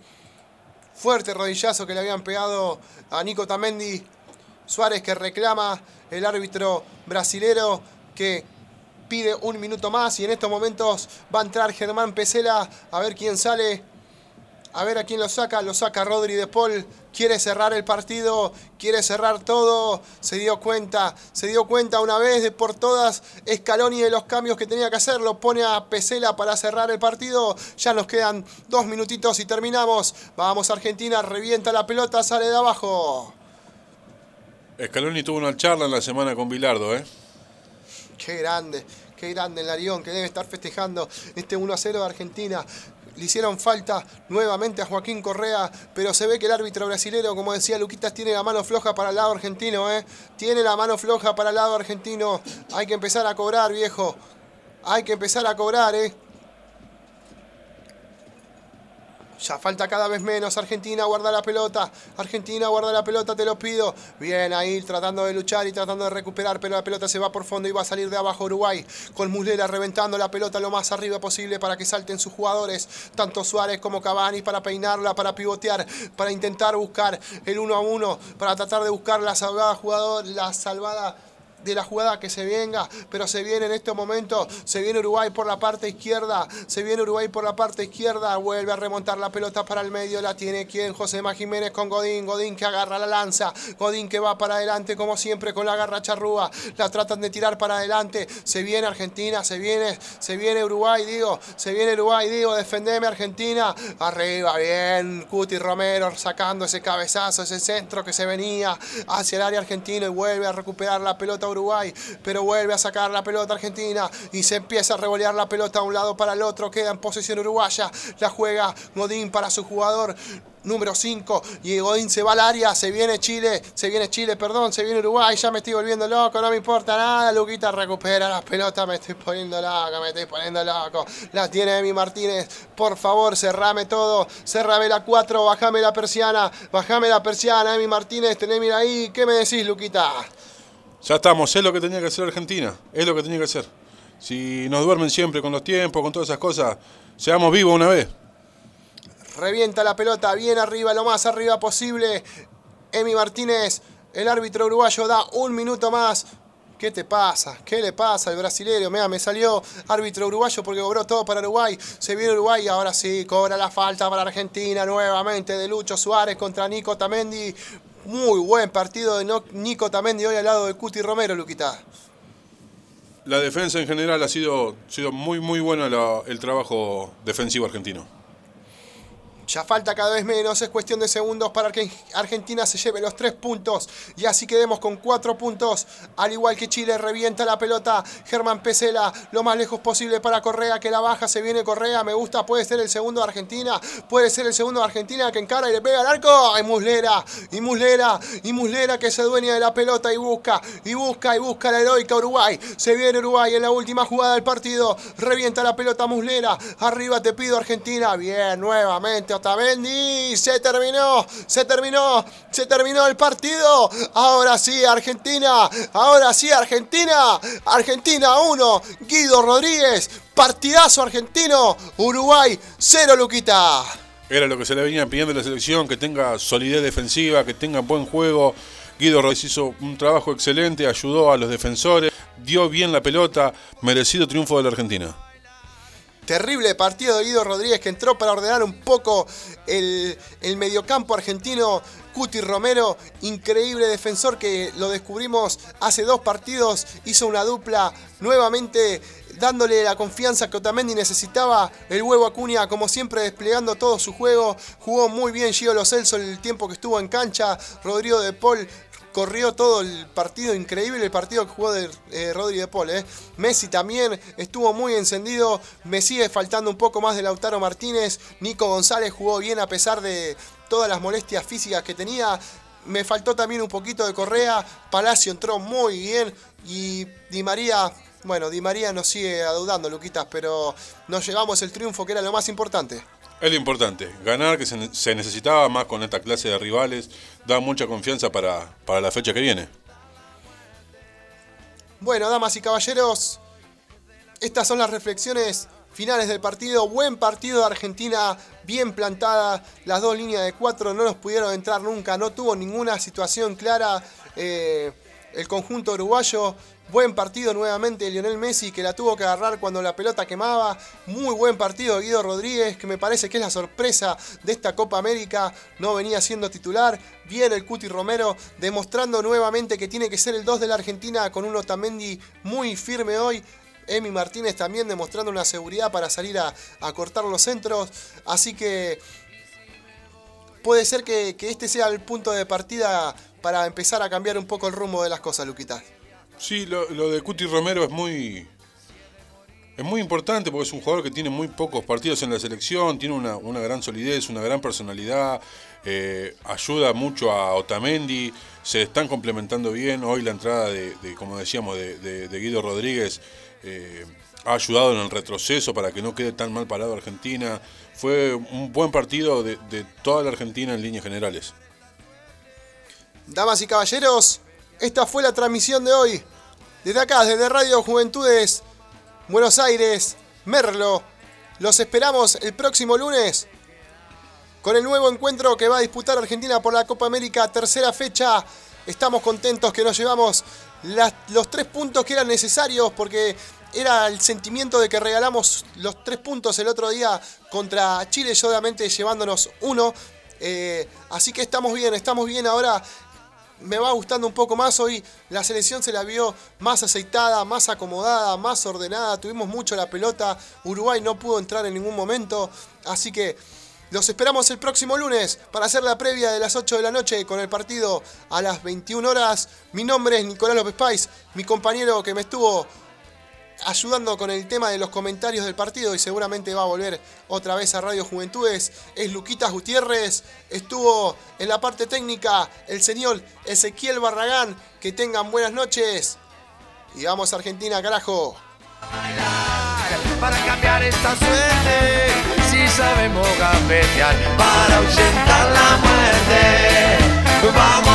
Fuerte rodillazo que le habían pegado a Nico Tamendi. Suárez que reclama el árbitro brasilero que pide un minuto más y en estos momentos va a entrar Germán Pesela a ver quién sale. A ver a quién lo saca. Lo saca Rodri de Paul. Quiere cerrar el partido. Quiere cerrar todo. Se dio cuenta. Se dio cuenta una vez de por todas. Scaloni de los cambios que tenía que hacer. Lo pone a Pesela para cerrar el partido. Ya nos quedan dos minutitos y terminamos. Vamos Argentina. Revienta la pelota. Sale de abajo. Scaloni tuvo una charla en la semana con Bilardo, ¿eh? Qué grande. Qué grande el Larión que debe estar festejando este 1 a 0 de Argentina. Le hicieron falta nuevamente a Joaquín Correa, pero se ve que el árbitro brasilero, como decía Luquitas, tiene la mano floja para el lado argentino, ¿eh? Tiene la mano floja para el lado argentino. Hay que empezar a cobrar, viejo. Hay que empezar a cobrar, ¿eh? Ya falta cada vez menos. Argentina guarda la pelota. Argentina guarda la pelota, te lo pido. Bien ahí tratando de luchar y tratando de recuperar, pero la pelota se va por fondo y va a salir de abajo Uruguay. Con Muslera reventando la pelota lo más arriba posible para que salten sus jugadores. Tanto Suárez como Cavani para peinarla, para pivotear, para intentar buscar el uno a uno, para tratar de buscar la salvada jugador, la salvada de la jugada que se venga, pero se viene en este momento, se viene Uruguay por la parte izquierda, se viene Uruguay por la parte izquierda, vuelve a remontar la pelota para el medio, la tiene quien, José Má Jiménez con Godín, Godín que agarra la lanza, Godín que va para adelante como siempre con la garra charrúa, la tratan de tirar para adelante, se viene Argentina, se viene, se viene Uruguay, digo, se viene Uruguay, digo, defendeme Argentina, arriba, bien, Cuti Romero sacando ese cabezazo, ese centro que se venía hacia el área argentino y vuelve a recuperar la pelota Uruguay, pero vuelve a sacar la pelota Argentina y se empieza a revolear la pelota a un lado para el otro, queda en posesión uruguaya, la juega Godín para su jugador número 5 y Godín se va al área, se viene Chile, se viene Chile, perdón, se viene Uruguay, ya me estoy volviendo loco, no me importa nada, Luquita recupera la pelota, me estoy poniendo loco, me estoy poniendo loco, la tiene Emi Martínez, por favor, cerrame todo, cerrame la 4, bajame la persiana, bajame la persiana, Emi Martínez, teneme ahí, ¿qué me decís, Luquita? Ya estamos, es lo que tenía que hacer Argentina, es lo que tenía que hacer. Si nos duermen siempre con los tiempos, con todas esas cosas, seamos vivos una vez. Revienta la pelota bien arriba, lo más arriba posible. Emi Martínez, el árbitro uruguayo, da un minuto más. ¿Qué te pasa? ¿Qué le pasa al brasilero? Mira, me salió árbitro uruguayo porque cobró todo para Uruguay. Se viene Uruguay y ahora sí, cobra la falta para Argentina nuevamente de Lucho Suárez contra Nico Tamendi. Muy buen partido de Nico Tamendi hoy al lado de Cuti Romero, Luquita. La defensa en general ha sido, sido muy, muy bueno la- el trabajo defensivo argentino. Ya falta cada vez menos, es cuestión de segundos para que Argentina se lleve los tres puntos y así quedemos con cuatro puntos. Al igual que Chile, revienta la pelota. Germán Pesela, lo más lejos posible para Correa, que la baja, se viene Correa, me gusta, puede ser el segundo de Argentina, puede ser el segundo de Argentina que encara y le pega al arco. Y Muslera, y Muslera, y Muslera que se dueña de la pelota y busca, y busca, y busca la heroica Uruguay. Se viene Uruguay en la última jugada del partido, revienta la pelota Muslera, arriba te pido Argentina, bien, nuevamente Se terminó, se terminó, se terminó el partido. Ahora sí, Argentina. Ahora sí, Argentina. Argentina 1. Guido Rodríguez. Partidazo argentino. Uruguay 0, Luquita. Era lo que se le venía pidiendo a la selección, que tenga solidez defensiva, que tenga buen juego. Guido Rodríguez hizo un trabajo excelente, ayudó a los defensores, dio bien la pelota, merecido triunfo de la Argentina. Terrible partido de Guido Rodríguez que entró para ordenar un poco el, el, mediocampo argentino. Cuti Romero, increíble defensor que lo descubrimos hace dos partidos, hizo una dupla nuevamente dándole la confianza que Otamendi necesitaba. El huevo Acuña, como siempre, desplegando todo su juego. Jugó muy bien Gio Lo Celso el tiempo que estuvo en cancha. Rodrigo de Paul corrió todo el partido, increíble el partido que jugó de eh, Rodri de Paul. Eh. Messi también estuvo muy encendido, me sigue faltando un poco más de Lautaro Martínez, Nico González jugó bien a pesar de todas las molestias físicas que tenía. Me faltó también un poquito de Correa, Palacio entró muy bien y Di María, bueno, Di María nos sigue adudando, Luquitas, pero nos llevamos el triunfo que era lo más importante. Es lo importante, ganar que se, necesitaba más con esta clase de rivales, da mucha confianza para, para la fecha que viene. Bueno, damas y caballeros, estas son las reflexiones finales del partido. Buen partido de Argentina, bien plantada. Las dos líneas de cuatro no nos pudieron entrar nunca, no tuvo ninguna situación clara. Eh, el conjunto uruguayo Buen partido nuevamente Lionel Messi que la tuvo que agarrar cuando la pelota quemaba. Muy buen partido Guido Rodríguez que me parece que es la sorpresa de esta Copa América. No venía siendo titular. Bien el Cuti Romero demostrando nuevamente que tiene que ser el 2 de la Argentina con un Otamendi muy firme hoy. Emi Martínez también demostrando una seguridad para salir a, cortar los centros. Así que puede ser que este sea el punto de partida para empezar a cambiar un poco el rumbo de las cosas, Luquita. Sí, lo, de Cuti Romero es muy. Es muy importante porque es un jugador que tiene muy pocos partidos en la selección, tiene una, gran solidez, una gran personalidad, eh, ayuda mucho a Otamendi, se están complementando bien. Hoy la entrada de, de como decíamos, de, de, de Guido Rodríguez eh, ha ayudado en el retroceso para que no quede tan mal parado Argentina. Fue un buen partido de, toda la Argentina en líneas generales. Damas y caballeros, esta fue la transmisión de hoy. Desde acá, desde Radio Juventudes, Buenos Aires, Merlo. Los esperamos el próximo lunes con el nuevo encuentro que va a disputar Argentina por la Copa América, tercera fecha. Estamos contentos que nos llevamos los tres puntos que eran necesarios porque era el sentimiento de que regalamos los tres puntos el otro día contra Chile, y obviamente llevándonos uno. Eh, así que estamos bien, estamos bien ahora me va gustando un poco más. Hoy la selección se la vio más aceitada, más acomodada, más ordenada. Tuvimos mucho la pelota. Uruguay no pudo entrar en ningún momento. Así que los esperamos el próximo lunes para hacer la previa de las 8 de la noche con el partido a las 21 horas. Mi nombre es Nicolás López Pais, mi compañero que me estuvo ayudando con el tema de los comentarios del partido y seguramente va a volver otra vez a Radio Juventudes, es Luquitas Gutiérrez, estuvo en la parte técnica el señor Ezequiel Barragán, que tengan buenas noches. Y vamos a Argentina, carajo. Para cambiar esta suerte, si sabemos gambetear, para ahuyentar la muerte, vamos